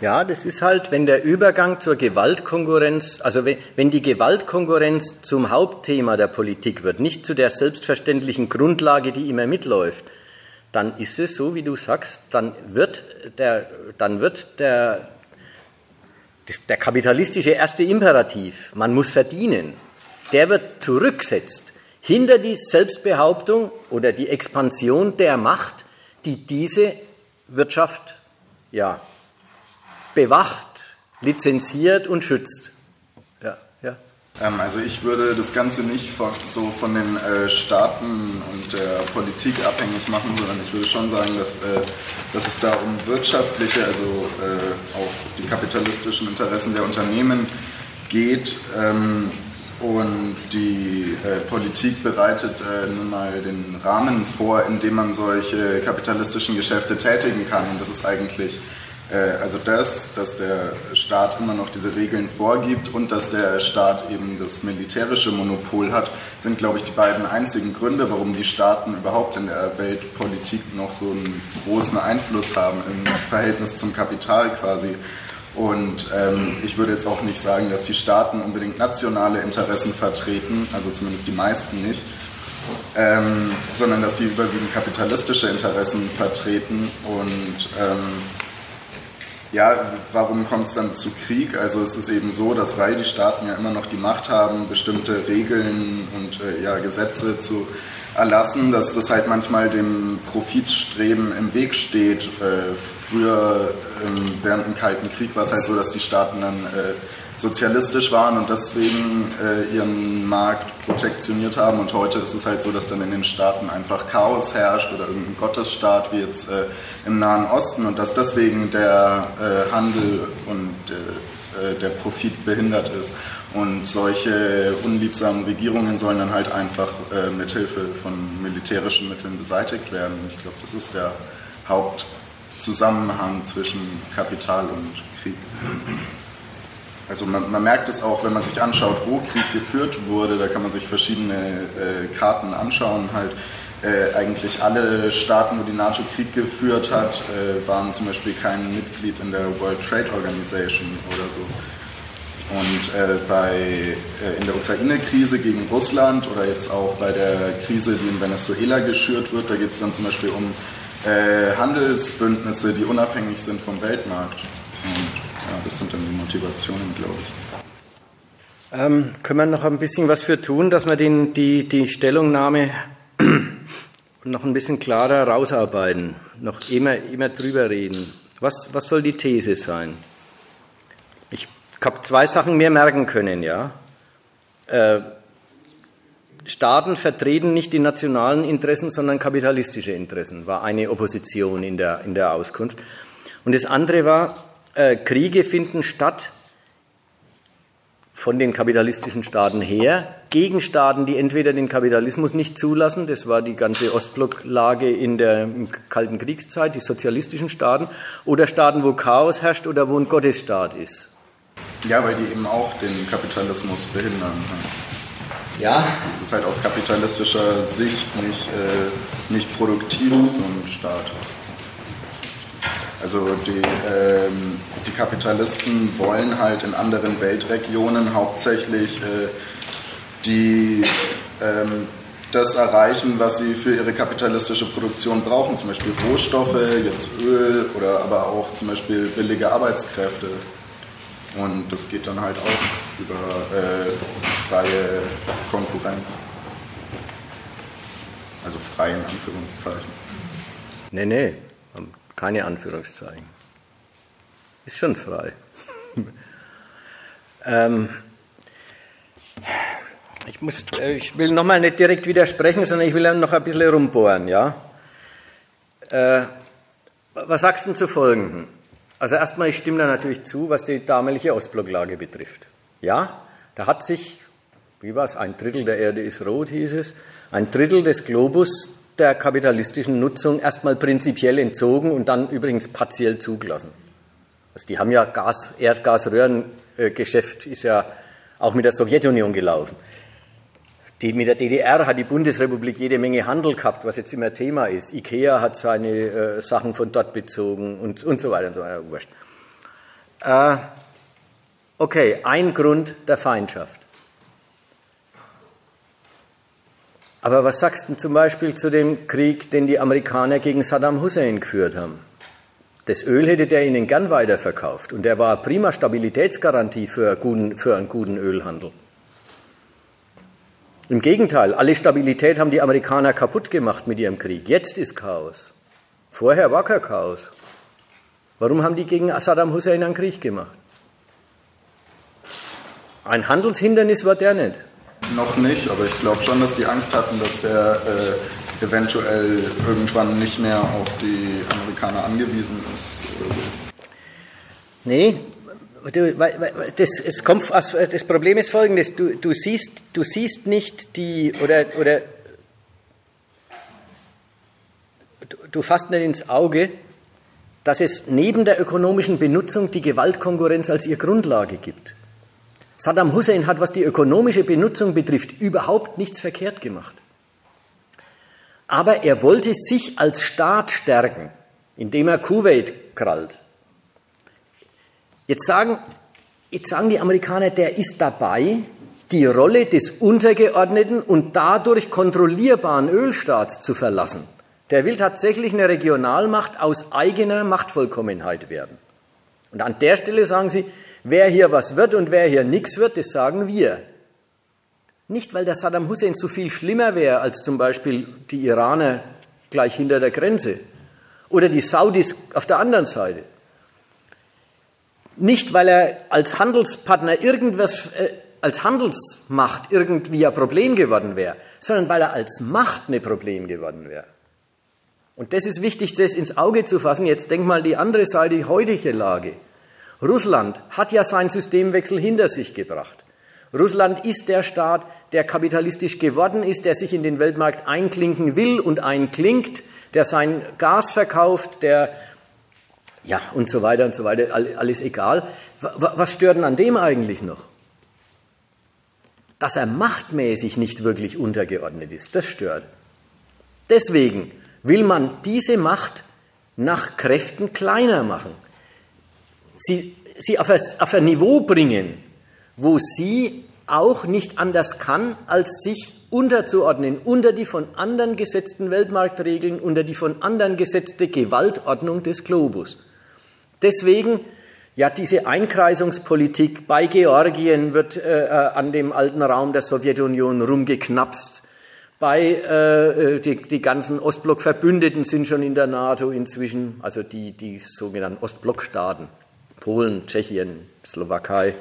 [SPEAKER 1] Ja, das ist halt, wenn der Übergang zur Gewaltkonkurrenz, also wenn die Gewaltkonkurrenz zum Hauptthema der Politik wird, nicht zu der selbstverständlichen Grundlage, die immer mitläuft, dann ist es so, wie du sagst, dann wird der, dann wird der, der kapitalistische erste Imperativ, man muss verdienen, der wird zurücksetzt hinter die Selbstbehauptung oder die Expansion der Macht, die diese Wirtschaft ja, bewacht, lizenziert und schützt.
[SPEAKER 4] Ähm, also ich würde das Ganze nicht so von den äh, Staaten und der Politik abhängig machen, sondern ich würde schon sagen, dass, äh, dass es da um wirtschaftliche, also äh, auch die kapitalistischen Interessen der Unternehmen geht. Ähm, und die äh, Politik bereitet äh, nun mal den Rahmen vor, in dem man solche kapitalistischen Geschäfte tätigen kann. Und das ist eigentlich äh, also das, dass der Staat immer noch diese Regeln vorgibt und dass der Staat eben das militärische Monopol hat, sind, glaube ich, die beiden einzigen Gründe, warum die Staaten überhaupt in der Weltpolitik noch so einen großen Einfluss haben im Verhältnis zum Kapital quasi. Und ähm, ich würde jetzt auch nicht sagen, dass die Staaten unbedingt nationale Interessen vertreten, also zumindest die meisten nicht, ähm, sondern dass die überwiegend kapitalistische Interessen vertreten und ähm, ja, warum kommt es dann zu Krieg? Also es ist eben so, dass weil die Staaten ja immer noch die Macht haben, bestimmte Regeln und äh, ja, Gesetze zu erlassen, dass das halt manchmal dem Profitstreben im Weg steht. Äh, früher ähm, während dem Kalten Krieg war es halt so, dass die Staaten dann äh, sozialistisch waren und deswegen äh, ihren Markt protektioniert haben. Und heute ist es halt so, dass dann in den Staaten einfach Chaos herrscht oder irgendein Gottesstaat wie jetzt äh, im Nahen Osten und dass deswegen der äh, Handel und äh, äh, der Profit behindert ist. Und solche unliebsamen Regierungen sollen dann halt einfach äh, mithilfe von militärischen Mitteln beseitigt werden. Ich glaube, das ist der Hauptzusammenhang zwischen Kapital und Krieg. Also man, man, merkt es auch, wenn man sich anschaut, wo Krieg geführt wurde, da kann man sich verschiedene äh, Karten anschauen. Halt äh, eigentlich alle Staaten, wo die NATO Krieg geführt hat, äh, waren zum Beispiel kein Mitglied in der World Trade Organization oder so. Und äh, bei, äh, in der Ukraine-Krise gegen Russland oder jetzt auch bei der Krise, die in Venezuela geschürt wird, da geht es dann zum Beispiel um äh, Handelsbündnisse, die unabhängig sind vom Weltmarkt. Und ja, das sind dann die Motivationen, glaube ich.
[SPEAKER 1] Ähm, können wir noch ein bisschen was für tun, dass wir den, die, die Stellungnahme *clears throat* noch ein bisschen klarer rausarbeiten, noch immer, immer drüber reden? Was, was soll die These sein? Ich habe zwei Sachen mir merken können, ja. Äh, Staaten vertreten nicht die nationalen Interessen, sondern kapitalistische Interessen, war eine Opposition in der, in der Auskunft. Und das andere war, äh, Kriege finden statt von den kapitalistischen Staaten her gegen Staaten, die entweder den Kapitalismus nicht zulassen, das war die ganze Ostblocklage in der Kalten Kriegszeit, die sozialistischen Staaten, oder Staaten, wo Chaos herrscht oder wo ein Gottesstaat ist.
[SPEAKER 4] Ja, weil die eben auch den Kapitalismus behindern.
[SPEAKER 1] Ja.
[SPEAKER 4] Es ist halt aus kapitalistischer Sicht nicht, äh, nicht produktiv, so ein Staat. Also die, ähm, die Kapitalisten wollen halt in anderen Weltregionen hauptsächlich äh, die, ähm, das erreichen, was sie für ihre kapitalistische Produktion brauchen, zum Beispiel Rohstoffe, jetzt Öl oder aber auch zum Beispiel billige Arbeitskräfte. Und das geht dann halt auch über äh, freie Konkurrenz. Also frei in Anführungszeichen.
[SPEAKER 1] Nee, nee, keine Anführungszeichen. Ist schon frei. *laughs* ähm, ich, muss, äh, ich will nochmal nicht direkt widersprechen, sondern ich will noch ein bisschen rumbohren, ja? Äh, was sagst du zu Folgendem? Also erstmal, ich stimme da natürlich zu, was die damalige Ostblocklage betrifft. Ja, da hat sich, wie war es, ein Drittel der Erde ist rot, hieß es, ein Drittel des Globus der kapitalistischen Nutzung erstmal prinzipiell entzogen und dann übrigens partiell zugelassen. Also die haben ja Gas, Erdgasröhrengeschäft ist ja auch mit der Sowjetunion gelaufen. Die, mit der DDR hat die Bundesrepublik jede Menge Handel gehabt, was jetzt immer Thema ist. Ikea hat seine äh, Sachen von dort bezogen und, und so weiter und so weiter. Wurscht. Äh, okay, ein Grund der Feindschaft. Aber was sagst du zum Beispiel zu dem Krieg, den die Amerikaner gegen Saddam Hussein geführt haben? Das Öl hätte der ihnen gern weiterverkauft und der war prima Stabilitätsgarantie für, guten, für einen guten Ölhandel. Im Gegenteil, alle Stabilität haben die Amerikaner kaputt gemacht mit ihrem Krieg. Jetzt ist Chaos. Vorher war kein Chaos. Warum haben die gegen Saddam Hussein einen Krieg gemacht? Ein Handelshindernis war der nicht.
[SPEAKER 4] Noch nicht, aber ich glaube schon, dass die Angst hatten, dass der äh, eventuell irgendwann nicht mehr auf die Amerikaner angewiesen ist.
[SPEAKER 1] Nee, das, es kommt, das Problem ist folgendes, du, du, siehst, du siehst nicht die, oder, oder du, du fasst nicht ins Auge, dass es neben der ökonomischen Benutzung die Gewaltkonkurrenz als ihr Grundlage gibt. Saddam Hussein hat, was die ökonomische Benutzung betrifft, überhaupt nichts verkehrt gemacht. Aber er wollte sich als Staat stärken, indem er Kuwait krallt. Jetzt sagen, jetzt sagen die Amerikaner, der ist dabei, die Rolle des untergeordneten und dadurch kontrollierbaren Ölstaats zu verlassen. Der will tatsächlich eine Regionalmacht aus eigener Machtvollkommenheit werden. Und an der Stelle sagen sie, wer hier was wird und wer hier nichts wird, das sagen wir. Nicht, weil der Saddam Hussein so viel schlimmer wäre als zum Beispiel die Iraner gleich hinter der Grenze oder die Saudis auf der anderen Seite. Nicht, weil er als Handelspartner irgendwas, äh, als Handelsmacht irgendwie ein Problem geworden wäre, sondern weil er als Macht ein Problem geworden wäre. Und das ist wichtig, das ins Auge zu fassen. Jetzt denk mal die andere Seite, die heutige Lage. Russland hat ja seinen Systemwechsel hinter sich gebracht. Russland ist der Staat, der kapitalistisch geworden ist, der sich in den Weltmarkt einklinken will und einklingt, der sein Gas verkauft, der ja, und so weiter und so weiter, alles egal. Was stört denn an dem eigentlich noch? Dass er machtmäßig nicht wirklich untergeordnet ist, das stört. Deswegen will man diese Macht nach Kräften kleiner machen. Sie, sie auf, ein, auf ein Niveau bringen, wo sie auch nicht anders kann, als sich unterzuordnen unter die von anderen gesetzten Weltmarktregeln, unter die von anderen gesetzte Gewaltordnung des Globus. Deswegen, ja, diese Einkreisungspolitik bei Georgien wird äh, äh, an dem alten Raum der Sowjetunion rumgeknapst. Bei äh, äh, die, die ganzen Ostblock-Verbündeten sind schon in der NATO inzwischen, also die, die sogenannten Ostblockstaaten, Polen, Tschechien, Slowakei.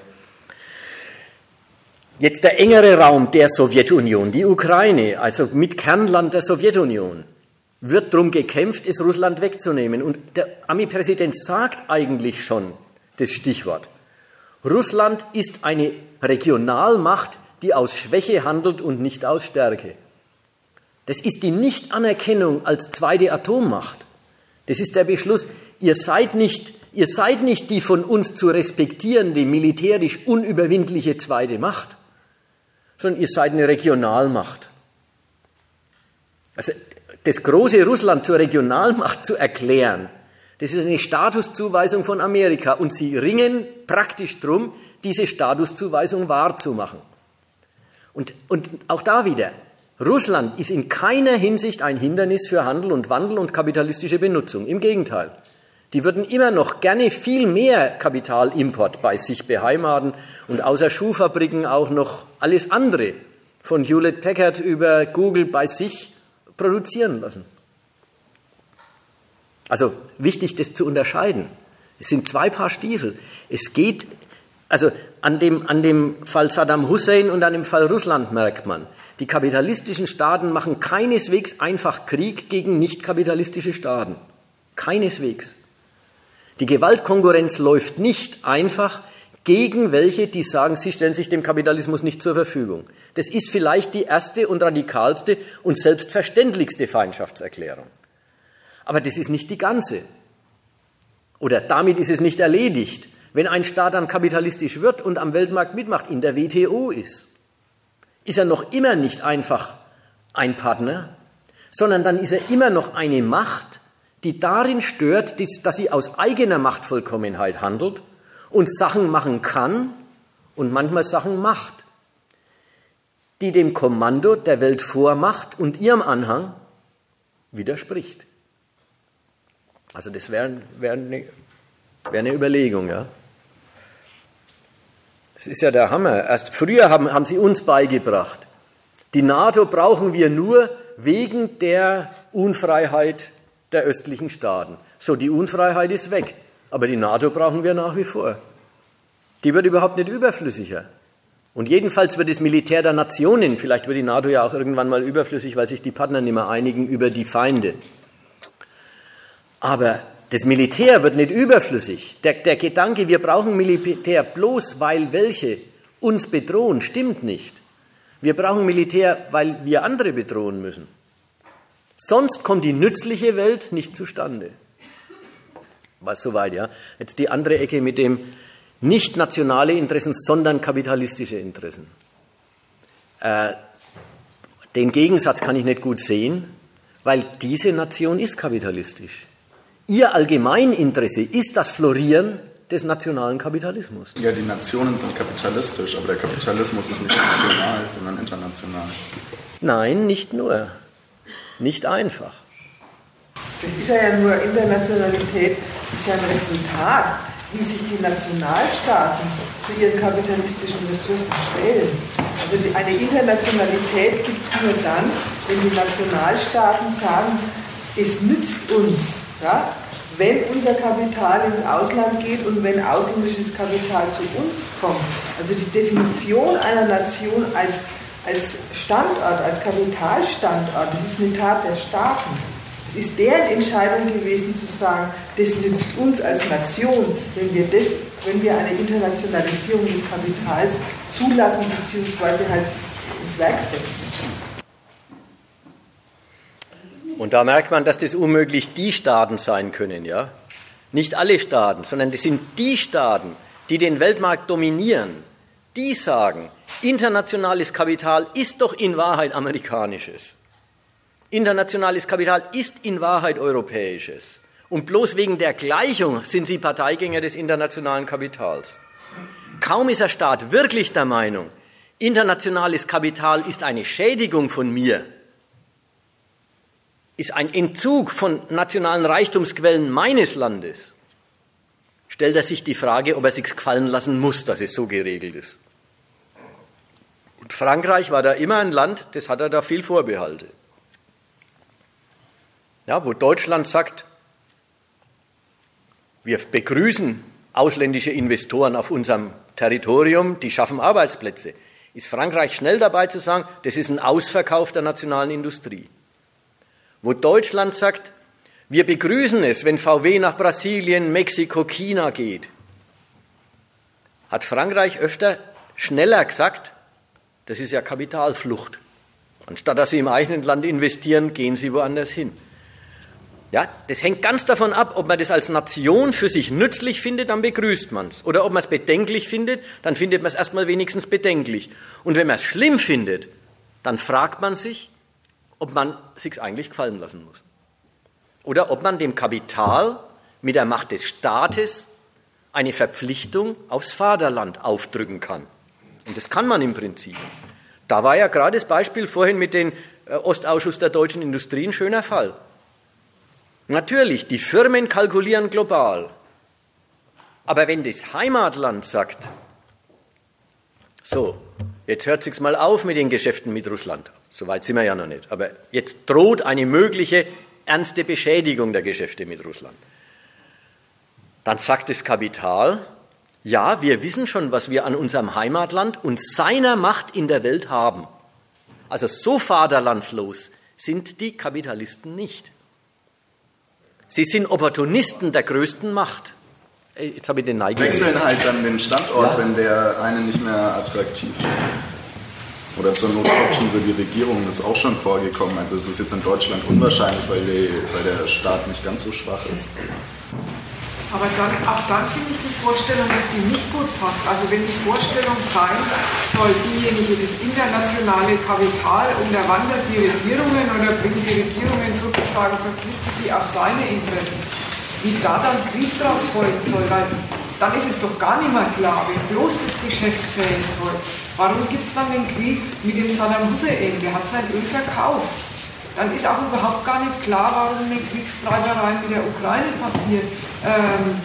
[SPEAKER 1] Jetzt der engere Raum der Sowjetunion, die Ukraine, also mit Kernland der Sowjetunion wird darum gekämpft, ist Russland wegzunehmen. Und der Ami-Präsident sagt eigentlich schon das Stichwort. Russland ist eine Regionalmacht, die aus Schwäche handelt und nicht aus Stärke. Das ist die Nichtanerkennung als zweite Atommacht. Das ist der Beschluss, ihr seid nicht, ihr seid nicht die von uns zu respektierende, militärisch unüberwindliche zweite Macht, sondern ihr seid eine Regionalmacht. Also das große Russland zur Regionalmacht zu erklären, das ist eine Statuszuweisung von Amerika und sie ringen praktisch drum, diese Statuszuweisung wahrzumachen. Und, und auch da wieder, Russland ist in keiner Hinsicht ein Hindernis für Handel und Wandel und kapitalistische Benutzung. Im Gegenteil. Die würden immer noch gerne viel mehr Kapitalimport bei sich beheimaten und außer Schuhfabriken auch noch alles andere von Hewlett Packard über Google bei sich produzieren lassen. Also wichtig, das zu unterscheiden. Es sind zwei Paar Stiefel. Es geht, also an dem, an dem Fall Saddam Hussein und an dem Fall Russland merkt man, die kapitalistischen Staaten machen keineswegs einfach Krieg gegen nicht kapitalistische Staaten. Keineswegs. Die Gewaltkonkurrenz läuft nicht einfach gegen welche, die sagen, sie stellen sich dem Kapitalismus nicht zur Verfügung. Das ist vielleicht die erste und radikalste und selbstverständlichste Feindschaftserklärung. Aber das ist nicht die ganze. Oder damit ist es nicht erledigt. Wenn ein Staat dann kapitalistisch wird und am Weltmarkt mitmacht, in der WTO ist, ist er noch immer nicht einfach ein Partner, sondern dann ist er immer noch eine Macht, die darin stört, dass sie aus eigener Machtvollkommenheit handelt und Sachen machen kann und manchmal Sachen macht, die dem Kommando der Weltvormacht und ihrem Anhang widerspricht. Also das wäre wär eine, wär eine Überlegung, ja. Das ist ja der Hammer. Erst früher haben, haben sie uns beigebracht, die NATO brauchen wir nur wegen der Unfreiheit der östlichen Staaten. So, die Unfreiheit ist weg, aber die NATO brauchen wir nach wie vor. Die wird überhaupt nicht überflüssiger. Und jedenfalls wird das Militär der Nationen, vielleicht wird die NATO ja auch irgendwann mal überflüssig, weil sich die Partner nicht mehr einigen über die Feinde. Aber das Militär wird nicht überflüssig. Der, der Gedanke, wir brauchen Militär bloß, weil welche uns bedrohen, stimmt nicht. Wir brauchen Militär, weil wir andere bedrohen müssen. Sonst kommt die nützliche Welt nicht zustande. Was soweit, ja. Jetzt die andere Ecke mit dem nicht nationale Interessen, sondern kapitalistische Interessen. Äh, den Gegensatz kann ich nicht gut sehen, weil diese Nation ist kapitalistisch. Ihr Allgemeininteresse ist das Florieren des nationalen Kapitalismus.
[SPEAKER 4] Ja, die Nationen sind kapitalistisch, aber der Kapitalismus ist nicht national, sondern international.
[SPEAKER 1] Nein, nicht nur. Nicht einfach.
[SPEAKER 5] Das ist ja nur Internationalität, ist ja ein Resultat, wie sich die Nationalstaaten zu ihren kapitalistischen Ressourcen stellen. Also die, eine Internationalität gibt es nur dann, wenn die Nationalstaaten sagen, es nützt uns, ja, wenn unser Kapital ins Ausland geht und wenn ausländisches Kapital zu uns kommt. Also die Definition einer Nation als, als Standort, als Kapitalstandort, das ist eine Tat der Staaten. Es ist deren Entscheidung gewesen zu sagen, das nützt uns als Nation, wenn wir, das, wenn wir eine Internationalisierung des Kapitals zulassen bzw. halt ins Werk setzen.
[SPEAKER 1] Und da merkt man, dass das unmöglich die Staaten sein können, ja? Nicht alle Staaten, sondern das sind die Staaten, die den Weltmarkt dominieren, die sagen, internationales Kapital ist doch in Wahrheit amerikanisches. Internationales Kapital ist in Wahrheit europäisches. Und bloß wegen der Gleichung sind sie Parteigänger des internationalen Kapitals. Kaum ist der Staat wirklich der Meinung, internationales Kapital ist eine Schädigung von mir, ist ein Entzug von nationalen Reichtumsquellen meines Landes, stellt er sich die Frage, ob er sich's gefallen lassen muss, dass es so geregelt ist. Und Frankreich war da immer ein Land, das hat er da viel Vorbehalte. Ja, wo Deutschland sagt, wir begrüßen ausländische Investoren auf unserem Territorium, die schaffen Arbeitsplätze, ist Frankreich schnell dabei zu sagen, das ist ein Ausverkauf der nationalen Industrie wo Deutschland sagt, wir begrüßen es, wenn VW nach Brasilien, Mexiko, China geht, hat Frankreich öfter schneller gesagt, das ist ja Kapitalflucht. Anstatt dass sie im eigenen Land investieren, gehen sie woanders hin. Ja, das hängt ganz davon ab, ob man das als Nation für sich nützlich findet, dann begrüßt man es. Oder ob man es bedenklich findet, dann findet man es erstmal wenigstens bedenklich. Und wenn man es schlimm findet, dann fragt man sich, ob man sich eigentlich gefallen lassen muss. Oder ob man dem Kapital mit der Macht des Staates eine Verpflichtung aufs Vaterland aufdrücken kann. Und das kann man im Prinzip. Da war ja gerade das Beispiel vorhin mit dem äh, Ostausschuss der deutschen Industrie ein schöner Fall. Natürlich, die Firmen kalkulieren global. Aber wenn das Heimatland sagt, so, jetzt hört sich's mal auf mit den Geschäften mit Russland. Soweit sind wir ja noch nicht. Aber jetzt droht eine mögliche ernste Beschädigung der Geschäfte mit Russland. Dann sagt das Kapital, ja, wir wissen schon, was wir an unserem Heimatland und seiner Macht in der Welt haben. Also so vaterlandslos sind die Kapitalisten nicht. Sie sind Opportunisten der größten Macht.
[SPEAKER 4] Jetzt habe ich den Neigen. Wechseln halt dann den Standort, ja. wenn der eine nicht mehr attraktiv ist. Oder zur Not option sie die Regierung, das ist auch schon vorgekommen. Also es ist jetzt in Deutschland unwahrscheinlich, weil, die, weil der Staat nicht ganz so schwach ist.
[SPEAKER 6] Aber dann, auch dann finde ich die Vorstellung, dass die nicht gut passt. Also wenn die Vorstellung sein soll, diejenige, das internationale Kapital unterwandert die Regierungen oder bringt die Regierungen sozusagen, verpflichtet die auf seine Interessen, wie da dann Krieg draus folgen soll, weil dann ist es doch gar nicht mehr klar, wenn bloß das Geschäft zählen soll. Warum gibt es dann den Krieg mit dem Saddam Hussein? Der hat sein Öl verkauft dann ist auch überhaupt gar nicht klar, warum eine Kriegstreiberei mit der Ukraine passiert. Ähm,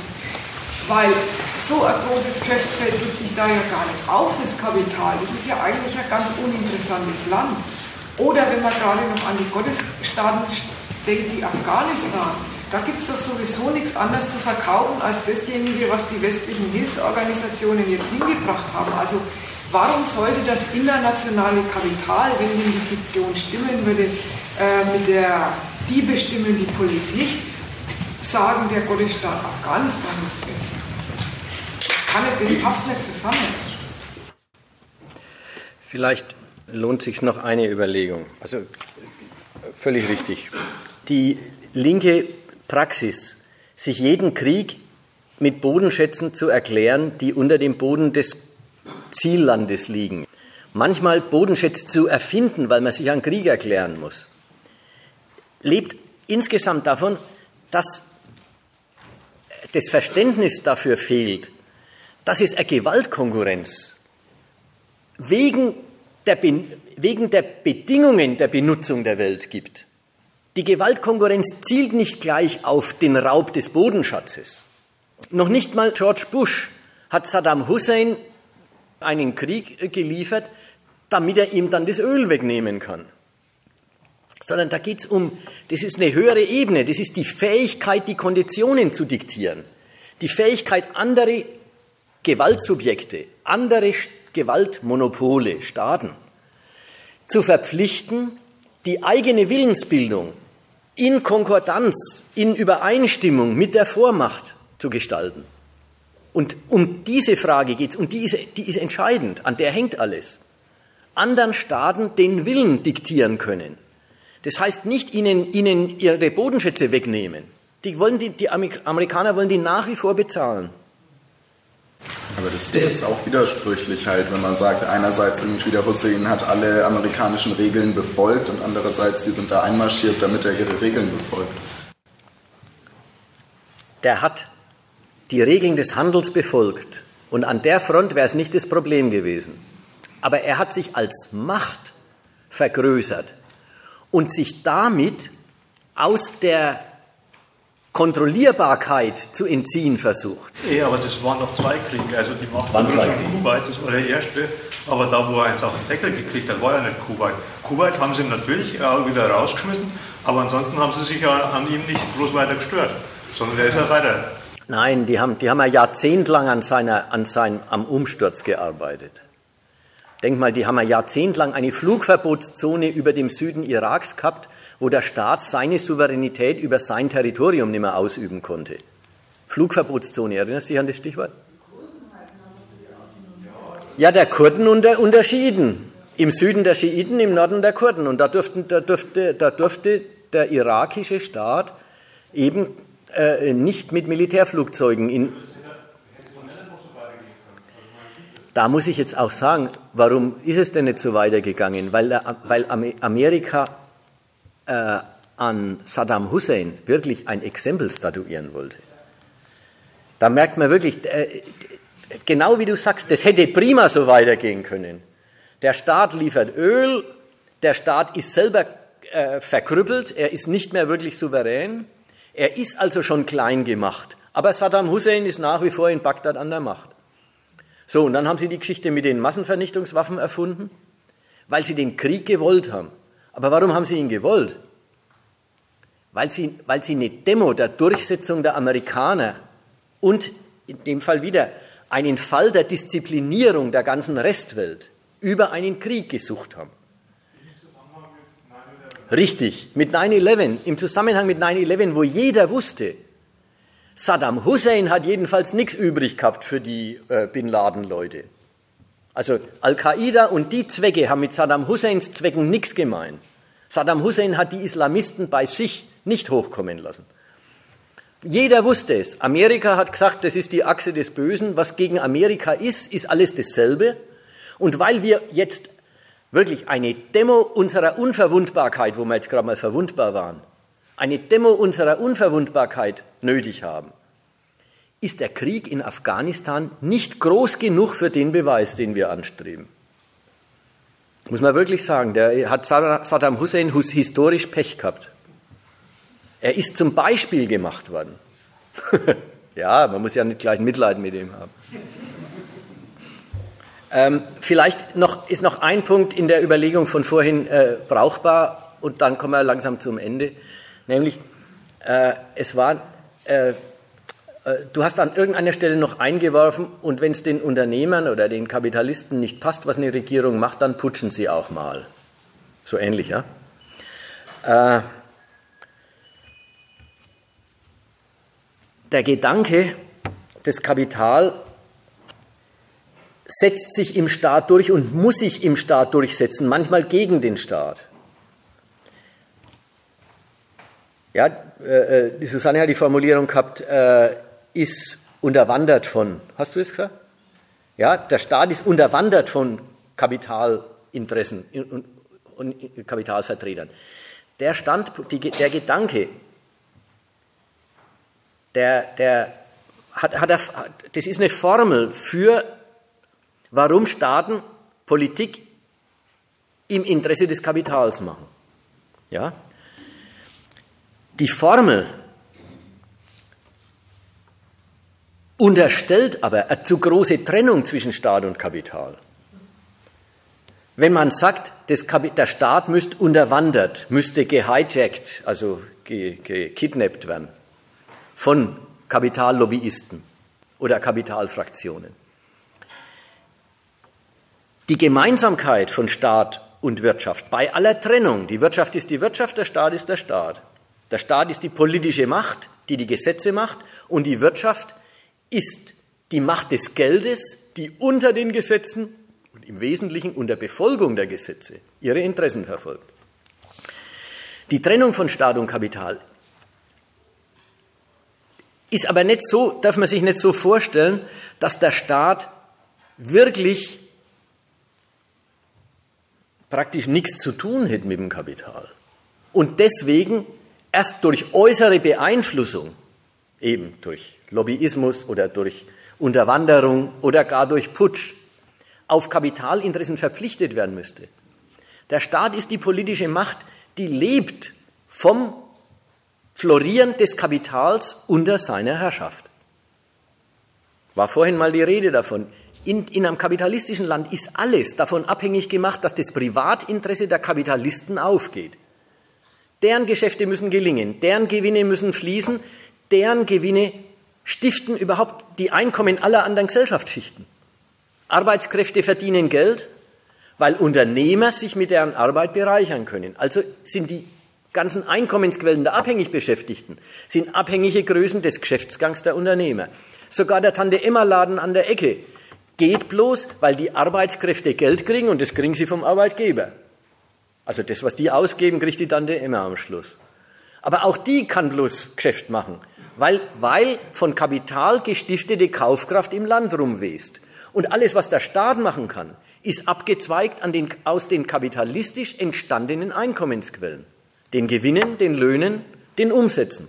[SPEAKER 6] weil so ein großes Geschäftsfeld tut sich da ja gar nicht auf, das Kapital. Das ist ja eigentlich ein ganz uninteressantes Land. Oder wenn man gerade noch an die Gottesstaaten denkt, wie Afghanistan, da gibt es doch sowieso nichts anderes zu verkaufen als dasjenige, was die westlichen Hilfsorganisationen jetzt hingebracht haben. Also warum sollte das internationale Kapital, wenn die Fiktion stimmen würde, äh, mit der die bestimmen die Politik, sagen, der Gottesstaat Afghanistan muss weg. das passt nicht zusammen.
[SPEAKER 1] Vielleicht lohnt sich noch eine Überlegung. Also völlig richtig. Die linke Praxis, sich jeden Krieg mit Bodenschätzen zu erklären, die unter dem Boden des Ziellandes liegen. Manchmal Bodenschätze zu erfinden, weil man sich an Krieg erklären muss lebt insgesamt davon, dass das Verständnis dafür fehlt, dass es eine Gewaltkonkurrenz wegen der, wegen der Bedingungen der Benutzung der Welt gibt. Die Gewaltkonkurrenz zielt nicht gleich auf den Raub des Bodenschatzes. Noch nicht mal George Bush hat Saddam Hussein einen Krieg geliefert, damit er ihm dann das Öl wegnehmen kann sondern da geht es um, das ist eine höhere Ebene, das ist die Fähigkeit, die Konditionen zu diktieren, die Fähigkeit, andere Gewaltsubjekte, andere Gewaltmonopole, Staaten zu verpflichten, die eigene Willensbildung in Konkordanz, in Übereinstimmung mit der Vormacht zu gestalten. Und um diese Frage geht es, und die ist, die ist entscheidend, an der hängt alles. Anderen Staaten den Willen diktieren können. Das heißt nicht ihnen, ihnen ihre Bodenschätze wegnehmen. Die, wollen die, die Amerikaner wollen die nach wie vor bezahlen.
[SPEAKER 4] Aber das ist jetzt auch widersprüchlich halt, wenn man sagt, einerseits irgendwie der Hussein hat alle amerikanischen Regeln befolgt und andererseits, die sind da einmarschiert, damit er ihre Regeln befolgt.
[SPEAKER 1] Der hat die Regeln des Handels befolgt und an der Front wäre es nicht das Problem gewesen. Aber er hat sich als Macht vergrößert und sich damit aus der Kontrollierbarkeit zu entziehen versucht.
[SPEAKER 7] Ja, aber das waren noch zwei Kriege. Also die Macht von Kuwait, das war der erste. Aber da, wo er eins auf den Deckel gekriegt hat, war ja nicht Kuwait. Kuwait haben sie natürlich auch wieder rausgeschmissen, aber ansonsten haben sie sich ja an ihm nicht bloß weiter gestört, sondern er ist ja weiter.
[SPEAKER 1] Nein, die haben, die haben ja jahrzehntelang an, seiner, an seinem, am Umsturz gearbeitet. Denk mal, die haben ja jahrzehntelang eine Flugverbotszone über dem Süden Iraks gehabt, wo der Staat seine Souveränität über sein Territorium nicht mehr ausüben konnte. Flugverbotszone, erinnerst du dich an das Stichwort? Ja, der Kurden und der, und der Schiiten. Im Süden der Schiiten, im Norden der Kurden. Und da, durften, da, durfte, da durfte der irakische Staat eben äh, nicht mit Militärflugzeugen in. Da muss ich jetzt auch sagen, warum ist es denn nicht so weitergegangen? Weil, weil Amerika äh, an Saddam Hussein wirklich ein Exempel statuieren wollte. Da merkt man wirklich, äh, genau wie du sagst, das hätte prima so weitergehen können. Der Staat liefert Öl, der Staat ist selber äh, verkrüppelt, er ist nicht mehr wirklich souverän, er ist also schon klein gemacht. Aber Saddam Hussein ist nach wie vor in Bagdad an der Macht. So, und dann haben sie die Geschichte mit den Massenvernichtungswaffen erfunden, weil sie den Krieg gewollt haben. Aber warum haben sie ihn gewollt? Weil sie, weil sie eine Demo der Durchsetzung der Amerikaner und in dem Fall wieder einen Fall der Disziplinierung der ganzen Restwelt über einen Krieg gesucht haben. Richtig, mit 9-11, im Zusammenhang mit 9-11, wo jeder wusste, Saddam Hussein hat jedenfalls nichts übrig gehabt für die äh, Bin Laden-Leute. Also Al-Qaida und die Zwecke haben mit Saddam Husseins Zwecken nichts gemein. Saddam Hussein hat die Islamisten bei sich nicht hochkommen lassen. Jeder wusste es. Amerika hat gesagt, das ist die Achse des Bösen. Was gegen Amerika ist, ist alles dasselbe. Und weil wir jetzt wirklich eine Demo unserer Unverwundbarkeit, wo wir jetzt gerade mal verwundbar waren, eine Demo unserer Unverwundbarkeit nötig haben, ist der Krieg in Afghanistan nicht groß genug für den Beweis, den wir anstreben. Muss man wirklich sagen, der hat Saddam Hussein historisch Pech gehabt. Er ist zum Beispiel gemacht worden. *laughs* ja, man muss ja nicht gleich Mitleid mit ihm haben. Ähm, vielleicht noch, ist noch ein Punkt in der Überlegung von vorhin äh, brauchbar und dann kommen wir langsam zum Ende. Nämlich, äh, es war, äh, äh du hast an irgendeiner Stelle noch eingeworfen und wenn es den Unternehmern oder den Kapitalisten nicht passt, was eine Regierung macht, dann putschen sie auch mal. So ähnlich, ja? Äh, Der Gedanke, das Kapital setzt sich im Staat durch und muss sich im Staat durchsetzen, manchmal gegen den Staat. Ja, äh, äh, die Susanne hat die Formulierung gehabt, äh, ist unterwandert von, hast du es gesagt? Ja, der Staat ist unterwandert von Kapitalinteressen und, und Kapitalvertretern. Der, Stand, die, der Gedanke, der, der hat, hat er, das ist eine Formel für, warum Staaten Politik im Interesse des Kapitals machen. Ja? Die Formel unterstellt aber eine zu große Trennung zwischen Staat und Kapital. Wenn man sagt, der Staat müsste unterwandert, müsste gehijackt, also gekidnappt werden, von Kapitallobbyisten oder Kapitalfraktionen. Die Gemeinsamkeit von Staat und Wirtschaft bei aller Trennung, die Wirtschaft ist die Wirtschaft, der Staat ist der Staat. Der Staat ist die politische Macht, die die Gesetze macht, und die Wirtschaft ist die Macht des Geldes, die unter den Gesetzen und im Wesentlichen unter Befolgung der Gesetze ihre Interessen verfolgt. Die Trennung von Staat und Kapital ist aber nicht so, darf man sich nicht so vorstellen, dass der Staat wirklich praktisch nichts zu tun hätte mit dem Kapital. Und deswegen erst durch äußere Beeinflussung, eben durch Lobbyismus oder durch Unterwanderung oder gar durch Putsch, auf Kapitalinteressen verpflichtet werden müsste. Der Staat ist die politische Macht, die lebt vom Florieren des Kapitals unter seiner Herrschaft. War vorhin mal die Rede davon. In, in einem kapitalistischen Land ist alles davon abhängig gemacht, dass das Privatinteresse der Kapitalisten aufgeht. Deren Geschäfte müssen gelingen, deren Gewinne müssen fließen, deren Gewinne stiften überhaupt die Einkommen aller anderen Gesellschaftsschichten. Arbeitskräfte verdienen Geld, weil Unternehmer sich mit deren Arbeit bereichern können. Also sind die ganzen Einkommensquellen der abhängig Beschäftigten sind abhängige Größen des Geschäftsgangs der Unternehmer. Sogar der Tante-Emma-Laden an der Ecke geht bloß, weil die Arbeitskräfte Geld kriegen und das kriegen sie vom Arbeitgeber. Also das, was die ausgeben, kriegt die Tante Emma am Schluss. Aber auch die kann bloß Geschäft machen, weil, weil von Kapital gestiftete Kaufkraft im Land rumwest. Und alles, was der Staat machen kann, ist abgezweigt an den, aus den kapitalistisch entstandenen Einkommensquellen, den Gewinnen, den Löhnen, den Umsätzen.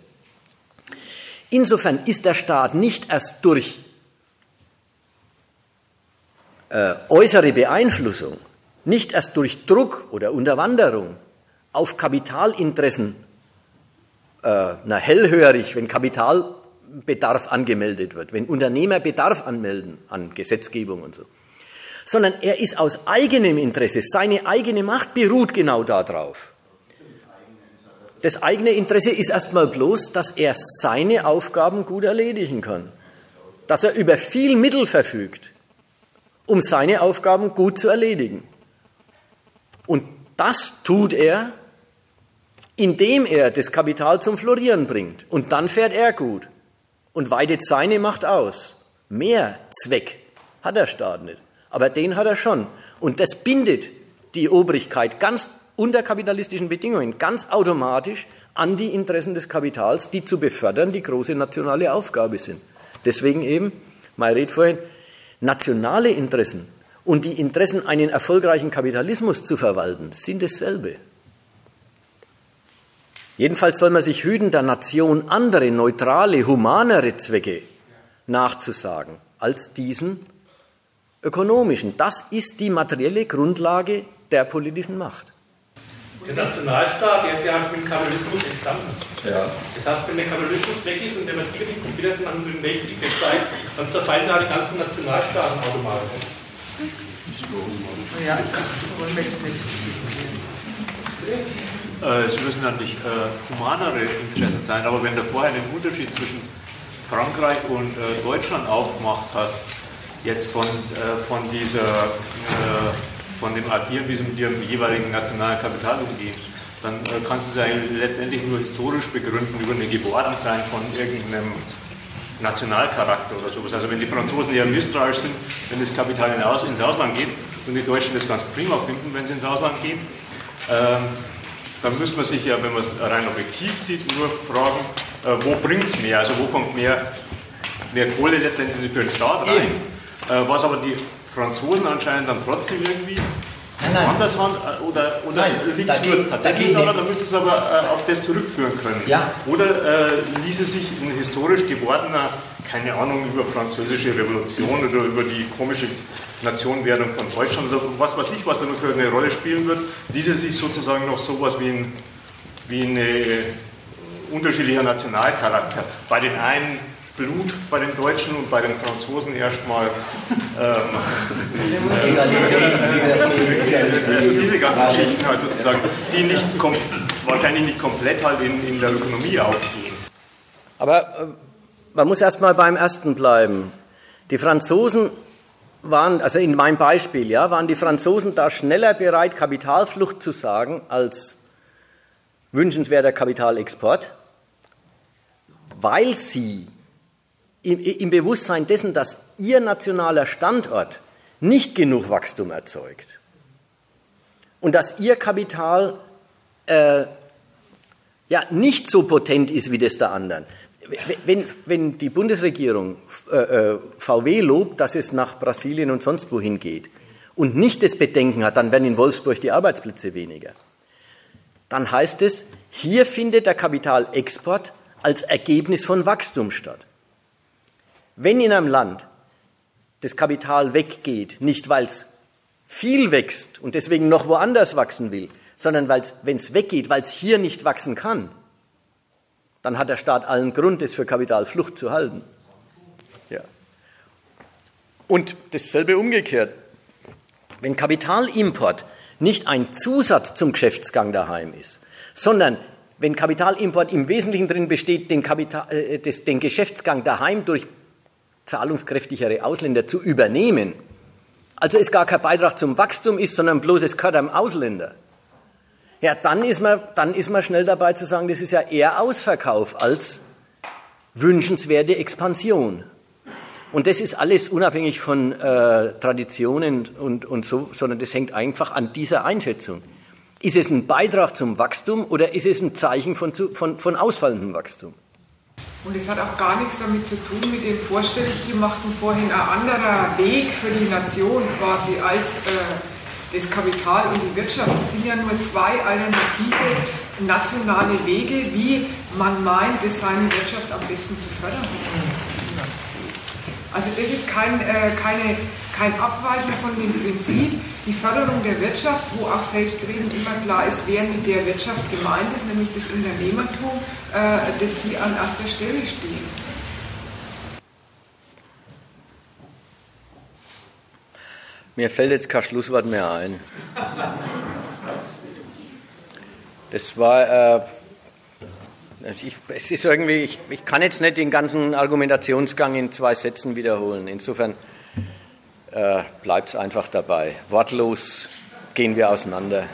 [SPEAKER 1] Insofern ist der Staat nicht erst durch äh, äußere Beeinflussung, nicht erst durch Druck oder Unterwanderung auf Kapitalinteressen äh, na, hellhörig, wenn Kapitalbedarf angemeldet wird, wenn Unternehmer Bedarf anmelden an Gesetzgebung und so, sondern er ist aus eigenem Interesse, seine eigene Macht beruht genau darauf. Das eigene Interesse ist erstmal bloß, dass er seine Aufgaben gut erledigen kann, dass er über viel Mittel verfügt, um seine Aufgaben gut zu erledigen. Und das tut er, indem er das Kapital zum Florieren bringt. Und dann fährt er gut und weitet seine Macht aus. Mehr Zweck hat der Staat nicht, aber den hat er schon. Und das bindet die Obrigkeit ganz unter kapitalistischen Bedingungen, ganz automatisch an die Interessen des Kapitals, die zu befördern die große nationale Aufgabe sind. Deswegen eben, mein Red vorhin, nationale Interessen und die Interessen, einen erfolgreichen Kapitalismus zu verwalten, sind dasselbe. Jedenfalls soll man sich hüten, der Nation andere, neutrale, humanere Zwecke nachzusagen als diesen ökonomischen. Das ist die materielle Grundlage der politischen Macht.
[SPEAKER 2] Der Nationalstaat, der ist ja mit dem Kapitalismus entstanden. Ja. Das heißt, wenn der Kapitalismus weg ist und der Materie kommt wieder nach dem Weltkrieg der Zeit, dann zerfallen da die ganzen Nationalstaaten automatisch. Das wollen wir jetzt nicht.
[SPEAKER 7] Äh, es müssen natürlich äh, humanere Interessen sein, aber wenn du vorher einen Unterschied zwischen Frankreich und äh, Deutschland aufgemacht hast, jetzt von, äh, von dieser äh, von dem Agieren, wie sie mit ihrem jeweiligen nationalen Kapital umgehen, dann äh, kannst du es ja letztendlich nur historisch begründen über eine Gewordensein von irgendeinem Nationalcharakter oder sowas. Also wenn die Franzosen eher misstrauisch sind, wenn das Kapital ins Ausland geht und die Deutschen das ganz prima finden, wenn sie ins Ausland gehen, ähm, dann müsste man sich ja, wenn man es rein objektiv sieht, nur fragen, äh, wo bringt es mehr? Also wo kommt mehr, mehr Kohle letztendlich für den Staat rein? Äh, was aber die Franzosen anscheinend dann trotzdem irgendwie nein, nein. anders haben äh, oder, oder liegt es nur tatsächlich daran, dann müsste es aber äh, auf das zurückführen können. Ja. Oder äh, ließe sich ein historisch gewordener, keine Ahnung, über französische Revolution oder über die komische Nationenwerdung von Deutschland oder was weiß ich, was da nur für eine Rolle spielen wird, ließe sich sozusagen noch sowas wie ein wie eine äh, unterschiedlicher Nationalcharakter. Bei den einen Blut bei den Deutschen und bei den Franzosen erstmal. Ähm, also diese ganzen Geschichten halt sozusagen, die nicht wahrscheinlich nicht komplett halt in, in der Ökonomie aufgehen.
[SPEAKER 1] Aber äh, man muss erstmal beim ersten bleiben. Die Franzosen waren, also in meinem Beispiel, ja, waren die Franzosen da schneller bereit, Kapitalflucht zu sagen, als wünschenswerter Kapitalexport, weil sie im Bewusstsein dessen, dass ihr nationaler Standort nicht genug Wachstum erzeugt und dass ihr Kapital äh, ja nicht so potent ist wie das der anderen. Wenn, wenn die Bundesregierung äh, äh VW lobt, dass es nach Brasilien und sonst wohin geht und nicht das Bedenken hat, dann werden in Wolfsburg die Arbeitsplätze weniger. Dann heißt es, hier findet der Kapitalexport als Ergebnis von Wachstum statt. Wenn in einem Land das Kapital weggeht, nicht weil es viel wächst und deswegen noch woanders wachsen will, sondern wenn es weggeht, weil es hier nicht wachsen kann, dann hat der Staat allen Grund, es für Kapitalflucht zu halten. Ja. Und dasselbe umgekehrt. Wenn Kapitalimport nicht ein Zusatz zum Geschäftsgang daheim ist, sondern wenn Kapitalimport im Wesentlichen drin besteht, den, Kapital, äh, des, den Geschäftsgang daheim durch zahlungskräftigere Ausländer zu übernehmen, also es gar kein Beitrag zum Wachstum ist, sondern bloß es gehört einem Ausländer, ja, dann ist, man, dann ist man schnell dabei zu sagen, das ist ja eher Ausverkauf als wünschenswerte Expansion. Und das ist alles unabhängig von äh, Traditionen und, und so, sondern das hängt einfach an dieser Einschätzung. Ist es ein Beitrag zum Wachstum oder ist es ein Zeichen von, von, von ausfallendem Wachstum?
[SPEAKER 6] Und es hat auch gar nichts damit zu tun mit dem vorstellig gemachten vorhin ein anderer Weg für die Nation quasi als äh, das Kapital und die Wirtschaft. Es sind ja nur zwei alternative nationale Wege, wie man meint, seine Wirtschaft am besten zu fördern. Also das ist kein, äh, keine kein Abweichen von dem Prinzip, die Förderung der Wirtschaft, wo auch selbstredend immer klar ist, wer mit der Wirtschaft gemeint ist, nämlich das Unternehmertum, äh, dass die an erster Stelle stehen.
[SPEAKER 1] Mir fällt jetzt kein Schlusswort mehr ein. Das war, äh, ich, es ist irgendwie, ich, ich kann jetzt nicht den ganzen Argumentationsgang in zwei Sätzen wiederholen. Insofern äh, bleibt es einfach dabei. Wortlos gehen wir auseinander.